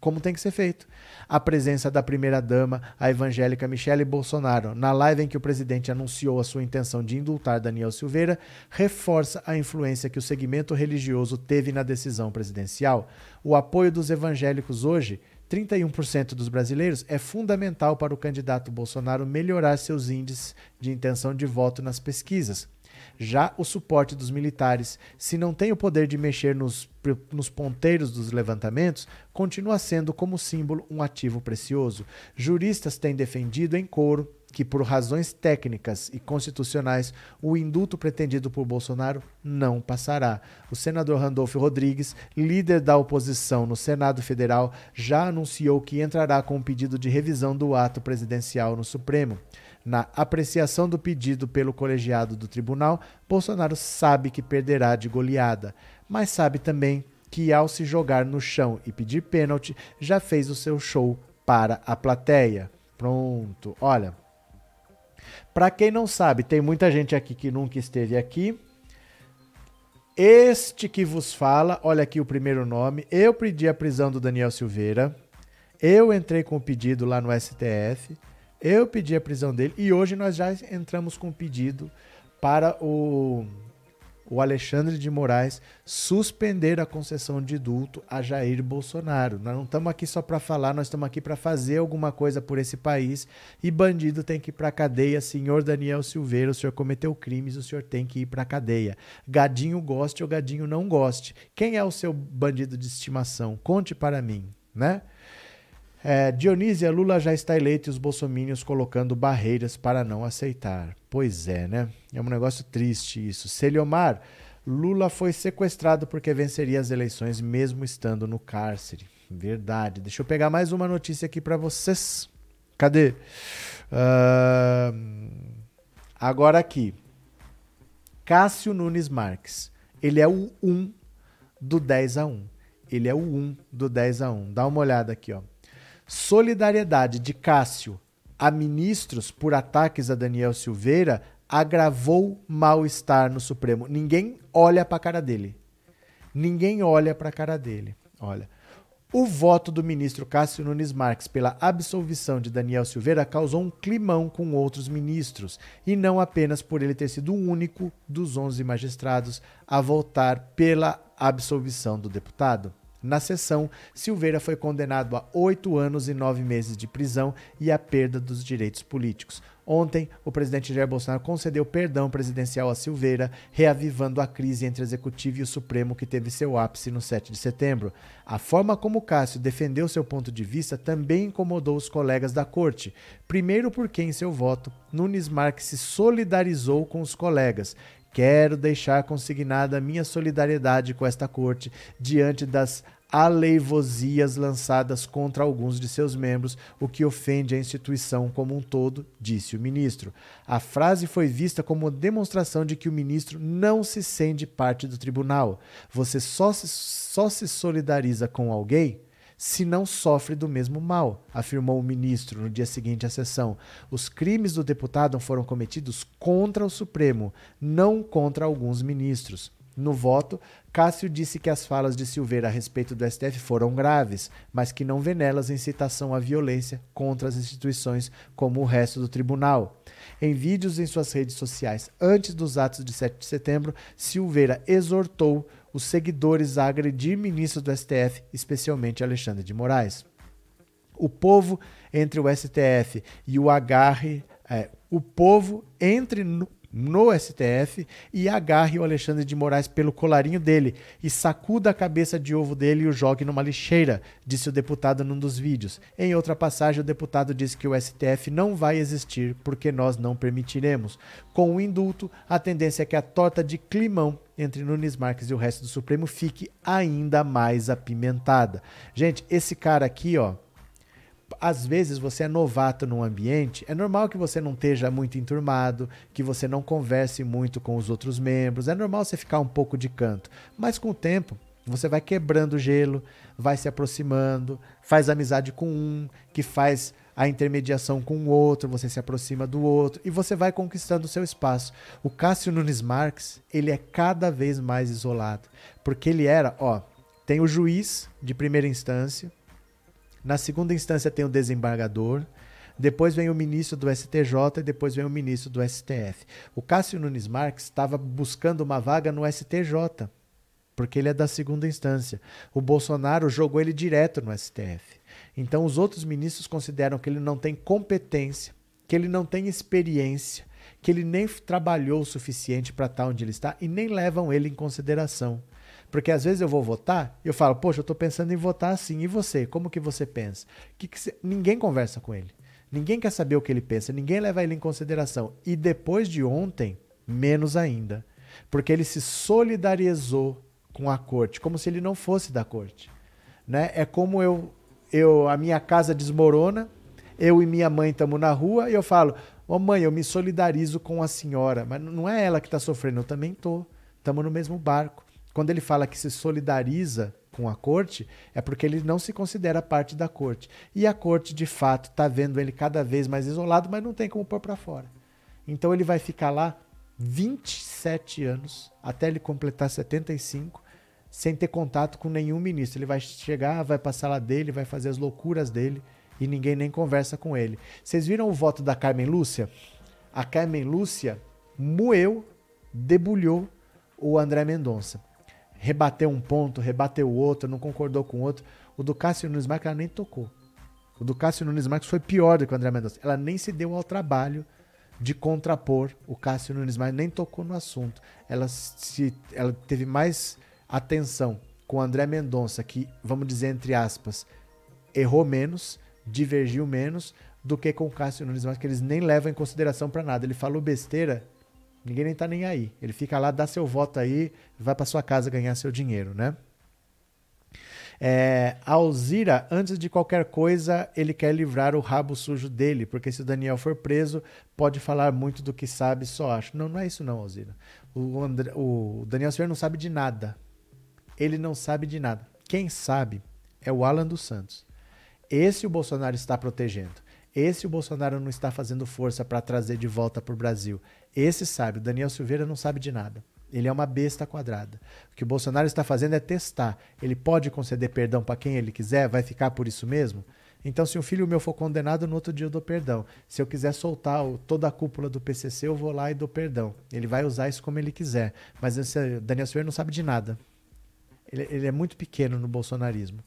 [SPEAKER 1] como tem que ser feito. A presença da primeira-dama, a evangélica Michele Bolsonaro, na live em que o presidente anunciou a sua intenção de indultar Daniel Silveira, reforça a influência que o segmento religioso teve na decisão presidencial. O apoio dos evangélicos hoje 31% dos brasileiros é fundamental para o candidato Bolsonaro melhorar seus índices de intenção de voto nas pesquisas. Já o suporte dos militares, se não tem o poder de mexer nos, nos ponteiros dos levantamentos, continua sendo como símbolo um ativo precioso. Juristas têm defendido em coro que, por razões técnicas e constitucionais, o indulto pretendido por Bolsonaro não passará. O senador Randolfo Rodrigues, líder da oposição no Senado Federal, já anunciou que entrará com um pedido de revisão do ato presidencial no Supremo. Na apreciação do pedido pelo colegiado do tribunal, Bolsonaro sabe que perderá de goleada, mas sabe também que, ao se jogar no chão e pedir pênalti, já fez o seu show para a plateia. Pronto, olha. Para quem não sabe, tem muita gente aqui que nunca esteve aqui. Este que vos fala, olha aqui o primeiro nome. Eu pedi a prisão do Daniel Silveira. Eu entrei com o pedido lá no STF. Eu pedi a prisão dele e hoje nós já entramos com um pedido para o, o Alexandre de Moraes suspender a concessão de indulto a Jair Bolsonaro. Nós não estamos aqui só para falar, nós estamos aqui para fazer alguma coisa por esse país e bandido tem que ir para cadeia. Senhor Daniel Silveira, o senhor cometeu crimes, o senhor tem que ir para cadeia. Gadinho goste ou gadinho não goste. Quem é o seu bandido de estimação? Conte para mim, né? É, Dionísia, Lula já está eleito e os bolsomínios colocando barreiras para não aceitar. Pois é, né? É um negócio triste isso. Celiomar, Lula foi sequestrado porque venceria as eleições mesmo estando no cárcere. Verdade. Deixa eu pegar mais uma notícia aqui para vocês. Cadê? Uh, agora aqui. Cássio Nunes Marques. Ele é o 1 do 10 a 1. Ele é o 1 do 10 a 1. Dá uma olhada aqui, ó. Solidariedade de Cássio a ministros por ataques a Daniel Silveira agravou mal-estar no Supremo. Ninguém olha para a cara dele. Ninguém olha para a cara dele. Olha. O voto do ministro Cássio Nunes Marques pela absolvição de Daniel Silveira causou um climão com outros ministros, e não apenas por ele ter sido o único dos 11 magistrados a votar pela absolvição do deputado. Na sessão, Silveira foi condenado a oito anos e nove meses de prisão e a perda dos direitos políticos. Ontem, o presidente Jair Bolsonaro concedeu perdão presidencial a Silveira, reavivando a crise entre o Executivo e o Supremo que teve seu ápice no 7 de setembro. A forma como Cássio defendeu seu ponto de vista também incomodou os colegas da corte. Primeiro porque, em seu voto, Nunes Marques se solidarizou com os colegas. Quero deixar consignada minha solidariedade com esta corte diante das aleivosias lançadas contra alguns de seus membros, o que ofende a instituição como um todo, disse o ministro. A frase foi vista como demonstração de que o ministro não se sente parte do tribunal. Você só se, só se solidariza com alguém se não sofre do mesmo mal, afirmou o ministro no dia seguinte à sessão. Os crimes do deputado foram cometidos contra o Supremo, não contra alguns ministros. No voto, Cássio disse que as falas de Silveira a respeito do STF foram graves, mas que não vê nelas incitação à violência contra as instituições como o resto do tribunal. Em vídeos em suas redes sociais antes dos atos de 7 de setembro, Silveira exortou os seguidores a agredir ministros do STF, especialmente Alexandre de Moraes. O povo entre o STF e o agarre. É, o povo entre no STF e agarre o Alexandre de Moraes pelo colarinho dele e sacuda a cabeça de ovo dele e o jogue numa lixeira, disse o deputado num dos vídeos. Em outra passagem, o deputado disse que o STF não vai existir porque nós não permitiremos. Com o indulto, a tendência é que a torta de climão entre Nunes Marques e o resto do Supremo fique ainda mais apimentada. Gente, esse cara aqui, ó, às vezes você é novato num ambiente, é normal que você não esteja muito enturmado, que você não converse muito com os outros membros, é normal você ficar um pouco de canto. Mas com o tempo, você vai quebrando o gelo, vai se aproximando, faz amizade com um, que faz a intermediação com o outro, você se aproxima do outro e você vai conquistando o seu espaço. O Cássio Nunes Marques, ele é cada vez mais isolado, porque ele era, ó, tem o juiz de primeira instância, na segunda instância tem o desembargador, depois vem o ministro do STJ e depois vem o ministro do STF. O Cássio Nunes Marques estava buscando uma vaga no STJ, porque ele é da segunda instância. O Bolsonaro jogou ele direto no STF. Então os outros ministros consideram que ele não tem competência, que ele não tem experiência, que ele nem trabalhou o suficiente para estar onde ele está e nem levam ele em consideração. Porque às vezes eu vou votar e eu falo, poxa, eu estou pensando em votar assim. E você? Como que você pensa? Que que. Ninguém conversa com ele. Ninguém quer saber o que ele pensa. Ninguém leva ele em consideração. E depois de ontem, menos ainda. Porque ele se solidarizou com a corte, como se ele não fosse da corte. Né? É como eu, eu a minha casa desmorona, eu e minha mãe estamos na rua e eu falo, ô oh, mãe, eu me solidarizo com a senhora, mas não é ela que está sofrendo, eu também tô. Estamos no mesmo barco. Quando ele fala que se solidariza com a corte, é porque ele não se considera parte da corte. E a corte, de fato, está vendo ele cada vez mais isolado, mas não tem como pôr para fora. Então ele vai ficar lá 27 anos, até ele completar 75, sem ter contato com nenhum ministro. Ele vai chegar, vai passar lá dele, vai fazer as loucuras dele e ninguém nem conversa com ele. Vocês viram o voto da Carmen Lúcia? A Carmen Lúcia moeu, debulhou o André Mendonça rebateu um ponto, rebateu o outro, não concordou com o outro. O do Cássio Nunes Marques ela nem tocou. O do Cássio Nunes Marques foi pior do que o André Mendonça. Ela nem se deu ao trabalho de contrapor o Cássio Nunes Marques, nem tocou no assunto. Ela, se, ela teve mais atenção com o André Mendonça, que, vamos dizer entre aspas, errou menos, divergiu menos do que com o Cássio Nunes, mas que eles nem levam em consideração para nada. Ele falou besteira, ninguém nem tá nem aí. Ele fica lá, dá seu voto aí, vai para sua casa ganhar seu dinheiro, né? É, Alzira, antes de qualquer coisa, ele quer livrar o rabo sujo dele, porque se o Daniel for preso, pode falar muito do que sabe, só acho. Não, não é isso não, Alzira. O, André, o Daniel Silveira não sabe de nada. Ele não sabe de nada. Quem sabe é o Alan dos Santos. Esse o Bolsonaro está protegendo. Esse o Bolsonaro não está fazendo força para trazer de volta para o Brasil. Esse sabe. O Daniel Silveira não sabe de nada. Ele é uma besta quadrada. O que o Bolsonaro está fazendo é testar. Ele pode conceder perdão para quem ele quiser? Vai ficar por isso mesmo? Então, se um filho meu for condenado, no outro dia eu dou perdão. Se eu quiser soltar o, toda a cúpula do PCC, eu vou lá e dou perdão. Ele vai usar isso como ele quiser. Mas esse, Daniel Silveira não sabe de nada. Ele, ele é muito pequeno no bolsonarismo.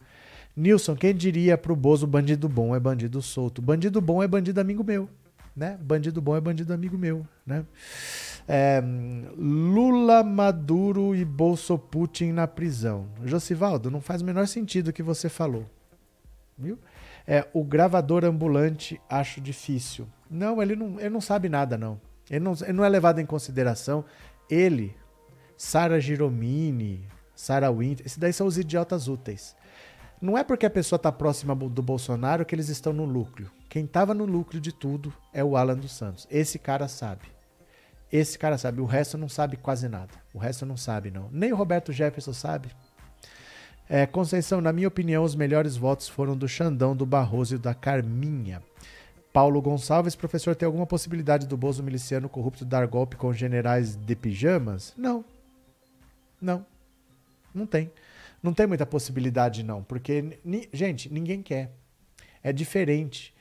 [SPEAKER 1] Nilson, quem diria pro Bozo bandido bom é bandido solto? Bandido bom é bandido amigo meu. Né? Bandido bom é bandido amigo meu. Né? É, Lula, Maduro e Bolso Putin na prisão. Josivaldo, não faz o menor sentido o que você falou. Viu? É, o gravador ambulante acho difícil. Não, ele não, ele não sabe nada, não. Ele não, ele não é levado em consideração. Ele, Sara Giromini, Sara Winter, esses daí são os idiotas úteis. Não é porque a pessoa está próxima do Bolsonaro que eles estão no lucro. Quem estava no lucro de tudo é o Alan dos Santos. Esse cara sabe. Esse cara sabe. O resto não sabe quase nada. O resto não sabe, não. Nem o Roberto Jefferson sabe. É, Conceição, na minha opinião, os melhores votos foram do Xandão, do Barroso e da Carminha. Paulo Gonçalves, professor, tem alguma possibilidade do Bozo miliciano corrupto dar golpe com generais de pijamas? Não. Não. Não tem. Não tem muita possibilidade, não. Porque, gente, ninguém quer. É diferente.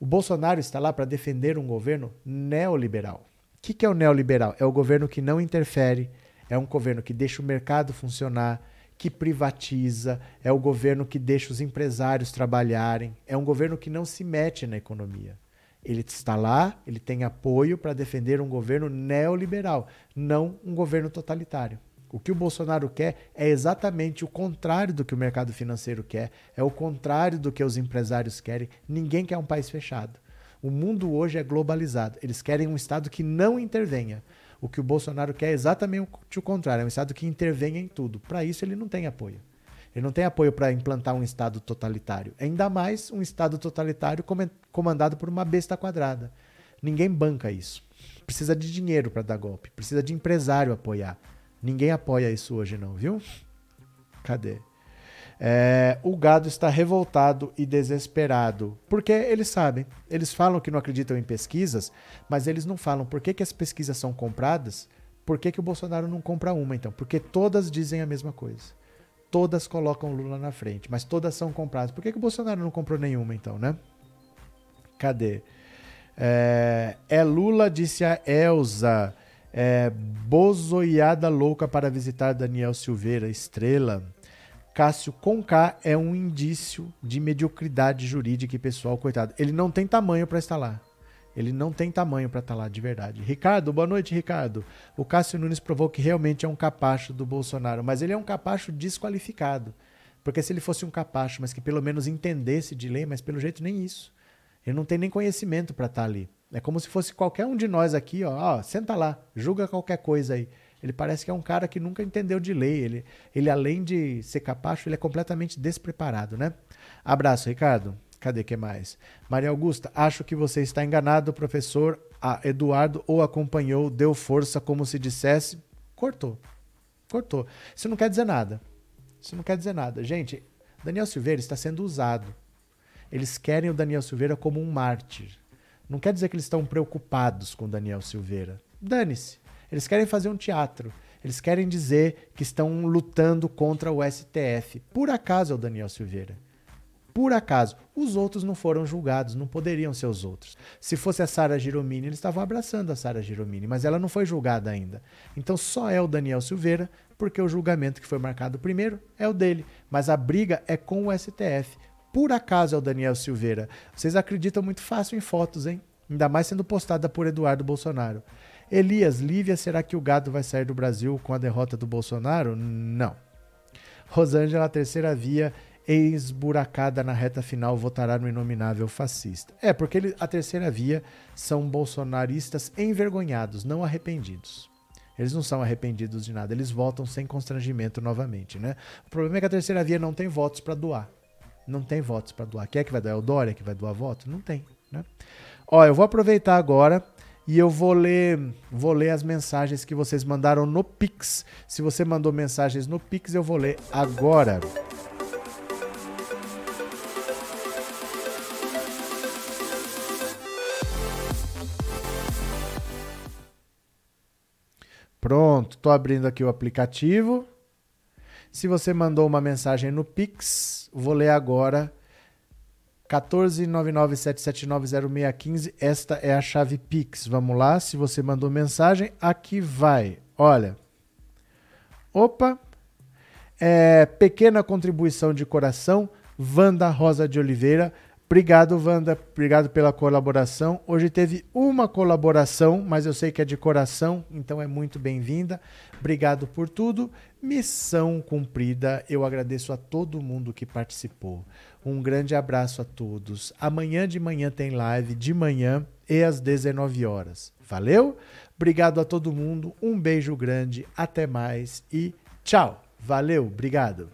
[SPEAKER 1] O Bolsonaro está lá para defender um governo neoliberal. O que, que é o neoliberal? É o governo que não interfere, é um governo que deixa o mercado funcionar, que privatiza, é o governo que deixa os empresários trabalharem, é um governo que não se mete na economia. Ele está lá, ele tem apoio para defender um governo neoliberal, não um governo totalitário. O que o Bolsonaro quer é exatamente o contrário do que o mercado financeiro quer, é o contrário do que os empresários querem. Ninguém quer um país fechado. O mundo hoje é globalizado. Eles querem um Estado que não intervenha. O que o Bolsonaro quer é exatamente o contrário, é um Estado que intervenha em tudo. Para isso, ele não tem apoio. Ele não tem apoio para implantar um Estado totalitário. Ainda mais um Estado totalitário comandado por uma besta quadrada. Ninguém banca isso. Precisa de dinheiro para dar golpe, precisa de empresário apoiar. Ninguém apoia isso hoje, não, viu? Cadê? É, o gado está revoltado e desesperado. Porque eles sabem. Eles falam que não acreditam em pesquisas, mas eles não falam por que, que as pesquisas são compradas. Por que, que o Bolsonaro não compra uma, então? Porque todas dizem a mesma coisa. Todas colocam Lula na frente, mas todas são compradas. Por que, que o Bolsonaro não comprou nenhuma, então, né? Cadê? É, é Lula, disse a Elza. É, bozoiada louca para visitar Daniel Silveira, estrela. Cássio Conká é um indício de mediocridade jurídica e pessoal, coitado. Ele não tem tamanho para estar lá. Ele não tem tamanho para estar lá, de verdade. Ricardo, boa noite, Ricardo. O Cássio Nunes provou que realmente é um capacho do Bolsonaro, mas ele é um capacho desqualificado. Porque se ele fosse um capacho, mas que pelo menos entendesse de lei, mas pelo jeito nem isso. Ele não tem nem conhecimento para estar ali. É como se fosse qualquer um de nós aqui, ó, ó, senta lá, julga qualquer coisa aí. Ele parece que é um cara que nunca entendeu de lei. Ele, ele além de ser capacho, ele é completamente despreparado, né? Abraço, Ricardo. Cadê que mais? Maria Augusta, acho que você está enganado, professor. Eduardo ou acompanhou, deu força como se dissesse. Cortou. Cortou. Isso não quer dizer nada. Isso não quer dizer nada. Gente, Daniel Silveira está sendo usado. Eles querem o Daniel Silveira como um mártir. Não quer dizer que eles estão preocupados com Daniel Silveira. Dane-se. Eles querem fazer um teatro. Eles querem dizer que estão lutando contra o STF. Por acaso é o Daniel Silveira. Por acaso. Os outros não foram julgados, não poderiam ser os outros. Se fosse a Sara Giromini, eles estavam abraçando a Sara Giromini, mas ela não foi julgada ainda. Então só é o Daniel Silveira, porque o julgamento que foi marcado primeiro é o dele. Mas a briga é com o STF. Por acaso é o Daniel Silveira. Vocês acreditam muito fácil em fotos, hein? Ainda mais sendo postada por Eduardo Bolsonaro. Elias, Lívia, será que o gado vai sair do Brasil com a derrota do Bolsonaro? Não. Rosângela, terceira via esburacada na reta final, votará no inominável fascista. É, porque ele, a terceira via são bolsonaristas envergonhados, não arrependidos. Eles não são arrependidos de nada, eles votam sem constrangimento novamente, né? O problema é que a terceira via não tem votos para doar. Não tem votos para doar. Quem é que vai doar? É o Dória que vai doar voto? Não tem, né? Ó, eu vou aproveitar agora e eu vou ler, vou ler as mensagens que vocês mandaram no Pix. Se você mandou mensagens no Pix, eu vou ler agora. Pronto, tô abrindo aqui o aplicativo. Se você mandou uma mensagem no Pix, vou ler agora. 14997790615, esta é a chave Pix. Vamos lá, se você mandou mensagem, aqui vai. Olha. Opa. É, pequena contribuição de coração, Wanda Rosa de Oliveira. Obrigado, Wanda. Obrigado pela colaboração. Hoje teve uma colaboração, mas eu sei que é de coração, então é muito bem-vinda. Obrigado por tudo. Missão cumprida. Eu agradeço a todo mundo que participou. Um grande abraço a todos. Amanhã de manhã tem live, de manhã e às 19 horas. Valeu? Obrigado a todo mundo. Um beijo grande. Até mais e tchau. Valeu. Obrigado.